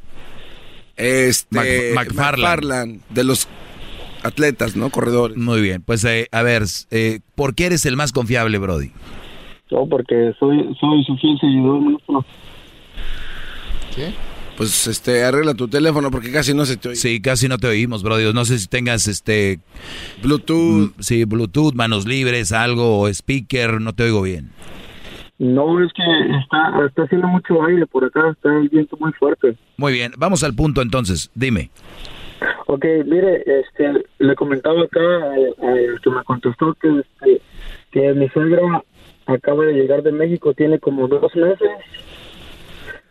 Este.
Mac- McFarlane.
McFarlane, De los atletas, ¿no? Corredores.
Muy bien, pues eh, a ver, eh, ¿por qué eres el más confiable, Brody?
No, porque soy, soy su fiel seguidor, maestro.
¿Qué? Pues este, arregla tu teléfono porque casi no se te oye.
Sí, casi no te oímos, Brody. No sé si tengas este...
Bluetooth.
Sí, Bluetooth, manos libres, algo, o speaker, no te oigo bien.
No, es que está, está haciendo mucho aire por acá, está el viento muy fuerte.
Muy bien, vamos al punto entonces, dime.
Ok, mire, este, le comentaba acá al, al que me contestó que, este, que mi suegra acaba de llegar de México, tiene como dos meses.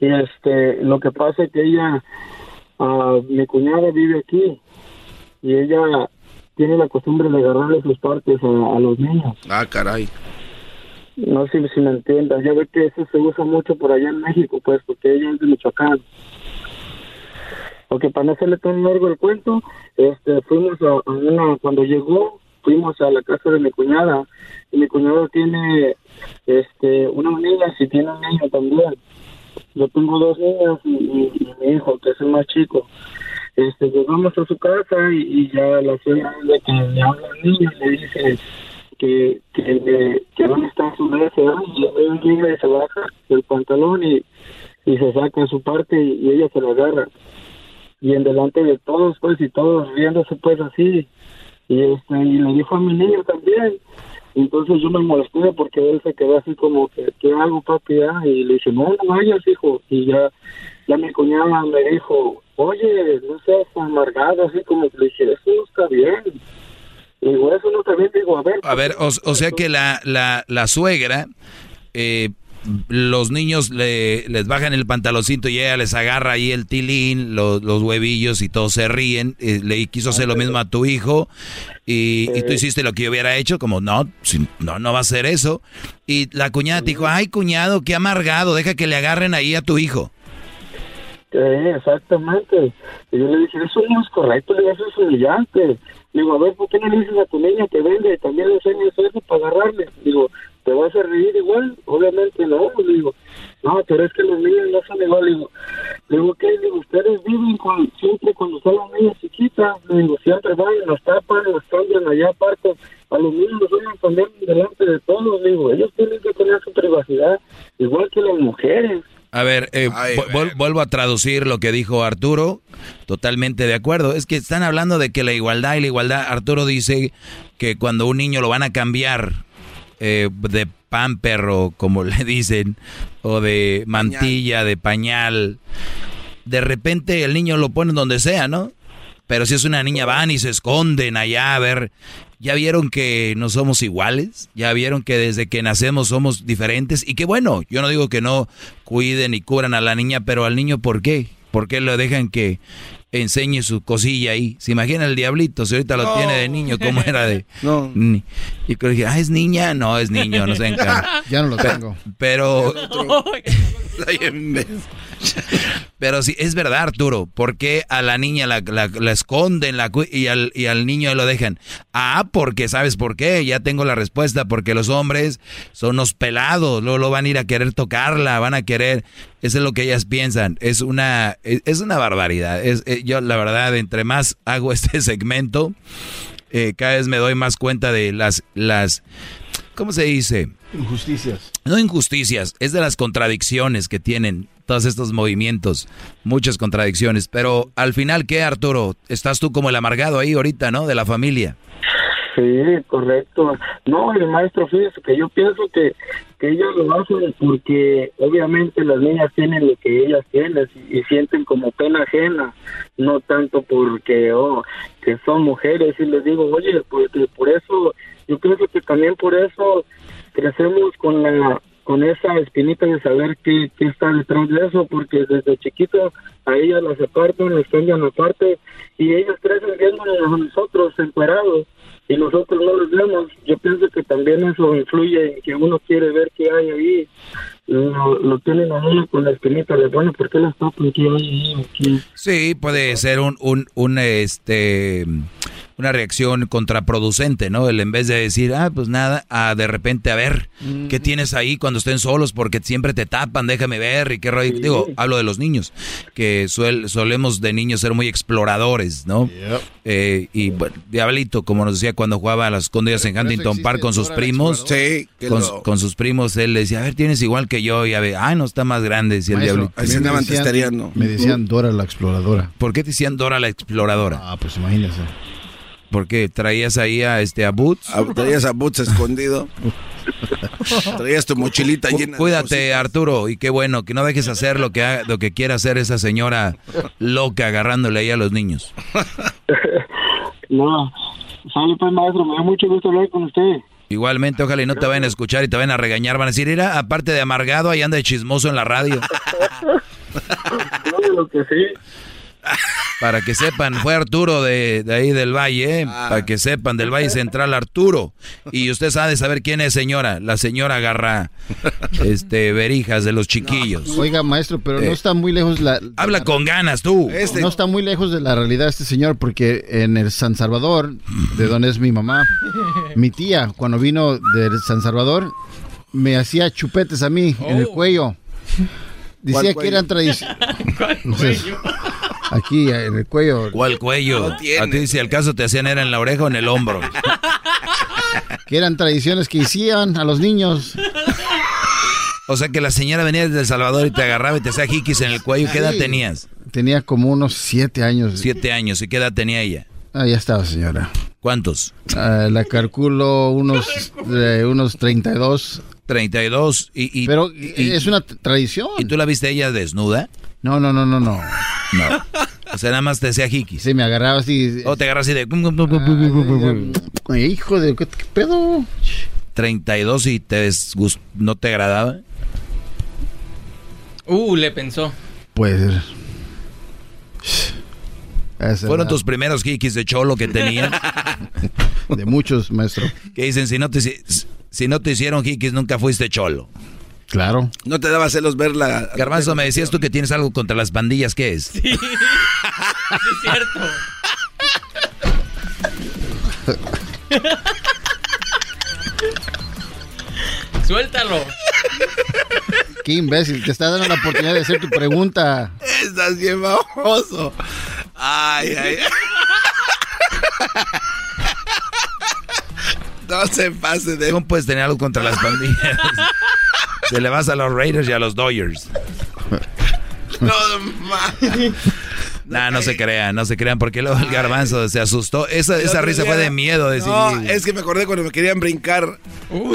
Y este, lo que pasa es que ella, ah, mi cuñada vive aquí y ella tiene la costumbre de agarrarle sus partes a, a los niños.
Ah, caray.
No sé si me entiendas, ya ve que eso se usa mucho por allá en México, pues, porque ella es de Michoacán. Porque para no hacerle tan largo el cuento, este, fuimos a, a una, cuando llegó, fuimos a la casa de mi cuñada, y mi cuñada tiene, este, una niña y tiene un niño también. Yo tengo dos niñas y, mi hijo, que es el más chico. Este, llegamos a su casa y, ya la señora de que le habla al niño le dice que, que, que dónde está su deseo y él llega y se baja el pantalón y, y se saca su parte y, y ella se lo agarra. Y en delante de todos pues y todos riéndose pues así. Y este y le dijo a mi niño también entonces yo me molesté porque él se quedó así como que ¿qué hago papi ya? y le dije no no vayas hijo y ya ya mi cuñada me dijo oye no seas amargado así como que le dije eso no está bien y digo eso no está bien digo a ver
A ver, o, o sea que la, la, la suegra, eh, los niños le, les bajan el pantaloncito y ella les agarra ahí el tilín, los, los huevillos y todos se ríen. eh, le quiso hacer lo mismo a tu hijo y, y tú hiciste lo que yo hubiera hecho, como no, no, no va a hacer eso. Y la cuñada te dijo, ay cuñado, qué amargado, deja que le agarren ahí a tu hijo.
Sí, exactamente. Y yo le dije, eso no es correcto, le eso es humillante. Digo, a ver, ¿por qué no le dices a tu niña que venga y también le enseñes eso para agarrarle? Digo, ¿te vas a reír igual? Obviamente no. Le digo, no, pero es que los niños no son igual. Le digo, le digo, ¿qué? Le digo, ustedes viven con, siempre cuando son las niñas chiquitas. Le digo, siempre van, las tapan, las cambian allá aparte. A los niños los suelen poner delante de todos. Le digo, ellos tienen que tener su privacidad, igual que las mujeres.
A ver, eh, vu- vuel- vuelvo a traducir lo que dijo Arturo. Totalmente de acuerdo. Es que están hablando de que la igualdad y la igualdad. Arturo dice que cuando un niño lo van a cambiar eh, de pamper o como le dicen, o de mantilla, de pañal, de repente el niño lo ponen donde sea, ¿no? Pero si es una niña van y se esconden allá a ver. ¿Ya vieron que no somos iguales? ¿Ya vieron que desde que nacemos somos diferentes? Y qué bueno, yo no digo que no cuiden y cubran a la niña, pero al niño ¿por qué? ¿Por qué lo dejan que enseñe su cosilla ahí? ¿Se imagina el diablito? Si ahorita lo
No.
tiene de niño, ¿cómo era de...?
No.
Ni- Y creo que, ah, es niña. No, es niño, no sé.
Ya no lo tengo.
Pero... Pero sí, es verdad, Arturo. ¿Por qué a la niña la, la- la esconden la, y, al, y al niño lo dejan? Ah, porque ¿sabes por qué? Ya tengo la respuesta. Porque los hombres son unos pelados. Luego lo van a ir a querer tocarla, van a querer... Eso es lo que ellas piensan. Es una, es, es una barbaridad. Es, eh, yo, la verdad, entre más hago este segmento, eh, cada vez me doy más cuenta de las... las ¿Cómo se dice?
Injusticias.
No injusticias, es de las contradicciones que tienen todos estos movimientos, muchas contradicciones, pero al final, ¿qué Arturo? Estás tú como el amargado ahí ahorita, ¿no? De la familia.
Sí, correcto. No, el maestro, fíjese que yo pienso que, que ellos lo hacen porque obviamente las niñas tienen lo que ellas tienen y, y sienten como pena ajena, no tanto porque, oh, que son mujeres y les digo, oye, porque por eso, yo pienso que también por eso crecemos con la con esa espinita de saber qué, qué está detrás de eso, porque desde chiquito a ellas las apartan, las cambian aparte y ellos crecen viéndonos a nosotros encuerados y nosotros no los vemos. Yo pienso que también eso influye en que uno quiere ver qué hay ahí. Lo, lo tienen a uno con la espinita de, bueno, ¿por qué las tapan? ¿Qué hay ahí? Aquí?
Sí, puede ser un, un, un, este, una reacción contraproducente, ¿no? El en vez de decir, ah, pues nada, a de repente a ver, ¿qué tienes ahí cuando estén solos? Porque siempre te tapan, déjame ver y qué rollo. Digo, hablo de los niños, que suel- solemos de niños ser muy exploradores, ¿no? Eh, y bueno, Diablito, como nos decía cuando jugaba a las escondidas en Huntington Park con sus primos.
Sí,
con,
lo-
con sus primos, él le decía, a ver, tienes igual que yo, y a ver, ay, no está más grande, decía el Diablito.
mí me decían- Me decían Dora la exploradora.
¿Por qué te decían Dora la exploradora?
Ah, pues imagínese.
¿Por qué? ¿Traías ahí a este a Boots?
¿Traías a Boots escondido? Traías tu mochilita llena de
Cuídate, Arturo, y qué bueno, que no dejes hacer lo que, ha- lo que quiera hacer esa señora loca agarrándole ahí a los niños.
No, sale pues maestro, me da mucho gusto hablar con usted.
Igualmente, ojalá y no te vayan a escuchar y te vayan a regañar. Van a decir, mira, aparte de amargado, ahí anda de chismoso en la radio.
No, lo que sí.
Para que sepan, fue Arturo de, de ahí del Valle, ¿eh? para que sepan, del Valle Central Arturo. Y usted sabe saber quién es señora, la señora agarra este verijas de los chiquillos.
Oiga, maestro, pero no
Eh,
está muy lejos la...
Habla con ganas tú.
No está muy lejos de la realidad este señor, porque en el San Salvador, de donde es mi mamá, mi tía, cuando vino de San Salvador, me hacía chupetes a mí en el cuello. Decía
¿Cuál
que eran tradiciones. Aquí, en el cuello.
¿Cuál cuello? A ti, si al caso te hacían era en la oreja o en el hombro.
Que eran tradiciones que hacían a los niños.
O sea que la señora venía desde El Salvador y te agarraba y te hacía jiquis en el cuello. ¿Qué edad tenías?
Tenía como unos siete años.
Siete años. ¿Y qué edad tenía ella?
Ah, ya estaba, señora.
¿Cuántos?
Ah, la calculo unos, eh, unos 32.
32. Y, y-
Pero
y-
es una tradición.
¿Y tú la viste ella desnuda?
No, no, no, no, no.
No. O sea, nada más te hacía jiquis.
Sí, me agarraba así.
O te agarras así de...
Ay, hijo de... ¿Qué, pedo?
32 y te desgust- no te agradaba.
Uh, le pensó.
Puede ser. Esa
Fueron
edad.
tus primeros jiquis de cholo que tenían.
De muchos, maestro.
Que dicen, si no te, si no te hicieron jiquis, nunca fuiste cholo.
Claro.
No te daba celos ver la...
Garbanzo, me decías tú que tienes algo contra las pandillas, ¿qué es?
Sí. Sí, es cierto. Suéltalo.
Qué imbécil. Te está dando la oportunidad de hacer tu pregunta.
Estás bien baboso. Ay, ay, ay. No se pase de...
¿Cómo puedes tener algo contra las pandillas? Se le vas a los Raiders y a los Dodgers.
No.
Nah, no se crean, no se crean, porque luego el garbanzo se asustó. Esa, risa
día-
fue de miedo. Decir,
No, es que me acordé cuando me querían brincar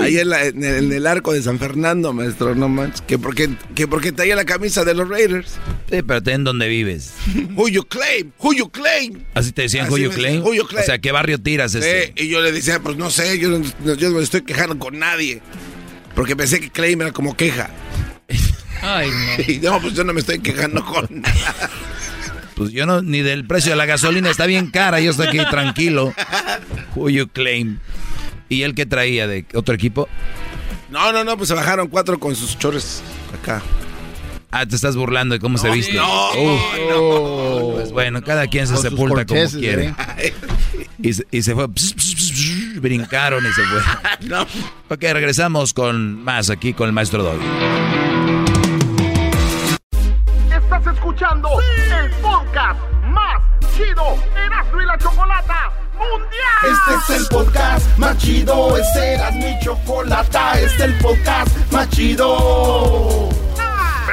ahí en, la- en el, en el arco de San Fernando, maestro, no manches. Que porque, que porque traía la camisa de los Raiders.
Sí, pero ten donde vives.
Who you claim? Who you claim?
Así te decían
Así
Who you claim.
decían, who you claim.
O sea, ¿qué barrio tiras este?
Sí, y yo le decía, pues no sé, yo, no- yo no me estoy quejando con nadie. Porque pensé que claim era como queja.
Ay, no.
Y no, pues yo no me estoy quejando con nada.
Pues yo no, ni del precio de la gasolina está bien cara, yo estoy aquí tranquilo. Who you claim. ¿Y él qué traía de otro equipo?
No, no, no, pues se bajaron cuatro con sus chores acá.
Ah, te estás burlando de cómo se viste.
no,
Uf. Pues bueno, cada quien se sepulta como quiere.
¿eh?
Y, se- y se fue. pss, pss, pss, pss, brincaron y se fue.
No.
Ok, regresamos con más aquí con el maestro Doggy.
Estás escuchando el podcast más chido Erasmo y la Chocolata Mundial.
Este es el podcast más chido, este era mi chocolata, este es el podcast más chido.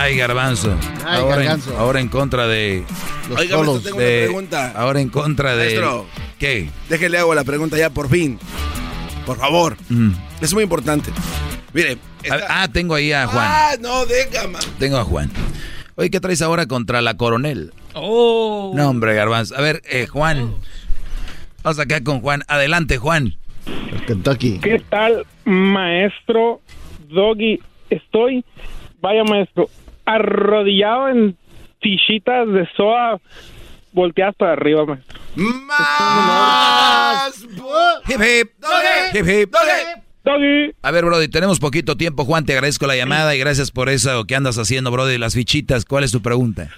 Ay, garbanzo.
Ay,
ahora,
garbanzo.
En, ahora en contra de.
Los
Oiga, tengo
de-
una pregunta.
Ahora en contra de.
Maestro.
¿Qué?
Déjele hago la pregunta ya por fin. Por favor.
Mm.
Es muy importante. Mire. está-
Ah, tengo ahí a Juan.
Ah, no, déjame.
Tengo a Juan. Oye, ¿qué traes ahora contra la coronel?
Oh.
No, hombre, garbanzo. A ver, eh, Juan. Vamos acá con Juan. Adelante, Juan.
Kentucky.
¿Qué tal, maestro Doggy? Estoy, vaya maestro, arrodillado en fichitas de soa volteadas para arriba, maestro.
Más.
Hip hip. Hip hip.
Doggy.
A ver, Brody, tenemos poquito tiempo. Juan, te agradezco la llamada y gracias por eso que andas haciendo, Brody, las fichitas. ¿Cuál es tu pregunta?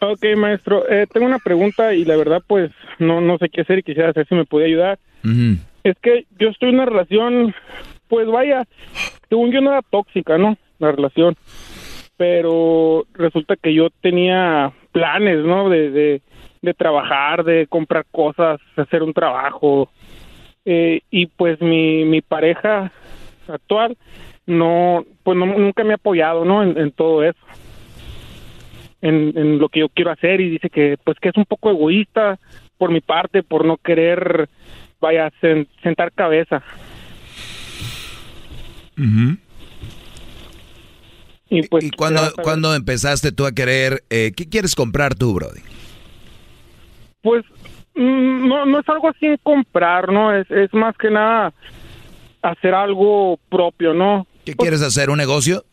Ok, maestro. Eh, tengo una pregunta y la verdad, pues, no, no sé qué hacer y quisiera saber si me puede ayudar. Es que yo estoy en una relación, pues vaya, según yo no era tóxica, ¿no? La relación. Pero resulta que yo tenía planes, ¿no? De, de, trabajar, de comprar cosas, hacer un trabajo. Eh, y pues mi, mi pareja actual no, pues no, nunca me ha apoyado, ¿no? En, todo eso. En, en lo que yo quiero hacer y dice que pues que es un poco egoísta por mi parte por no querer vaya sen- sentar cabeza y pues
¿Y cuándo, cuándo empezaste tú a querer, eh, qué quieres comprar tú, Brody?
Pues mm, no, no es algo así en comprar, ¿no? Es, es más que nada hacer algo propio, ¿no?
¿Qué quieres hacer? ¿Un negocio?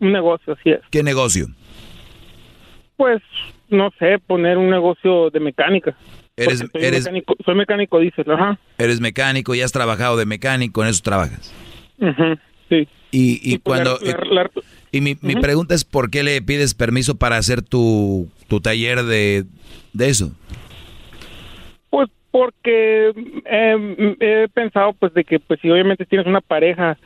Un negocio, así es.
¿Qué negocio?
Pues, no sé, poner un negocio de mecánica.
Eres,
soy,
eres,
mecánico, soy mecánico, dices, ajá.
eres mecánico, ya has trabajado de mecánico, en eso trabajas.
Ujú, sí.
Y, y
pues,
cuando...
la- la-
y mi, mi pregunta es, ¿por qué le pides permiso para hacer tu, tu taller de, de eso?
Pues porque eh, he pensado pues de que pues si obviamente tienes una pareja,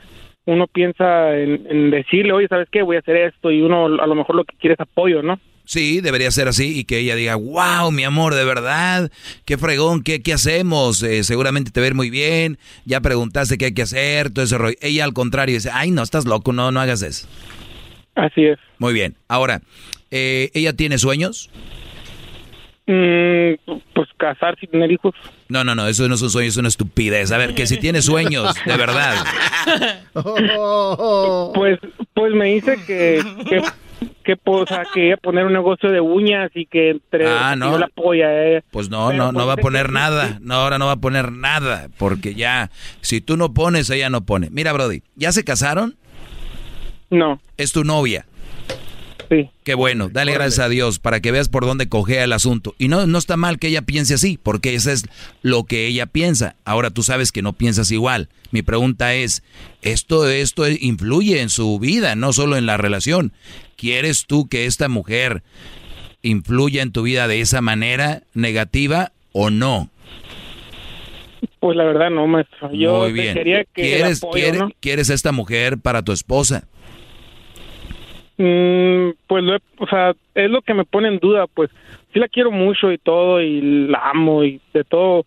uno piensa en, en decirle, oye, ¿sabes qué? Voy a hacer esto y uno a lo mejor lo que quiere es apoyo, ¿no?
Sí, debería ser así y que ella diga, wow, mi amor, de verdad, qué fregón, qué, qué hacemos, Eh, seguramente te ir muy bien, ya preguntaste qué hay que hacer, todo ese rollo. Ella al contrario dice, ay, no, estás loco, no, no hagas eso.
Así es.
Muy bien, ahora, eh, ¿ella tiene sueños?
Mm, pues casarse y tener hijos.
No, no, no, eso no es un sueño, es una estupidez. A ver, que si tiene sueños, de verdad.
Pues pues me dice que que que pues, o sea, que ella poner un negocio de uñas y que entre
Ah, no.
yo la apoya eh.
Pues no,
Pero,
no, no
pues,
va a poner
que-
nada. No, ahora no va a poner nada. Porque ya, si tú no pones, ella no pone. Mira, Brody, ¿ya se casaron?
No.
Es tu novia.
Sí.
Qué bueno, dale gracias a Dios para que veas por dónde cogea el asunto. Y no, no está mal que ella piense así, porque eso es lo que ella piensa. Ahora tú sabes que no piensas igual. Mi pregunta es, esto, esto influye en su vida, no solo en la relación. ¿Quieres tú que esta mujer influya en tu vida de esa manera negativa o no?
Pues la verdad no, maestro. Yo
Muy bien.
quería que
¿Quieres,
apoyo, ¿no?
¿Quieres a esta mujer para tu esposa?
Mm, pues lo he- o sea, es lo que me pone en duda, pues sí la quiero mucho y todo y la amo y de todo,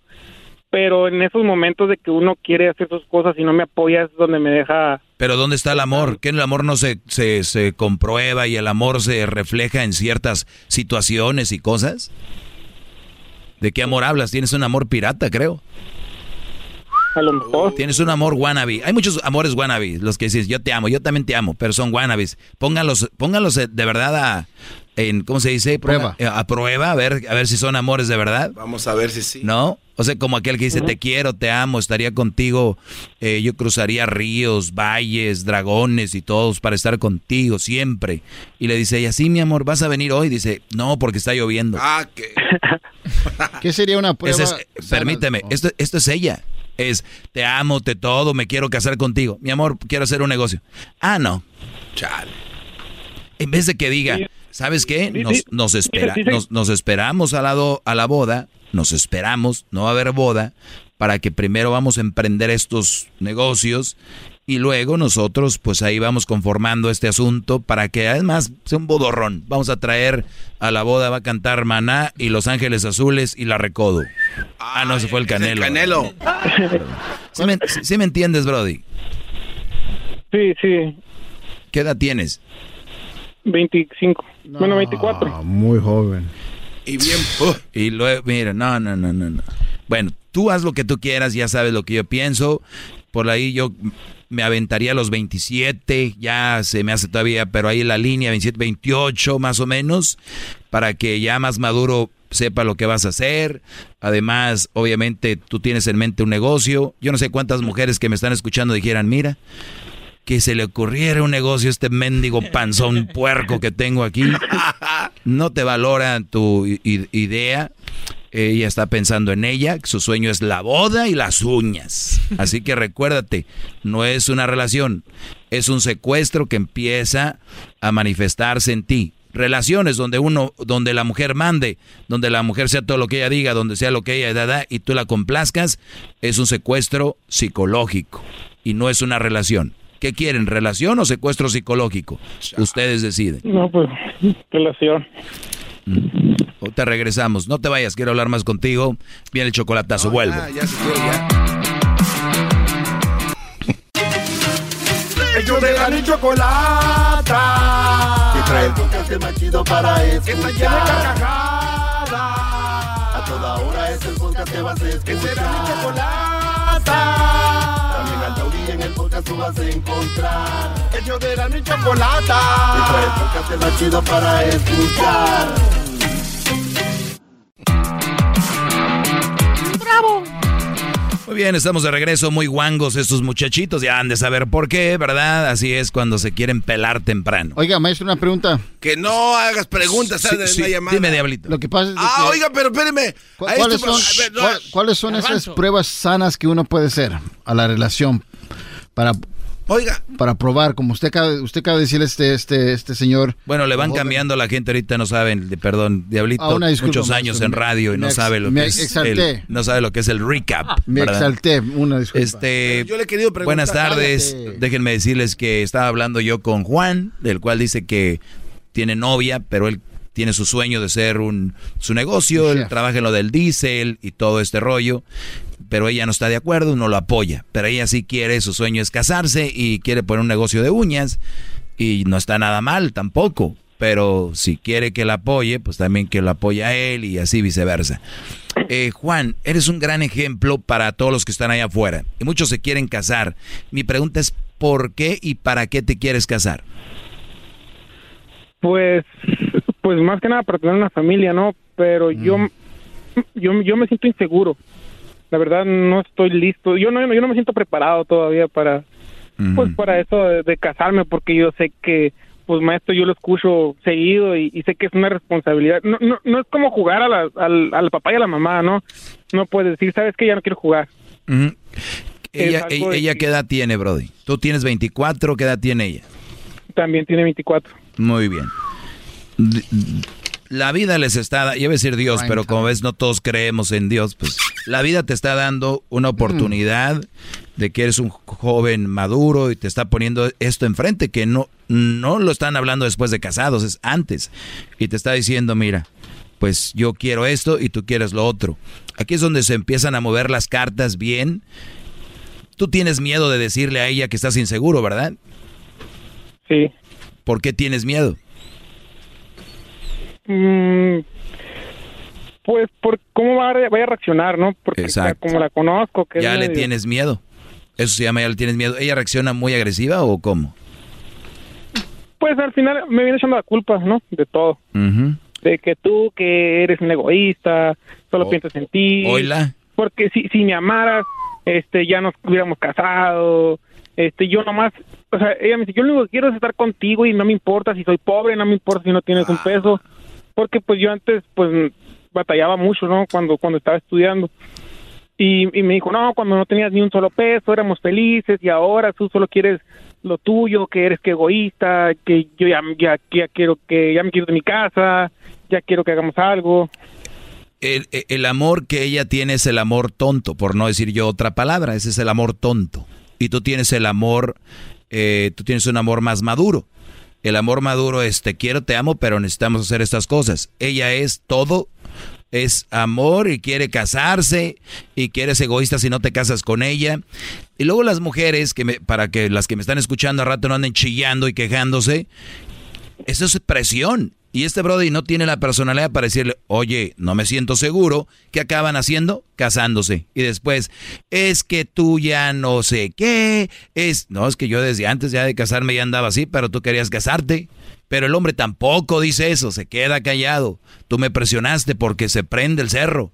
pero en esos momentos de que uno quiere hacer sus cosas y no me apoya es donde me deja
Pero ¿dónde está el amor? ¿Que el amor no se, se, se comprueba y el amor se refleja en ciertas situaciones y cosas? ¿De qué amor hablas? Tienes un amor pirata, creo.
A lo mejor.
Tienes un amor wannabe. Hay muchos amores wannabe, los que dices, yo te amo, yo también te amo, pero son wannabes. Pónganlos, pónganlos eh, de verdad a, en, ¿cómo se dice?
Prueba.
eh, A, prueba, a ver, a ver si son amores de verdad.
Vamos a ver si sí.
¿No? O sea, como aquel que dice, te quiero, te amo, estaría contigo, eh, yo cruzaría ríos, valles, dragones y todos para estar contigo siempre. Y le dice ella, sí, mi amor, ¿vas a venir hoy? Dice, no, porque está lloviendo.
Ah, que.
¿Qué sería una prueba?
Es- permíteme, esto, esto es ella. Es, te amo, te todo, me quiero casar contigo. Mi amor, quiero hacer un negocio. Ah, no.
Chale.
En vez de que diga, ¿sabes qué? Nos, espera, nos, nos esperamos a la, do- a la boda, nos esperamos, no va a haber boda, para que primero vamos a emprender estos negocios y luego nosotros pues ahí vamos conformando este asunto para que además sea un bodorrón. Vamos a traer a la boda, va a cantar Maná y Los Ángeles Azules y La Recodo. Ah, no, ese fue el Canelo.
Canelo.
¿Sí me, sí me entiendes, Brody?
Sí, sí,
¿Qué edad tienes?
25. Bueno, 24.
Ah, muy joven.
Y bien.
Y luego, mira, no, no, no, no, no. Bueno, tú haz lo que tú quieras, ya sabes lo que yo pienso. Por ahí yo me aventaría a los 27, ya se me hace todavía, pero ahí la línea 27, 28 más o menos, para que ya más maduro sepa lo que vas a hacer. Además, obviamente tú tienes en mente un negocio. Yo no sé cuántas mujeres que me están escuchando dijeran, mira, que se le ocurriera un negocio a este mendigo panzón puerco que tengo aquí. No te valora tu idea. Ella está pensando en ella, su sueño es la boda y las uñas. Así que recuérdate, no es una relación, es un secuestro que empieza a manifestarse en ti. Relaciones donde uno, donde la mujer mande, donde la mujer sea todo lo que ella diga, donde sea lo que ella da, y tú la complazcas, es un secuestro psicológico y no es una relación. ¿Qué quieren, relación o secuestro psicológico? Ustedes deciden.
No, pues, relación.
O te regresamos. No te vayas, quiero hablar más contigo. Viene el chocolatazo, vuelvo.
ya se fue, ya. Ellos de la ni chocolata. Que trae el podcast más chido para escuchar. Que. A toda hora es el podcast que vas a escuchar. Que será mi chocolata. También al taurí en el podcast tú vas a encontrar. Ellos de la ni chocolata. Que trae el podcast más chido para escuchar.
¡Bravo! Muy bien, estamos de regreso, muy guangos estos muchachitos, ya han de saber por qué, ¿verdad? Así es cuando se quieren pelar temprano.
Oiga, maestro, una pregunta.
Que no hagas preguntas,
Sí, sí,
Una llamada.
dime, Diablito.
Lo que pasa es
Ah,
que-
oiga, pero espéreme.
¿cu-
A
¿Cuáles son, cuál- cuáles son esas pruebas sanas que uno puede hacer a la relación para,
Oiga.
para probar? Como usted acaba, usted acaba de decir este, este, este señor.
Bueno, le van cambiando a la gente ahorita, no saben, de- perdón, Diablito,
Ah, una disculpa,
muchos años
maestro,
en radio y no
ex-
sabe lo que es el, no sabe lo que es el recap.
Me
¿verdad?
exalté, una disculpa.
Este,
Yo le he querido preguntar.
buenas tardes.
Cállate.
Déjenme decirles que estaba hablando yo con Juan, del cual dice que tiene novia, pero él tiene su sueño de ser un su negocio, él trabaja en lo del diésel y todo este rollo, pero ella no está de acuerdo, no lo apoya, pero ella sí quiere, su sueño es casarse y quiere poner un negocio de uñas y no está nada mal tampoco, pero si quiere que la apoye, pues también que lo apoye a él y así viceversa. Eh, Juan, eres un gran ejemplo para todos los que están allá afuera y muchos se quieren casar. Mi pregunta es, ¿por qué y para qué te quieres casar?
Pues, pues más que nada para tener una familia, ¿no? Pero yo, yo, yo me siento inseguro. La verdad no estoy listo. Yo no, yo no me siento preparado todavía para, pues para eso de, de casarme, porque yo sé que, pues maestro, yo lo escucho seguido y, y sé que es una responsabilidad. No, no, no es como jugar a la, al, al papá y a la mamá, ¿no? No puedes decir, sabes que ya no quiero jugar.
Ella,
algo
ella, ¿qué edad tiene, Brody? Tú tienes 24, ¿qué edad tiene ella?
También tiene 24.
Muy bien. D- La vida les está, da- iba a decir Dios, pero como ves no todos creemos en Dios, pues la vida te está dando una oportunidad de que eres un joven maduro y te está poniendo esto enfrente que no no lo están hablando después de casados, es antes. Y te está diciendo, mira, pues yo quiero esto y tú quieres lo otro. Aquí es donde se empiezan a mover las cartas bien. Tú tienes miedo de decirle a ella que estás inseguro, ¿verdad?
Sí.
¿Por qué tienes miedo?
Mm, pues por cómo va a, vaya a reaccionar, ¿no? Porque
Exacto.
como la conozco, que
Ya le
medio-
tienes miedo. Eso se llama ya le tienes miedo. ¿Ella reacciona muy agresiva o cómo?
Pues al final me viene echando la culpa, ¿no? De todo. De que tú, que eres un egoísta, solo piensas en ti.
Oila.
Porque si, si me amaras, este, ya nos hubiéramos casado. Este, yo nomás, o sea, ella me dice, yo lo único que quiero es estar contigo y no me importa si soy pobre, no me importa si no tienes un peso. Porque pues yo antes, pues, batallaba mucho, ¿no? Cuando, cuando estaba estudiando. Y, me dijo, no, cuando no tenías ni un solo peso, éramos felices y ahora tú solo quieres lo tuyo, que eres egoísta, que yo ya, ya, ya quiero que ya me quiero de mi casa, ya quiero que hagamos algo.
El, el amor que ella tiene es el amor tonto, por no decir yo otra palabra. Ese es el amor tonto. Y tú tienes el amor, eh, tú tienes un amor más maduro. El amor maduro es te quiero, te amo, pero necesitamos hacer estas cosas. Ella es todo, es amor y quiere casarse y que eres egoísta si no te casas con ella. Y luego las mujeres, que me- para que las que me están escuchando a rato no anden chillando y quejándose, eso es presión. Y este Brody no tiene la personalidad para decirle, oye, no me siento seguro. ¿Qué acaban haciendo? Casándose. Y después, es que tú ya no sé qué. Es, no, es que yo desde antes ya de casarme ya andaba así, pero tú querías casarte. Pero el hombre tampoco dice eso, se queda callado. Tú me presionaste porque se prende el cerro.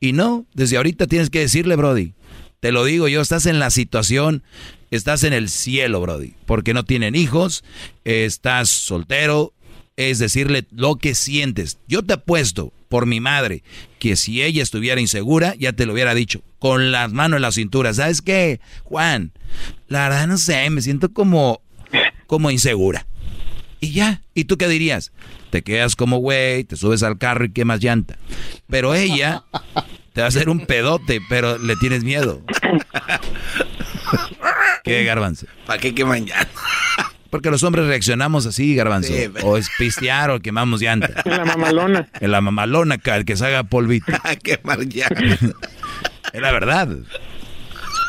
Y no, desde ahorita tienes que decirle, Brody. Te lo digo yo, estás en la situación, estás en el cielo, Brody. Porque no tienen hijos, estás soltero, es decirle lo que sientes. Yo te apuesto por mi madre que si ella estuviera insegura, ya te lo hubiera dicho, con las manos en la cintura. ¿Sabes qué, Juan? La verdad no sé, me siento como, como insegura. Y ya, ¿y tú qué dirías? Te quedas como güey, te subes al carro y quemas llanta. Pero ella te va a hacer un pedote, pero le tienes miedo. ¿Qué, Garbanzo?
¿Para qué queman llanta?
Porque los hombres reaccionamos así, Garbanzo.
Sí,
o es pistear o quemamos llanta.
En la mamalona.
En la mamalona, el que se haga polvito.
quemar llanta.
Es la verdad.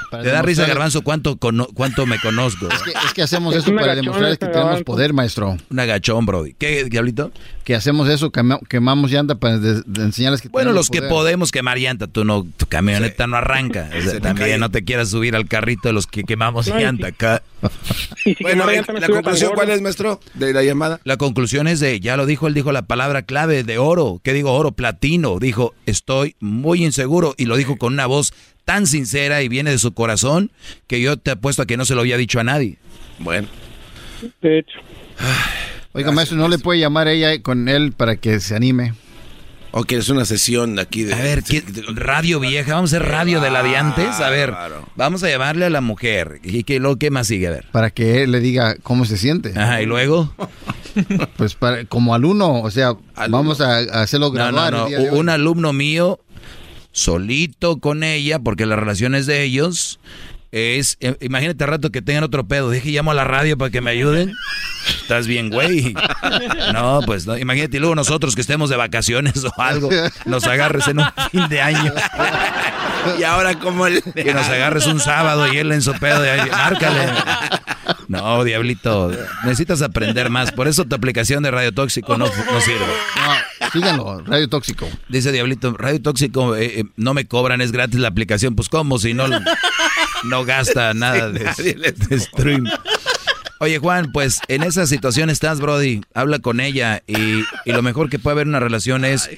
Para
¿Te da risa, Garbanzo, cuánto, cono- cuánto me conozco?
Es que, es que hacemos eso para demostrar que tenemos poder, maestro.
Un agachón, Brody. ¿Qué, Diablito?
Que hacemos eso, quema- quemamos llanta para de- de enseñarles que
Bueno, los que podemos quemar llanta, tú no, tu camioneta no arranca. O sea,
Se te
también
cae.
no te quieras subir al carrito de los que quemamos
No,
llanta acá.
Bueno, eh, la conclusión, ¿cuál es, maestro, de la llamada?
La conclusión es de, ya lo dijo, él dijo la palabra clave de oro. ¿Qué digo oro? Platino. Dijo, estoy muy inseguro y lo dijo con una voz tan sincera y viene de su corazón que yo te apuesto a que no se lo había dicho a nadie.
Bueno.
De hecho.
Oiga, maestro, ¿no le puede llamar ella con él para que se anime?
O quieres una sesión aquí de...
A ver, ¿qué- radio vieja, vamos a hacer radio de la de antes. A ver, vamos a llamarle a la mujer. ¿Y qué, lo, qué más sigue? A ver.
Para que él le diga cómo se siente.
Ajá, ¿y luego?
Pues para, como alumno, o sea, vamos a, a hacerlo
No,
graduar.
no, no.
hoy.
Un alumno mío, solito con ella, porque la relación es de ellos. Es, eh, imagínate al rato que tengan otro pedo. Dije, llamo a la radio para que me ayuden. Estás bien, güey. No, pues no. Imagínate, y luego nosotros que estemos de vacaciones o algo, nos agarres en un fin de año.
Y ahora como el...
Que nos agarres un sábado y él en su pedo de ahí, márcale. No, diablito, necesitas aprender más. Por eso tu aplicación de radio tóxico no, no sirve.
No, síganlo, Radio Tóxico.
Dice Diablito, Radio Tóxico, eh, eh, no me cobran, es gratis la aplicación. Pues cómo, si no, no gasta nada de, de stream. Oye, Juan, pues en esa situación estás, Brody. Habla con ella y, y lo mejor que puede haber en una relación es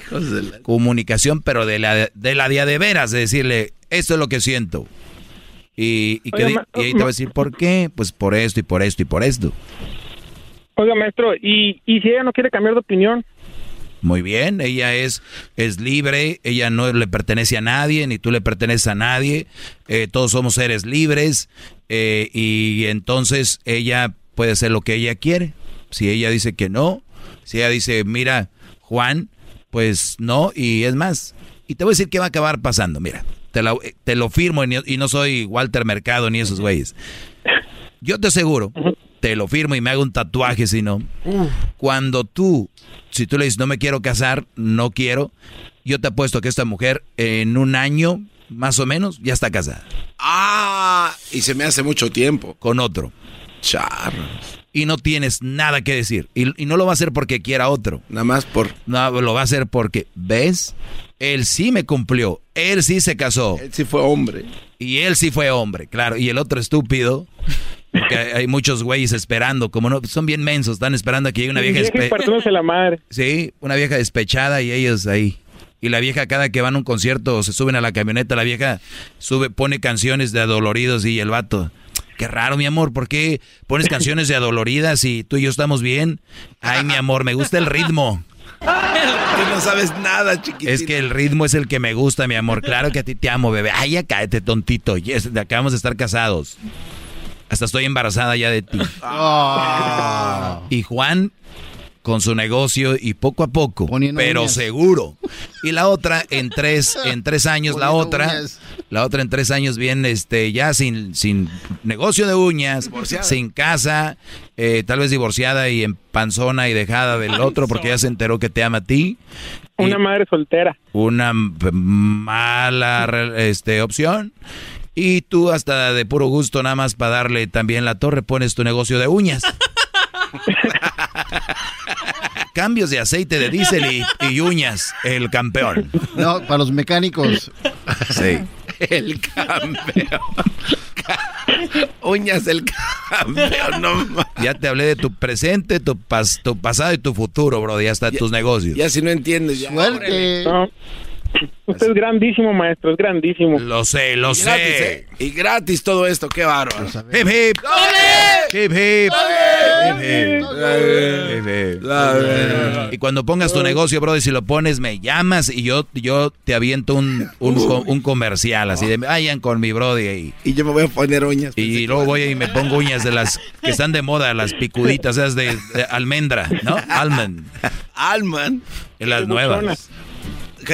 comunicación, pero de la, de la día de veras, de decirle, esto es lo que siento. Y, y,
Oiga,
y ahí te va a decir, ¿por qué? Pues por esto y por esto y por esto.
Oiga, maestro, ¿y, y si ella no quiere cambiar de opinión?
Muy bien, ella es, es libre, ella no le pertenece a nadie, ni tú le perteneces a nadie, eh, todos somos seres libres eh, y entonces ella puede hacer lo que ella quiere. Si ella dice que no, si ella dice, mira, Juan, pues no, y es más, y te voy a decir qué va a acabar pasando, mira, te, la- te lo firmo y no- soy Walter Mercado ni esos güeyes. Yo te aseguro, te lo firmo y me hago un tatuaje si no. Cuando tú, si tú le dices no me quiero casar, no quiero, yo te apuesto que esta mujer en un año, más o menos, ya está casada.
Ah, y se me hace mucho tiempo.
Con otro. Y no tienes nada que decir. Y, y no lo va a hacer porque quiera otro.
Nada más por...
No, lo va a hacer porque, ¿ves? Él sí me cumplió. Él sí se casó.
Él sí fue hombre.
Y él sí fue hombre, claro. Y el otro estúpido. Porque hay, muchos güeyes esperando, como no, son bien mensos, están esperando a que llegue una vieja
Vieja y
espe-
partiéndose la madre.
Sí, una vieja despechada y ellos ahí. Y la vieja cada que van a un concierto o se suben a la camioneta, la vieja sube, pone canciones de adoloridos y el vato. Qué raro, mi amor, ¿por qué pones canciones de adoloridas y tú y yo estamos bien? Ay, mi amor, me gusta el ritmo.
Tú no sabes nada, chiquitito.
Es que el ritmo es el que me gusta, mi amor. Claro que a ti te amo, bebé. Ay, ya cállate, tontito. Yes, acabamos de estar casados. Hasta estoy embarazada ya de ti. Y Juan con su negocio y poco a poco, pero
uñas.
seguro. Y la otra en tres, en tres años, la otra,
uñas.
la otra en tres años viene este, ya sin, sin negocio de uñas,
Divorciada.
sin casa, eh, tal vez divorciada y en panzona y dejada del otro porque ya se enteró que te ama a ti.
Una madre soltera.
Una mala este, opción. Y tú hasta de puro gusto, nada más para darle también la torre, pones tu negocio de uñas. Cambios de aceite de diésel y, y uñas, el campeón.
No, para los mecánicos.
Sí.
El campeón. Uñas el campeón, no
Ya te hablé de tu presente, tu, pas- tu pasado y tu futuro, bro, y hasta tus negocios.
Ya si no entiendes, ya.
Suerte.
Usted es grandísimo, maestro, es grandísimo.
Lo sé, lo
Y gratis,
sé.
¿eh? Y gratis todo esto, qué bárbaro.
Hip hip. Hip hip. Y cuando pongas tu negocio, brody, si lo pones, me llamas y yo, yo te aviento un, un, un comercial así de vayan con mi brody ahí.
Y yo me voy a poner uñas.
Y luego voy y me pongo uñas de las que están de moda, las picuditas, esas de, de almendra, ¿no? Almond.
Alman.
Y las nuevas.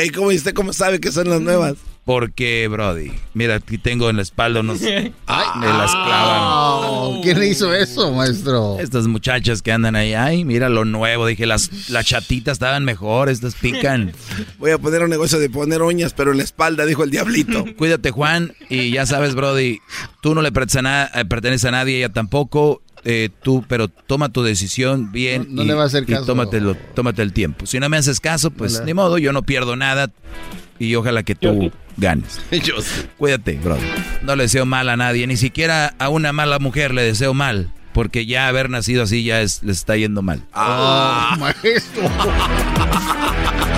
¿Y cómo, usted cómo sabe que son las nuevas?
Porque, Brody, mira, aquí tengo en la espalda unos... Ay, me las clavan.
Oh, ¿Quién le hizo eso, maestro?
Estas muchachas que andan ahí, ay, mira lo nuevo. Dije, las, las chatitas estaban mejor, estas pican.
Voy a poner un negocio de poner uñas, pero en la espalda, dijo el diablito.
Cuídate, Juan. Y ya sabes, Brody, tú no le perteneces a, na- eh, perteneces a nadie, ella tampoco. Eh, tú, pero toma tu decisión bien.
No- no
y,
le va a hacer
y
caso.
tómatelo- tómate el tiempo. Si no me haces caso, pues ni modo, yo no pierdo nada. Y ojalá que tú ganes.
Yo.
Cuídate, brother. No le deseo mal a nadie, ni siquiera a una mala mujer le deseo mal. Porque ya haber nacido así ya es, les está yendo mal.
Ah, maestro.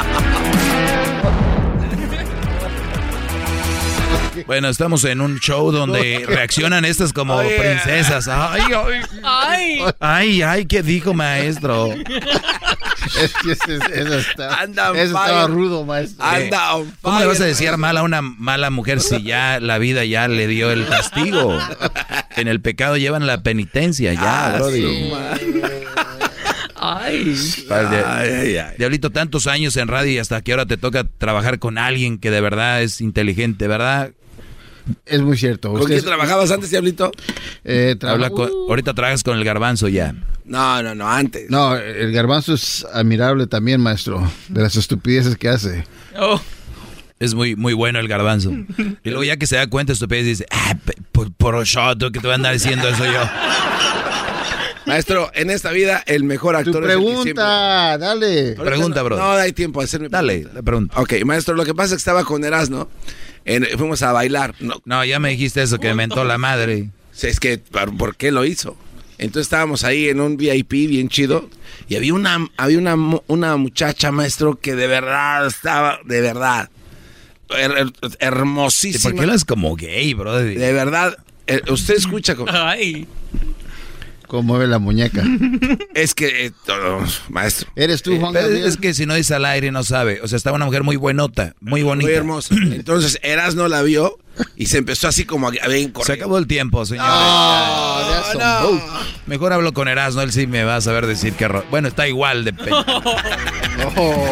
Bueno, estamos en un show donde reaccionan estas como
Oye.
princesas. Ay, ay,
Ay.
ay, ay, ¿qué dijo maestro?
Es que ese- eso está,
Anda
eso estaba rudo, maestro.
Anda on
¿Cómo le vas a decir mal a una mala mujer si ya la vida ya le dio el castigo? En el pecado llevan la penitencia ya,
Ah.
Padre,
Ay, ay, ay.
Diablito, tantos años en radio y hasta que ahora te toca trabajar con alguien que de verdad es inteligente, ¿verdad?
Es muy cierto.
¿Con quién trabajabas antes, diablito?
eh,
Habla con- ahorita trabajas con el garbanzo ya.
No, no, no, antes.
No, el garbanzo es admirable también, maestro, de las estupideces que hace.
Oh.
Es muy, muy bueno el garbanzo. Y luego ya que se da cuenta, estupidez dice, ah, por, por shot, que te voy a andar diciendo eso yo.
Maestro, en esta vida el mejor
Tu
actor es el que siempre-
pregunta, dale.
Pregunta, bro.
No, hay tiempo a hacerme
Dale,
pregunta.
la pregunta.
Ok, maestro, lo que pasa es que estaba con Erasmo. En, fuimos a bailar. No,
No, ya me dijiste eso, que me mentó la madre.
es que, ¿por, qué lo hizo? Entonces estábamos ahí en un VIP bien chido. Y había una, había una, una muchacha, maestro, que de verdad estaba, de verdad, her- her-
¿Y
hermosísima.
por qué hablas como gay, bro?
De verdad, eh, usted escucha como...
Ay.
Cómo mueve la muñeca.
Es que, eh, todo, maestro,
¿Eres tú, Juan
Pero
Gabriel?
es que si no dice al aire no sabe. O sea, estaba una mujer muy buenota, muy bonita.
muy hermosa. Entonces Erasmo la vio y se empezó así como a, a ver,
Se acabó el tiempo, señores.
Oh,
no.
boat.
Mejor hablo con Erasmo, él sí me va a saber decir que... Bueno, está igual de... pe-
Oh.